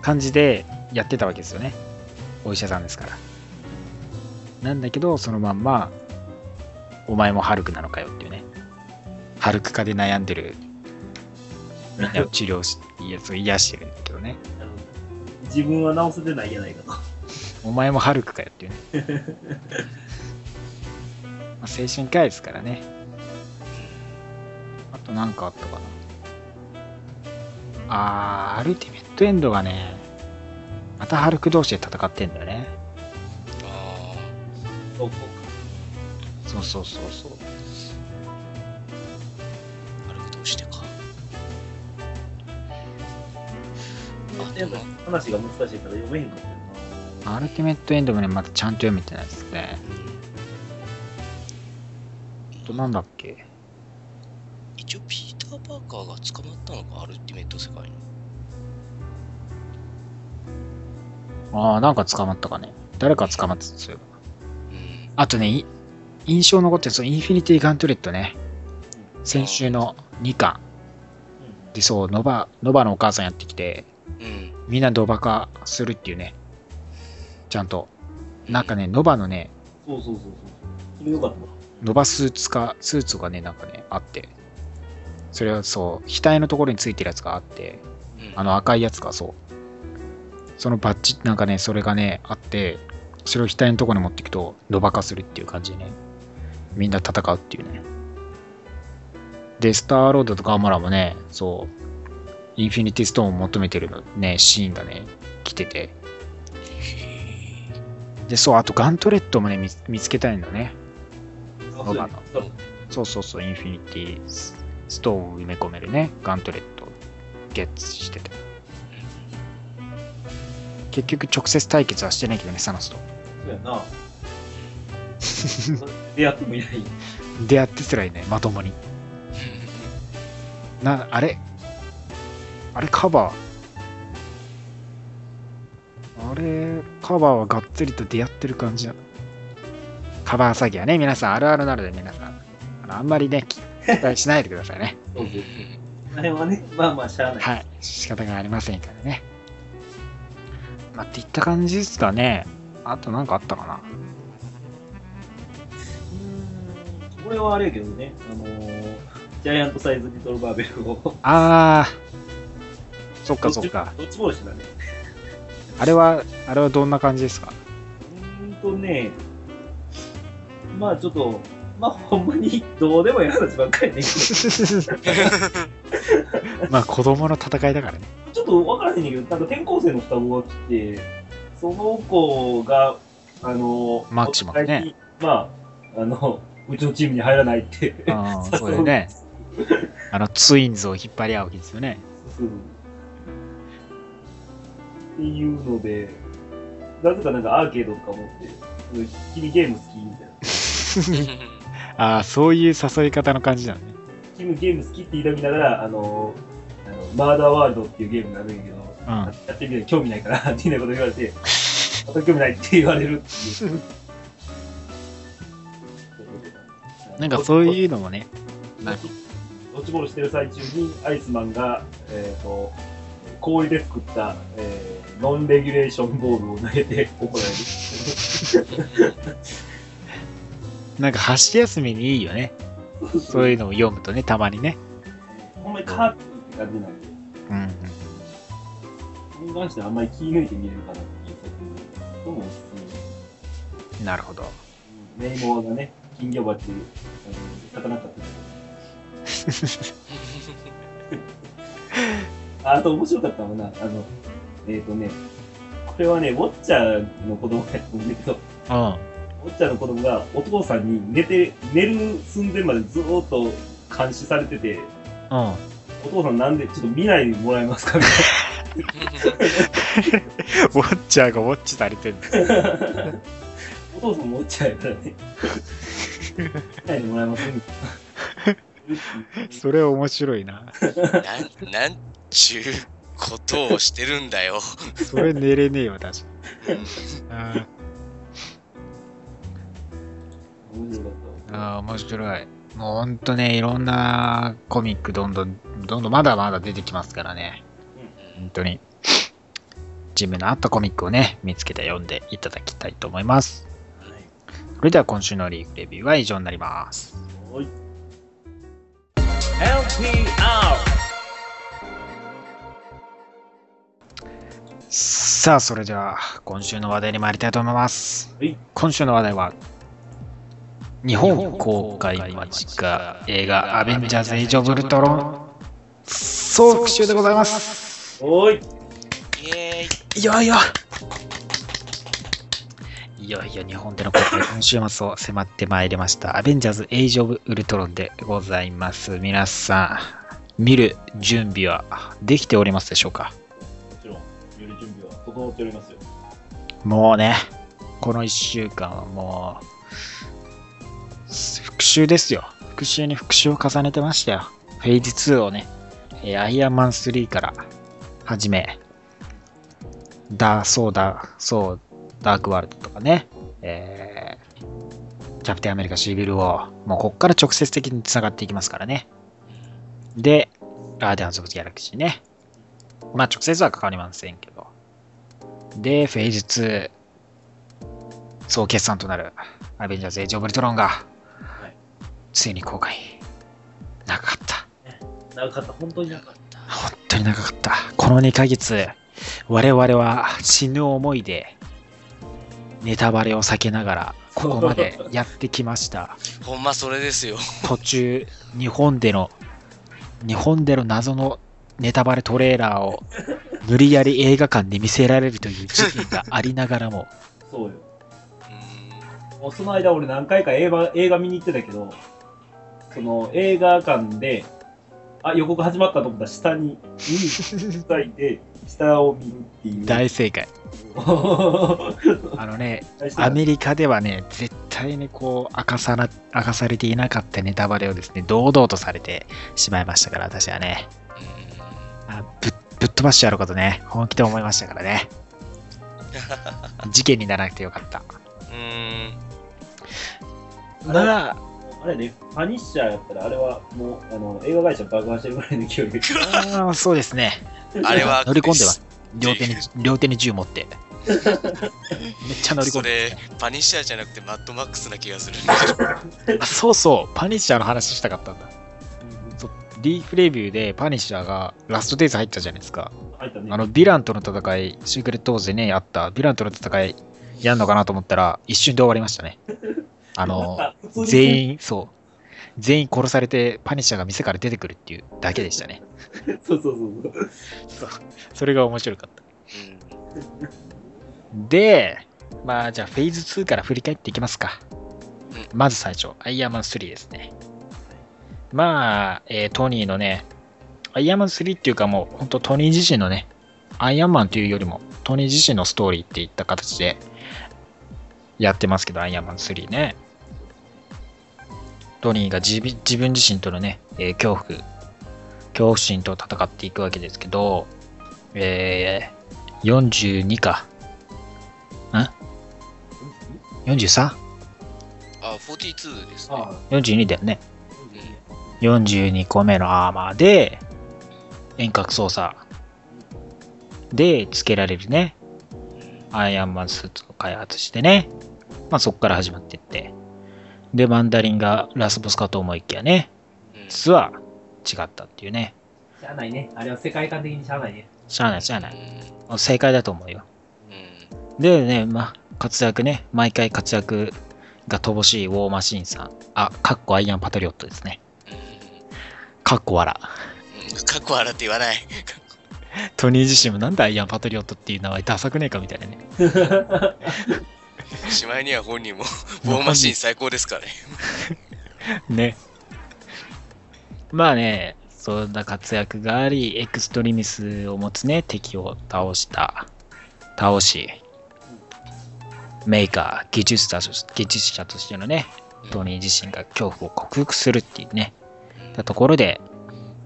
感じでやってたわけですよね。お医者さんですから。なんだけど、そのまんま、お前もハルクなのかよっていうね。ハルク化で悩んでる、みんなを治療し、いや、そう癒してるんだけどね。自分は直せてないんじゃないかと。お前もハルクかよっていうね。(laughs) まあ、精神科医ですからね。あとなんかあったかな。あー、アルティメットエンドがね、またハルク同士で戦ってんだよね。あそうそうそうそうそうそう。あ、歩くとしてか。あ、でもでも、話が難しいから読めへんかったよアルティメットエンドもね、まだちゃんと読めてないですね。あとなんだっけ？一応、ピーター・パーカーが捕まったのか、アルティメット世界に。ああ、なんか捕まったかね。誰か捕まってたんですよ。うん。あとね、い印象残ってるそのインフィニティ・ガントレットね。先週の2巻。で、そう、ノバ、ノバのお母さんやってきて、うん。みんなドバ化するっていうね。ちゃんと。なんかね、ノバのね、そうそうそうそう。それよかったわ。ノバスーツか、スーツがね、なんかね、あって。それはそう、額のところについてるやつがあって、うんあの赤いやつがそう。そのバッジ、なんかね、それがね、あって、それを額のところに持っていくと、ノバ化するっていう感じでね、みんな戦うっていうね。で、スターロードとガモラもね、そう、インフィニティストーンを求めてるのね、シーンがね、来てて。で、そう、あとガントレットもね、見見つけたいんだね。そうそうそうそう、インフィニティストーンを埋め込めるね、ガントレット、ゲッツしてて。結局、直接対決はしてないけどね、サノスと。そうやな。(laughs) 出会ってもいない。出会ってすらいね、まともに。(laughs) な、あれ？あれ、カバー。あれ、カバーはがっつりと出会ってる感じだな。カバー詐欺はね、皆さんあるあるなので、皆さん、あのあんまりね、期待しないでくださいね。(laughs) あれはね、まあまあ、しゃあない。はい。仕方がありませんからね。まあ、っていった感じですかね。あとなんかあったかな。うーんこれはあれやけどね、あのージャイアントサイズリトルバーベルを。あー、そっかそっか。どっちもしてたね。あれは、あれはどんな感じですか？うーんとね、まあちょっと、まあほんまにどうでもいい話ばっかりね。ち (laughs) まあ子供の戦いだからね。ょっとわからへんねんけど、なんか転校生の双子が来て、その子が、あの、マキシマムねまあ、あの、うちのチームに入らないって。ああ、そうだよね。(laughs) あの、ツインズを引っ張り合うわけですよね。うんっていうので、なぜかなんかアーケードとか持って、うん君ゲーム好きみたいな。(laughs) ああ、そういう誘い方の感じなのね。君ゲーム好きって言いながら、あの、あのマーダーワールドっていうゲームになるんやけど、うん。やってみて興味ないからっていうこと言われて、また興味ないって言われるっていう。なんかそういうのもね、ドッジドッジボールしてる最中にアイスマンが、えー、と氷で作った、えーノンレギュレーションボールを投げて (laughs) 怒られる。(laughs) なんか箸休みにいいよね。(laughs) そういうのを読むとね、たまにね。ほんまにカーって感じなんで、うんうん。それに関してはあんまり気抜いて見れるかなっていう作品ともおすすめなるほど。うんネイモアがね、金魚鉢、魚かって (laughs) ああと面白かったのがな、あの、えっ、とね、これはね、ウォッチャーの子供がやったんだけど、うん。ウォッチャーの子供がお父さんに寝て、寝る寸前までずーっと監視されてて、うん。お父さんなんでちょっと見ないでもらえますかみ (laughs) ウォッチャーがウォッチされてる。たいな。お父さんもウォッチャーやからね。見ないでもらえますみたいな。それ面白いな。なん、なんちゅうことをしてるんだよ。それ寝れねえよ、確かうんに。ああー、面白い。もうほんとね、いろんなコミックどんどん、どんどんまだまだ出てきますからね。本当に。自分の合ったコミックをね、見つけて読んでいただきたいと思います。それでは今週のリーグレビューは以上になります。はい。LPR さあ、それでは今週の話題に参りたいと思います。はい今週の話題は、日本公開間近映画アベンジャーズ・エイジ・オブ・ウルトロン総復習でございます。おーい。イエーイ。いよいよいよいよ日本での公開今週末を迫ってまいりました。アベンジャーズ・エイジ・オブ・ウルトロンでございます。皆さん、見る準備はできておりますでしょうか？もちろん、見る準備は整っておりますよ。もうね、この1週間はもう、復習ですよ。復習に復習を重ねてましたよ。フェーズ2をね、えーアイアンマン3から始め、ダー、そうだ、そう、ダークワールドとかね、えー、キャプテンアメリカシービルを、もうこっから直接的に繋がっていきますからね。で、ガーディアンズ・オブ・ギャラクシーね。まあ直接は関わりませんけど。で、フェーズ2、総決算となるアベンジャーズ・エイジ・オブ・ルトロンが、ついに公開。長かった。長かった、本当に長かっ本当に長かった。この2ヶ月、我々は死ぬ思いで、ネタバレを避けながら、ここまで (laughs) やってきました。ほんまそれですよ。途中、日本での日本での謎のネタバレトレーラーを無理やり映画館で見せられるという事件がありながらも、(laughs) そうよ。その間俺何回か映画映画見に行ってたけど、その映画館で、あ、予告始まったと思ったら下に、見に行いて、下を見るっていう。大正解。(laughs) あのね、アメリカではね、絶対にこう明かさな、明かされていなかったネタバレをですね、堂々とされてしまいましたから、私はね、あぶっぶっ飛ばしてやることね、本気で思いましたからね、(laughs) 事件にならなくてよかった。うん。まあ、あれね、パニッシャーやったら、あれはもう、あの、映画会社爆破してるぐらいの勢いで。あーそうですね。あれは乗り込んでます。両手に、両手に銃持って。(laughs) めっちゃ乗り込そんでれ、パニッシャーじゃなくてマッドマックスな気がする。あそうそう、パニッシャーの話したかったんだ。そうリーフレビューでパニッシャーがラストデイズ入ったじゃないですか。入ったね。あの、ヴィランとの戦い、シークレットウォーズでね、あった、ヴィランとの戦い、やんのかなと思ったら、一瞬で終わりましたね。あの、全員、そう。全員殺されて、パニッシャーが店から出てくるっていうだけでしたね。(laughs) そうそうそうそう。それが面白かった。うん。で、まあ、じゃあ、フェーズ2から振り返っていきますか。うまず最初、アイアンマン3ですね。まあ、えートニーのね、アイアンマン3っていうかもう、本当トニー自身のね、アイアンマンというよりも、トニー自身のストーリーっていった形でやってますけど、アイアンマン3ね。トニーが自分自分自身とのね、えー恐怖、恐怖心と戦っていくわけですけど、えー、42か。ん ?43?42 あ、42ですね。ああ、だよね。42個目のアーマーで、遠隔操作でつけられるね、アイアンマンスーツを開発してね、まあそこから始まっていって、で、マンダリンがラスボスかと思いきやね、うん実は違ったっていうね、しゃあないね。あれは世界観的にしゃあないね。しゃあないしゃあない。正解だと思うよ。うんでね、まあ、活躍ね、毎回活躍が乏しいウォーマシーンさん。あ、かっこアイアンパトリオットですね。かっこ笑。うんかっこ笑って言わない。トニー自身もなんでアイアンパトリオットっていう名前ダサくねえかみたいなね。(laughs) しまいには本人も、ウォーマシーン最高ですからね。(laughs) ね。まあね、そんな活躍があり、エクストリミスを持つね、敵を倒した。倒し、メーカー、技術者とし技術者としてのね、トニー自身が恐怖を克服するっていうね、たところで、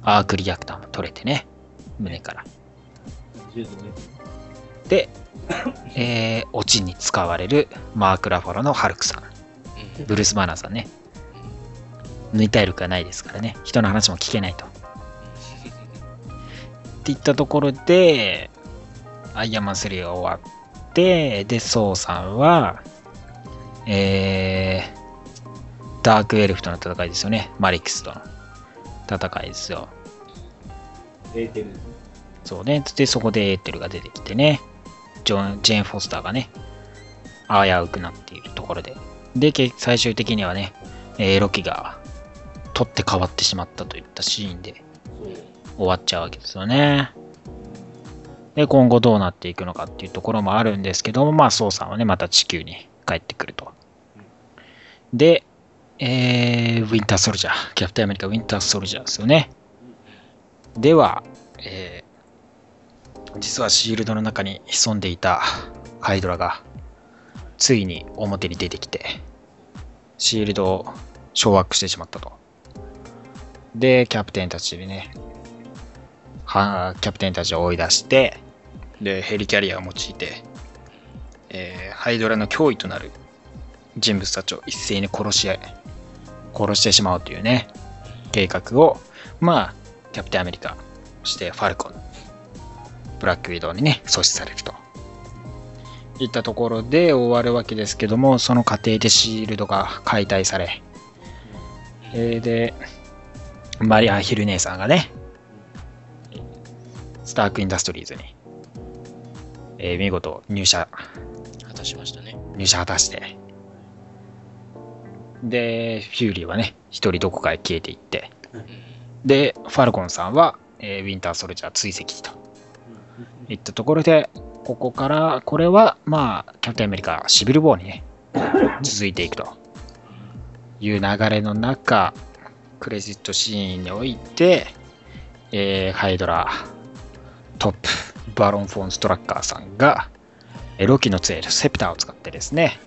アークリアクターも取れてね、胸から。で、(laughs) えー、オチに使われるマーク・ラファロのハルクさん。うんブルース・バーナーさんね。抜い体力がないですからね。人の話も聞けないと。っていったところで、アイアンマン3が終わって、で、ソウさんは、えー、ダークエルフとの戦いですよね。マリックスとの戦いですよ。エーテル。そうね。で、そこでエーテルが出てきてね。ジョン、ジェーン・フォスターがね、危うくなっているところで。で、最終的にはね、えーロキが取って変わってしまったといったシーンで終わっちゃうわけですよね。で、今後どうなっていくのかっていうところもあるんですけども、まあ、ソウさんはね、また地球に帰ってくると。で、えー、ウィンターソルジャー、キャプテンアメリカウィンターソルジャーですよね。では、え実はシールドの中に潜んでいたハイドラが、ついに表に出てきて、シールドを掌握してしまったと。で、キャプテンたちにね、はキャプテンたちを追い出して、で、ヘリキャリアを用いて、えーハイドラの脅威となる人物たちを一斉に殺し合い、殺してしまうというね、計画を、まあ、キャプテンアメリカ、そしてファルコン、ブラックウィドウにね、阻止されると。いったところで終わるわけですけども、その過程でシールドが解体され、えーで、マリア・ヒル姉さんがね、スターク・インダストリーズに、えー見事入社、果たしましたね。入社果たして、で、フューリーはね、一人どこかへ消えていって、うんで、ファルコンさんは、えーウィンターソルジャー追跡といったところで、ここから、これは、まあ、キャプテンアメリカ、シビル・ウォーにね、(laughs) 続いていくという流れの中、クレジットシーンにおいて、えーハイドラトップ、バロン・フォン・ストラッカーさんが、えーロキの杖、セプターを使ってですね、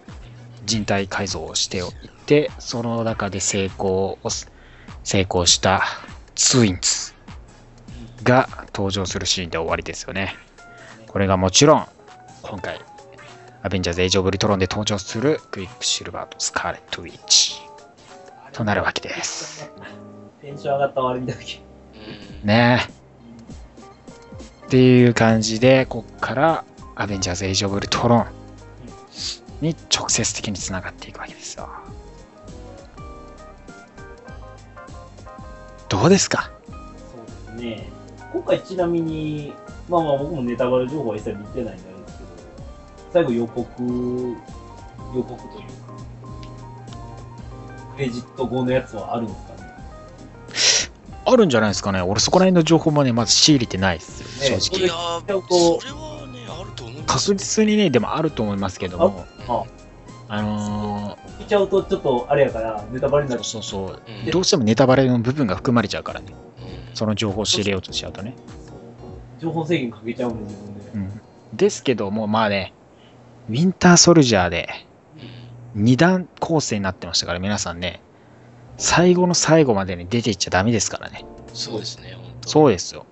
人体改造をしておいて、その中で成功をす、成功したツインズが登場するシーンで終わりですよね。これがもちろん、今回、アベンジャーズ・エイジ・オブ・ウルトロンで登場するクイック・シルバーとスカーレット・ウィッチとなるわけです。テンション上がったわ、あれ見たとき。うんねえ。っていう感じで、こっからアベンジャーズ・エイジ・オブ・リトロンに直接的につながっていくわけですよ。どうですか？そうですね。今回ちなみに、まあまあ僕もネタバレ情報は一切見てないんであれですけど、最後予告、予告というか、クレジット後のやつはあるんですかね？あるんじゃないですかね。俺そこら辺の情報もね、まず仕入れてないですよ、ね正直。いやー、それはね、あると思う確実にね、でもあると思いますけども、ああ。の見ちゃうとちょっとあれやから、ネタバレになーる。そうそう、う。ん。どうしてもネタバレの部分が含まれちゃうからね、うんその情報を仕入れようとしちゃうとね。情報制限かけちゃうんで、自分で。うん、ですけども、まあね、ウィンターソルジャーで2段構成になってましたから、皆さんね、最後の最後までに出ていっちゃダメですからね。そうですね、本当。そうですよ。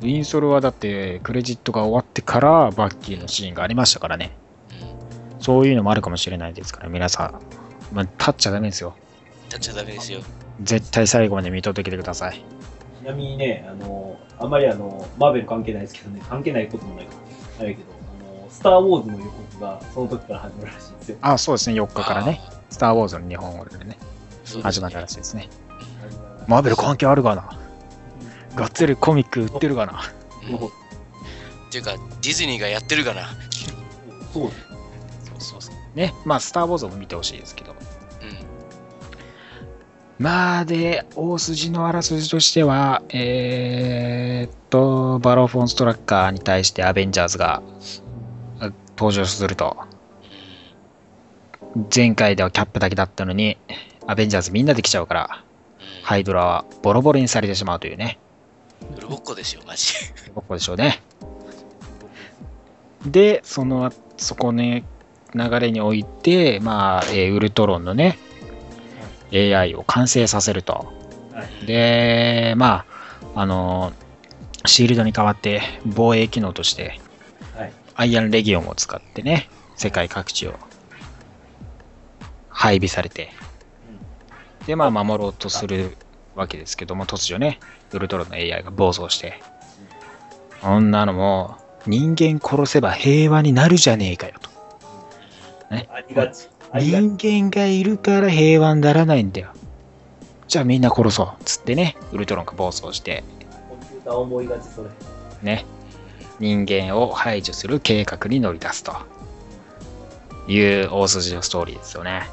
ウィンソルはだって、クレジットが終わってからバッキーのシーンがありましたからね。うんそういうのもあるかもしれないですから、皆さん、まあ、立っちゃダメですよ。立っちゃダメですよ。絶対最後まで見届けてください。ちなみにね、あの、あんまりあの、マーベル関係ないですけどね、関係ないこともないかあれやけど、あの、スター・ウォーズの予告がその時から始まるらしいんですよ。あ、そうですね、4日からね、スター・ウォーズの日本語でね、始まったらしいですね。マーベル関係あるかな？がっつりコミック売ってるかな？うんっていうか、ディズニーがやってるかな？そうです。そうそうそう。ね、まあ、スター・ウォーズも見てほしいですけど。うん。まあ、で、大筋のあらすじとしては、えーっと、バロー・フォン・ストラッカーに対してアベンジャーズがあ登場すると。前回ではキャップだけだったのに、アベンジャーズみんなで来ちゃうから、うん。ハイドラはボロボロにされてしまうというね。ウルボッコですよ、マジここでしょうね。で、その、そこね、流れにおいて、まあ、えーウルトロンのね、AI を完成させると。はい。で、まあ、あの、シールドに代わって防衛機能として、はい。アイアンレギオンを使ってね、世界各地を配備されて、で、まあ、守ろうとするわけですけども、突如ね、ウルトロンの AI が暴走して、こんなのもう、人間殺せば平和になるじゃねえかよと。ありがち。ありがち。人間がいるから平和にならないんだよ。じゃあみんな殺そう。つってね、ウルトロンが暴走して、コンピューター思いがち、それ。ね、人間を排除する計画に乗り出すという大筋のストーリーですよね。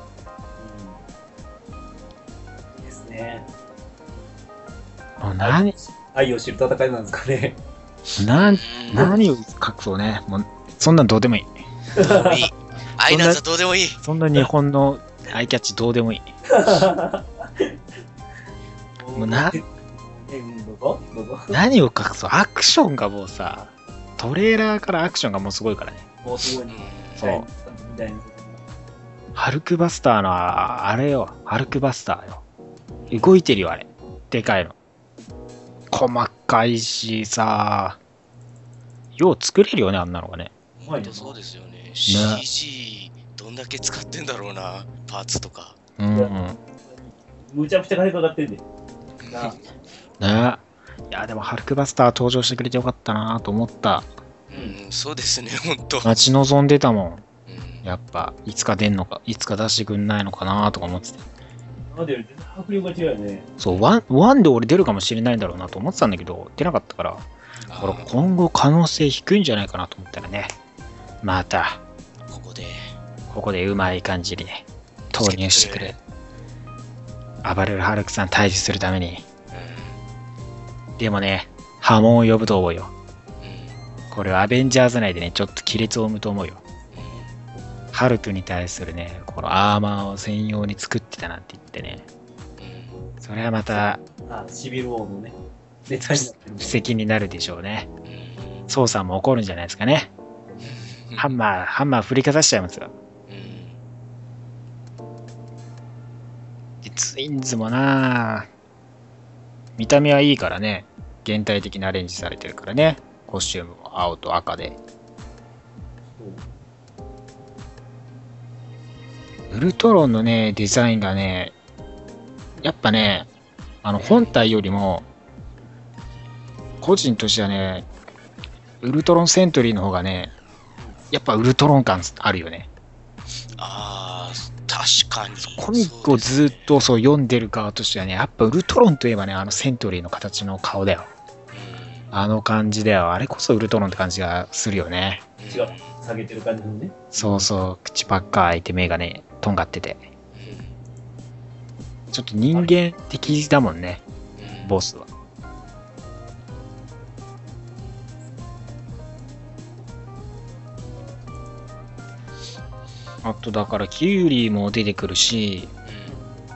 うん。ですね。もう何、愛を知る戦いなんですかね。な何を隠そうね。もう、そんなんどうでもいい。(laughs) どうでもいい。愛なんざどうでもいい。そんな日本のアイキャッチどうでもいい。もうな。何を隠そう？アクションがもうさ、トレーラーからアクションがもうすごいからね。もうすごいね。そうみたいな。ハルクバスターの、あれよ。ハルクバスターよ。動いてるよ、あれ。でかいの。細かいしさ、よう作れるよね、あんなのがね。本当そうですよね。CG どんだけ使ってんだろうな、パーツとか。うん、うん。むちゃくちゃ金かかってんで。なねいや、でもハルクバスター登場してくれてよかったなと思った。うん、そうですね、(laughs) 本当。待ち望んでたもん。うんやっぱ、いつか出んのか、いつか出してくんないのかなとか思ってて。迫力が違うよね。そう、ワン、ワンで俺出るかもしれないんだろうなと思ってたんだけど、出なかったから、あ俺ー今後可能性低いんじゃないかなと思ったらね、また、ここで。ここでうまい感じにね、投入してくれ。暴れるハルクさん退治するために。でもね、波紋を呼ぶと思うよ。これはアベンジャーズ内でね、ちょっと亀裂を生むと思うよ。ハルクに対するね、このアーマーを専用に作ってたなんて言ってね、それはまたあ、シビル王のね、ネタになるでしょうね。操作も起こるんじゃないですかね。ハンマー、ハンマー振りかざしちゃいますよ。でツインズもな見た目はいいからね。現代的なアレンジされてるからね。コスチュームも青と赤で。ウルトロンのね、デザインがね、やっぱね、あの本体よりも、個人としてはね、ウルトロンセントリーの方がね、やっぱウルトロン感あるよね。ああ、確かに。コミックをずっとそう読んでる側としてはね、やっぱウルトロンといえばね、あのセントリーの形の顔だよ。あの感じだよ。あれこそウルトロンって感じがするよね。違う。下げてる感じのね。そうそう、口ばっか開いて目がね、とんがってて。ちょっと人間的だもんね、ボスは。あとだからキュウリも出てくるし、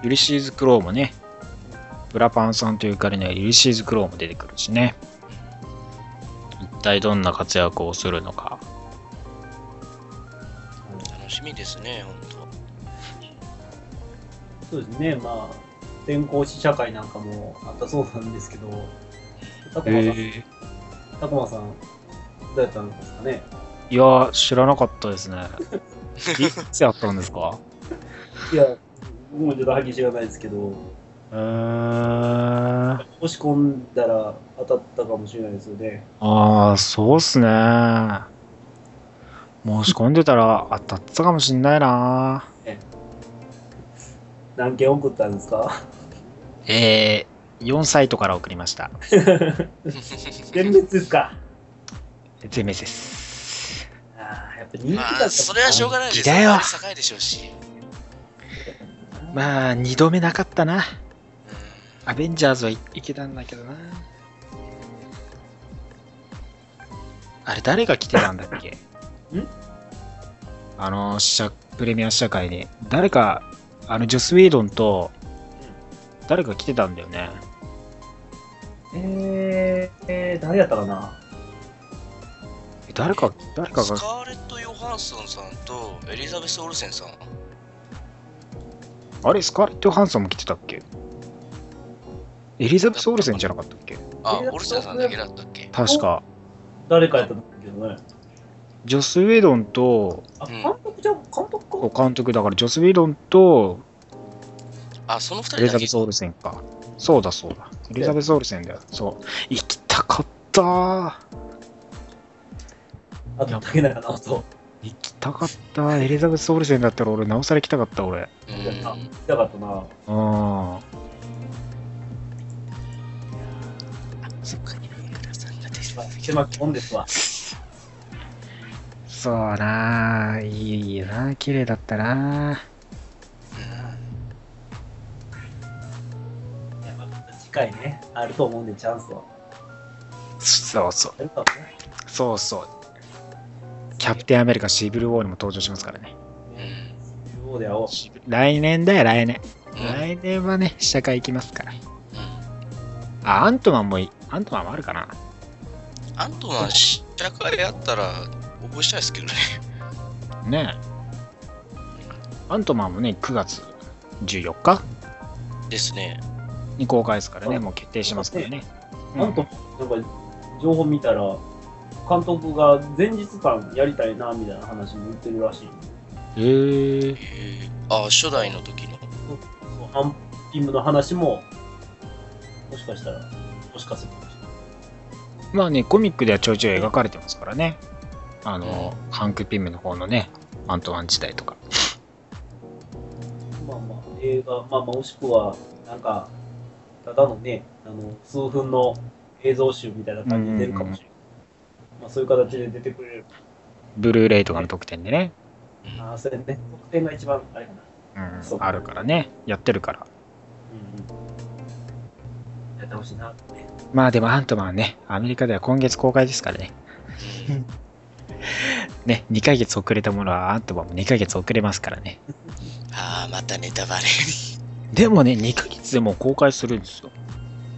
ユリシーズ・クローもね、ブラパンさんという彼にはユリシーズ・クローも出てくるしね。一体どんな活躍をするのか。楽しみですね、本そうですね、まあ、転校試写会なんかもあったそうなんですけど、たこまさん、たこまさん、どうやったんですかね？いや、知らなかったですね。(laughs) いつやったんですか？いや、僕もちょっとはっきり知らないですけど、えー、押し込んだら当たったかもしれないですよね。ああ、そうっすね。申し込んでたら当たってたかもしんないな。何件送ったんですか？えー、4サイトから送りました。(laughs) 全滅ですか？全滅です。人気だまあ、ったそれはしょうがないです人気だよあれ高いでしょうし。まあ、2度目なかったな。うんアベンジャーズはい、いけたんだけどな。あれ、誰が来てたんだっけ？(laughs) ん？あの、試写、プレミア試写会に。誰か、あの、ジョス・ウェイドンと、誰か来てたんだよね。えー、えー、誰やったかな？え誰か、誰かがスカ、ーレット・ヨハンソンさんとエリザベス・オルセンさん。あれ、スカーレット・ヨハンソンも来てたっけ？エリザベス・オルセンじゃなかったっけ？あオルセンさんだけだったっけ？確か。誰かやったんだけどね。ジョス・ウェイドンと、あ、うん監督じゃん監督か？監督だから、ジョス・ウェイドンと、あ、その二人エリザベス・オルセンか。そうだそうだ。エリザベス・オルセンだよ。そう。行きたかったー。あと、竹中直人。行きたかった。エリザベス・オルセンだったら俺、なおさら行きたかった、俺。行きたかったな。うん。そっか、今村さんが出てまあ狭きもんですわ。そうなー。いいな綺麗だったな次回ね、あると思うんで、チャンスは。そうそう。そうそう。キャプテンアメリカシビル・ウォーにも登場しますからね。来年だよ、来年。うん来年はね、試写会行きますから。うんあ、アントマンもい、アントマンもあるかな。アントマン、試写会やったら応募したいですけどね。ねえ。アントマンもね、9月14日ですね。に公開ですからね、うんもう決定しますからね。なんと、なんか、情報見たら、監督が前日間やりたいな、みたいな話も言ってるらしい。えー、えー、あ、初代の時の？ハンピムの話も、もしかしたら、もしかするかもしれない。まあね、コミックではちょいちょい描かれてますからね。あの、ハンク・ピムの方のね、アントワン自体とか。まあまあ、映画、まあまあ、もしくは、なんか、ただのね、あの、数分の映像集みたいな感じで出るかもしれない。まあ、そういう形で出てくれる。ブルーレイとかの特典でね、ああ、それね、得点が一番、あれかな。うんそう、あるからね、やってるから。うん。やってほしいな。まあでもアントマンはね、アメリカでは今月公開ですからね。ね、2ヶ月遅れたものはアントマンも2ヶ月遅れますからね。ああ、またネタバレ。でもね、2ヶ月でもう公開するんですよ。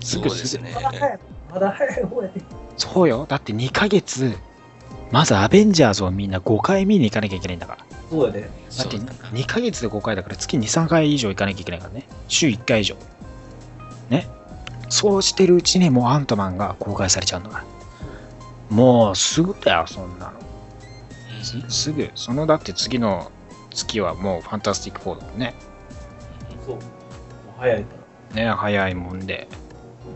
すそうぐですねま。だ早い、まだ早い方やで。そうよ。だって2ヶ月、まずアベンジャーズをみんな5回見に行かなきゃいけないんだから。そうやで。だってそうだな2ヶ月で5回だから月2、3回以上行かなきゃいけないからね。週1回以上。ね。そうしてるうちにもうアントマンが公開されちゃうんだから。もうすぐだよ、そんなの。すすぐ。そのだって次の月はもうファンタスティック4だもんね。そう。もう早いから。ね、早いもんで。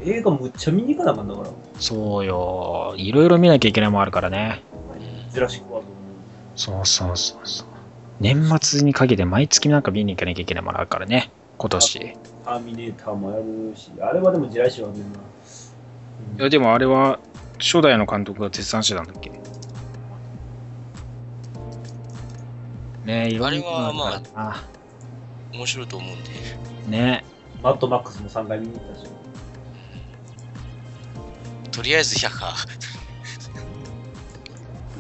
映画むっちゃ見に行かなあかんだから。そうよ。いろいろ見なきゃいけないもんあるからね。ジュラシックワールそうそうそうそう。年末にかけて毎月なんか見に行かなきゃいけないものあるからね。今年。いド、ターミネーターもやるし、あれはでも地雷師はみんな。うんや、でもあれは初代の監督が絶賛してたんだっけ？ねえ、いれはまああ。面白いと思うんで。ねマッドマックスも3回見に行ったし。とりあえず100か。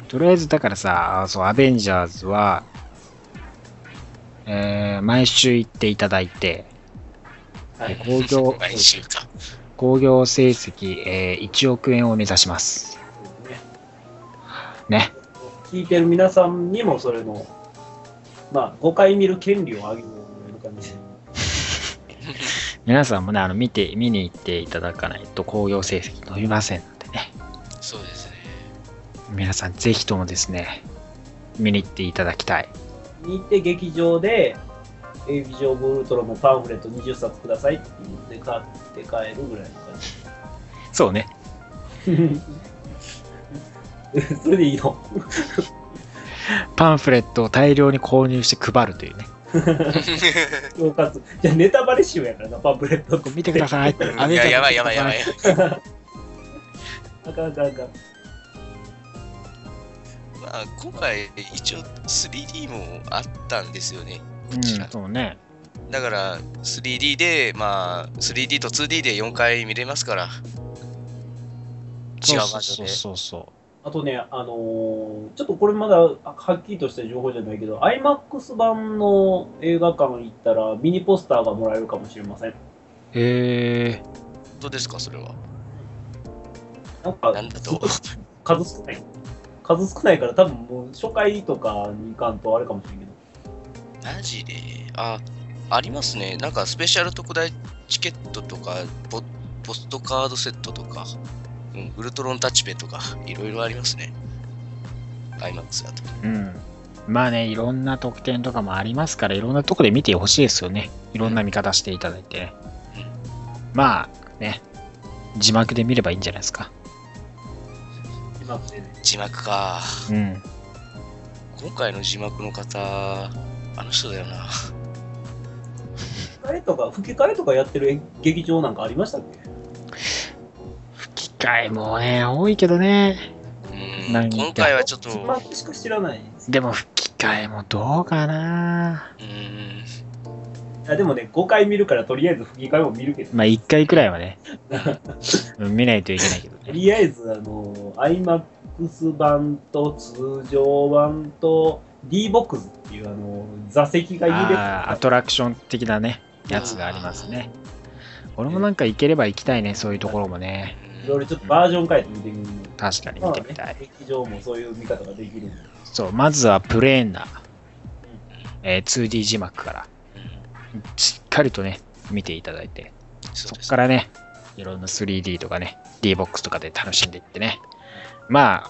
とりあえずだからさ、そう、アベンジャーズは、えー、毎週行っていただいて、はい。興行、(laughs) 毎週か。興行成績、えー、1億円を目指します。ねね。聞いてる皆さんにもそれの、まあ、5回見る権利をあげる感じで。皆さんもね、あの、見て、見に行っていただかないと興行成績伸びませんのでね。そうですね。皆さんぜひともですね、見に行っていただきたい。見に行って劇場で、エビジョーブウルトラのパンフレット20冊くださいって言って買って帰るぐらいの感そうね。じ。それでいいの (laughs) パンフレットを大量に購入して配るというね。(laughs) 恐喝じゃあネタバレしようやからな、パンフレット。見てください (laughs) って。いや、やばいやばいやばい。あかんあかんあかん。まあ、今回、一応 3D もあったんですよね。うん、こちら。そうね。だから、3D で、まあ、3D と 2D で4回見れますから。違う場所そうで。そうそうあとね、あのーちょっとこれまだはっきりとした情報じゃないけど、IMAX 版の映画館行ったらミニポスターがもらえるかもしれません。へえどうですか、それは？なんか、なんだと？数少ない。数少ないから多分もう初回とかに行かんとあれかもしれんけど。マジで？あ、ありますね。なんかスペシャル特大チケットとか、ポポストカードセットとか、うん、ウルトロンタッチペンとか、いろいろありますね。IMAX だと。うん。まあね、いろんな特典とかもありますから、いろんなとこで見てほしいですよね。いろんな見方していただいてね。まあね、字幕で見ればいいんじゃないですか。今までね。字幕か。うん。今回の字幕の方、あの人だよな。吹き替えとか、吹き替えとかやってる劇場なんかありましたっけ？機械もね、多いけどね。うん、何今回はちょっと、字幕しか知らないんでも吹き替えもどうかな。うん、あでもね、5回見るからとりあえず吹き替えも見るけど、まあ1回くらいはね、(laughs) うん見ないといけないけどとね。りあえず、あの、IMAX 版と通常版と D ボックスっていうあの座席が揺れああ、アトラクション的なね、やつがありますね。俺もなんか行ければ行きたいね、そういうところもね。いろいろちょっとバージョン変えて見てみる確かに見てみたい。劇場もそういう見方ができる。そう、まずはプレーンな、えー 2D 字幕から、うんしっかりとね、見ていただいて、そこからね、いろんな 3D とかね、D-BOX とかで楽しんでいってね。まあ、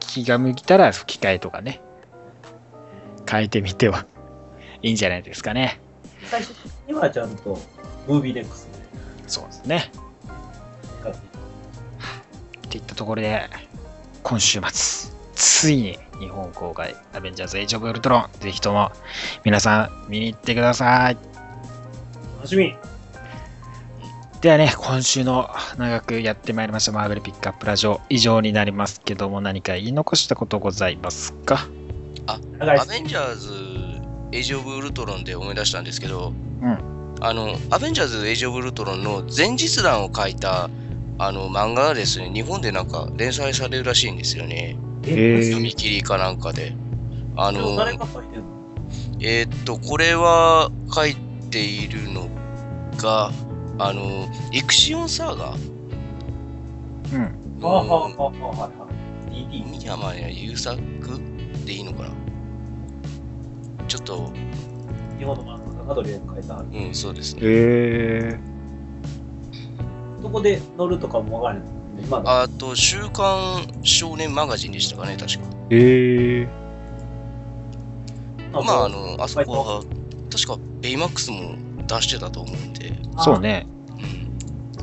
気が向いたら吹き替えとかね、変えてみてはいいんじゃないですかね。最終的にはちゃんとムービーネックスでそうですね。使っていったところで、今週末、ついに日本公開、アベンジャーズ・エイジ・オブ・ウルトロン、ぜひとも皆さん見に行ってください。楽しみ。ではね、今週の長くやってまいりましたマーベルピックアップラジオ以上になりますけども何か言い残したことございますか？長い。アベンジャーズ、エイジ・オブ・ウルトロンで思い出したんですけど、うん。あの、アベンジャーズ・エイジ・オブ・ルトロンの前日談を書いた、あの、漫画がですね、日本でなんか連載されるらしいんですよね。へー読み切りかなんかで。あの、えーっと、これは書いているのが、あの、イクシオンサーガうん。ああ、のああ、はいはい。DD。三山や優作でいいのかな？ちょっと、日本の漫画家がどれ書いたうん、そうですね。へどこで乗るとかもわからない。今だ。あと、週刊少年マガジンでしたかね、確か。え。へえ。まあ、あの、あそこは、確か、ベイマックスも出してたと思うんで、そうね。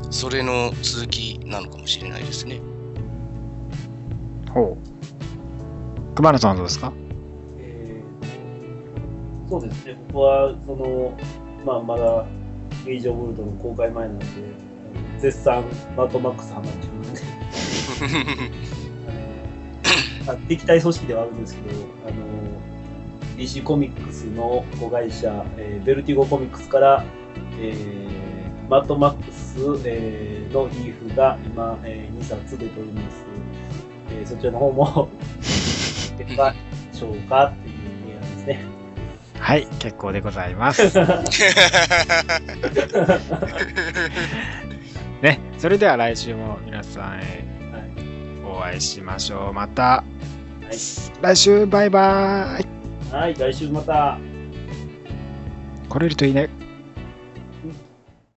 うん。それの続きなのかもしれないですね。ほう。熊野さんはどうですか？えーそうですね、僕は、その、まあ、まだ、ゲイジ・オブ・ウルトの公開前なんで、絶賛、マットマックスハマってるんで、(laughs) あのあ敵対組織ではあるんですけど、あの、DC コミックスの子会社、えーベルティゴコミックスから、えーマットマックス、えーのリーフが今、え2冊出ております。えーそちらの方も、いかがでしょうかっていう提案ですね。はい、結構でございます。ね、それでは来週も皆さんへお会いしましょう。またはい来週バイバイ。はい、来週また。来れるといいね。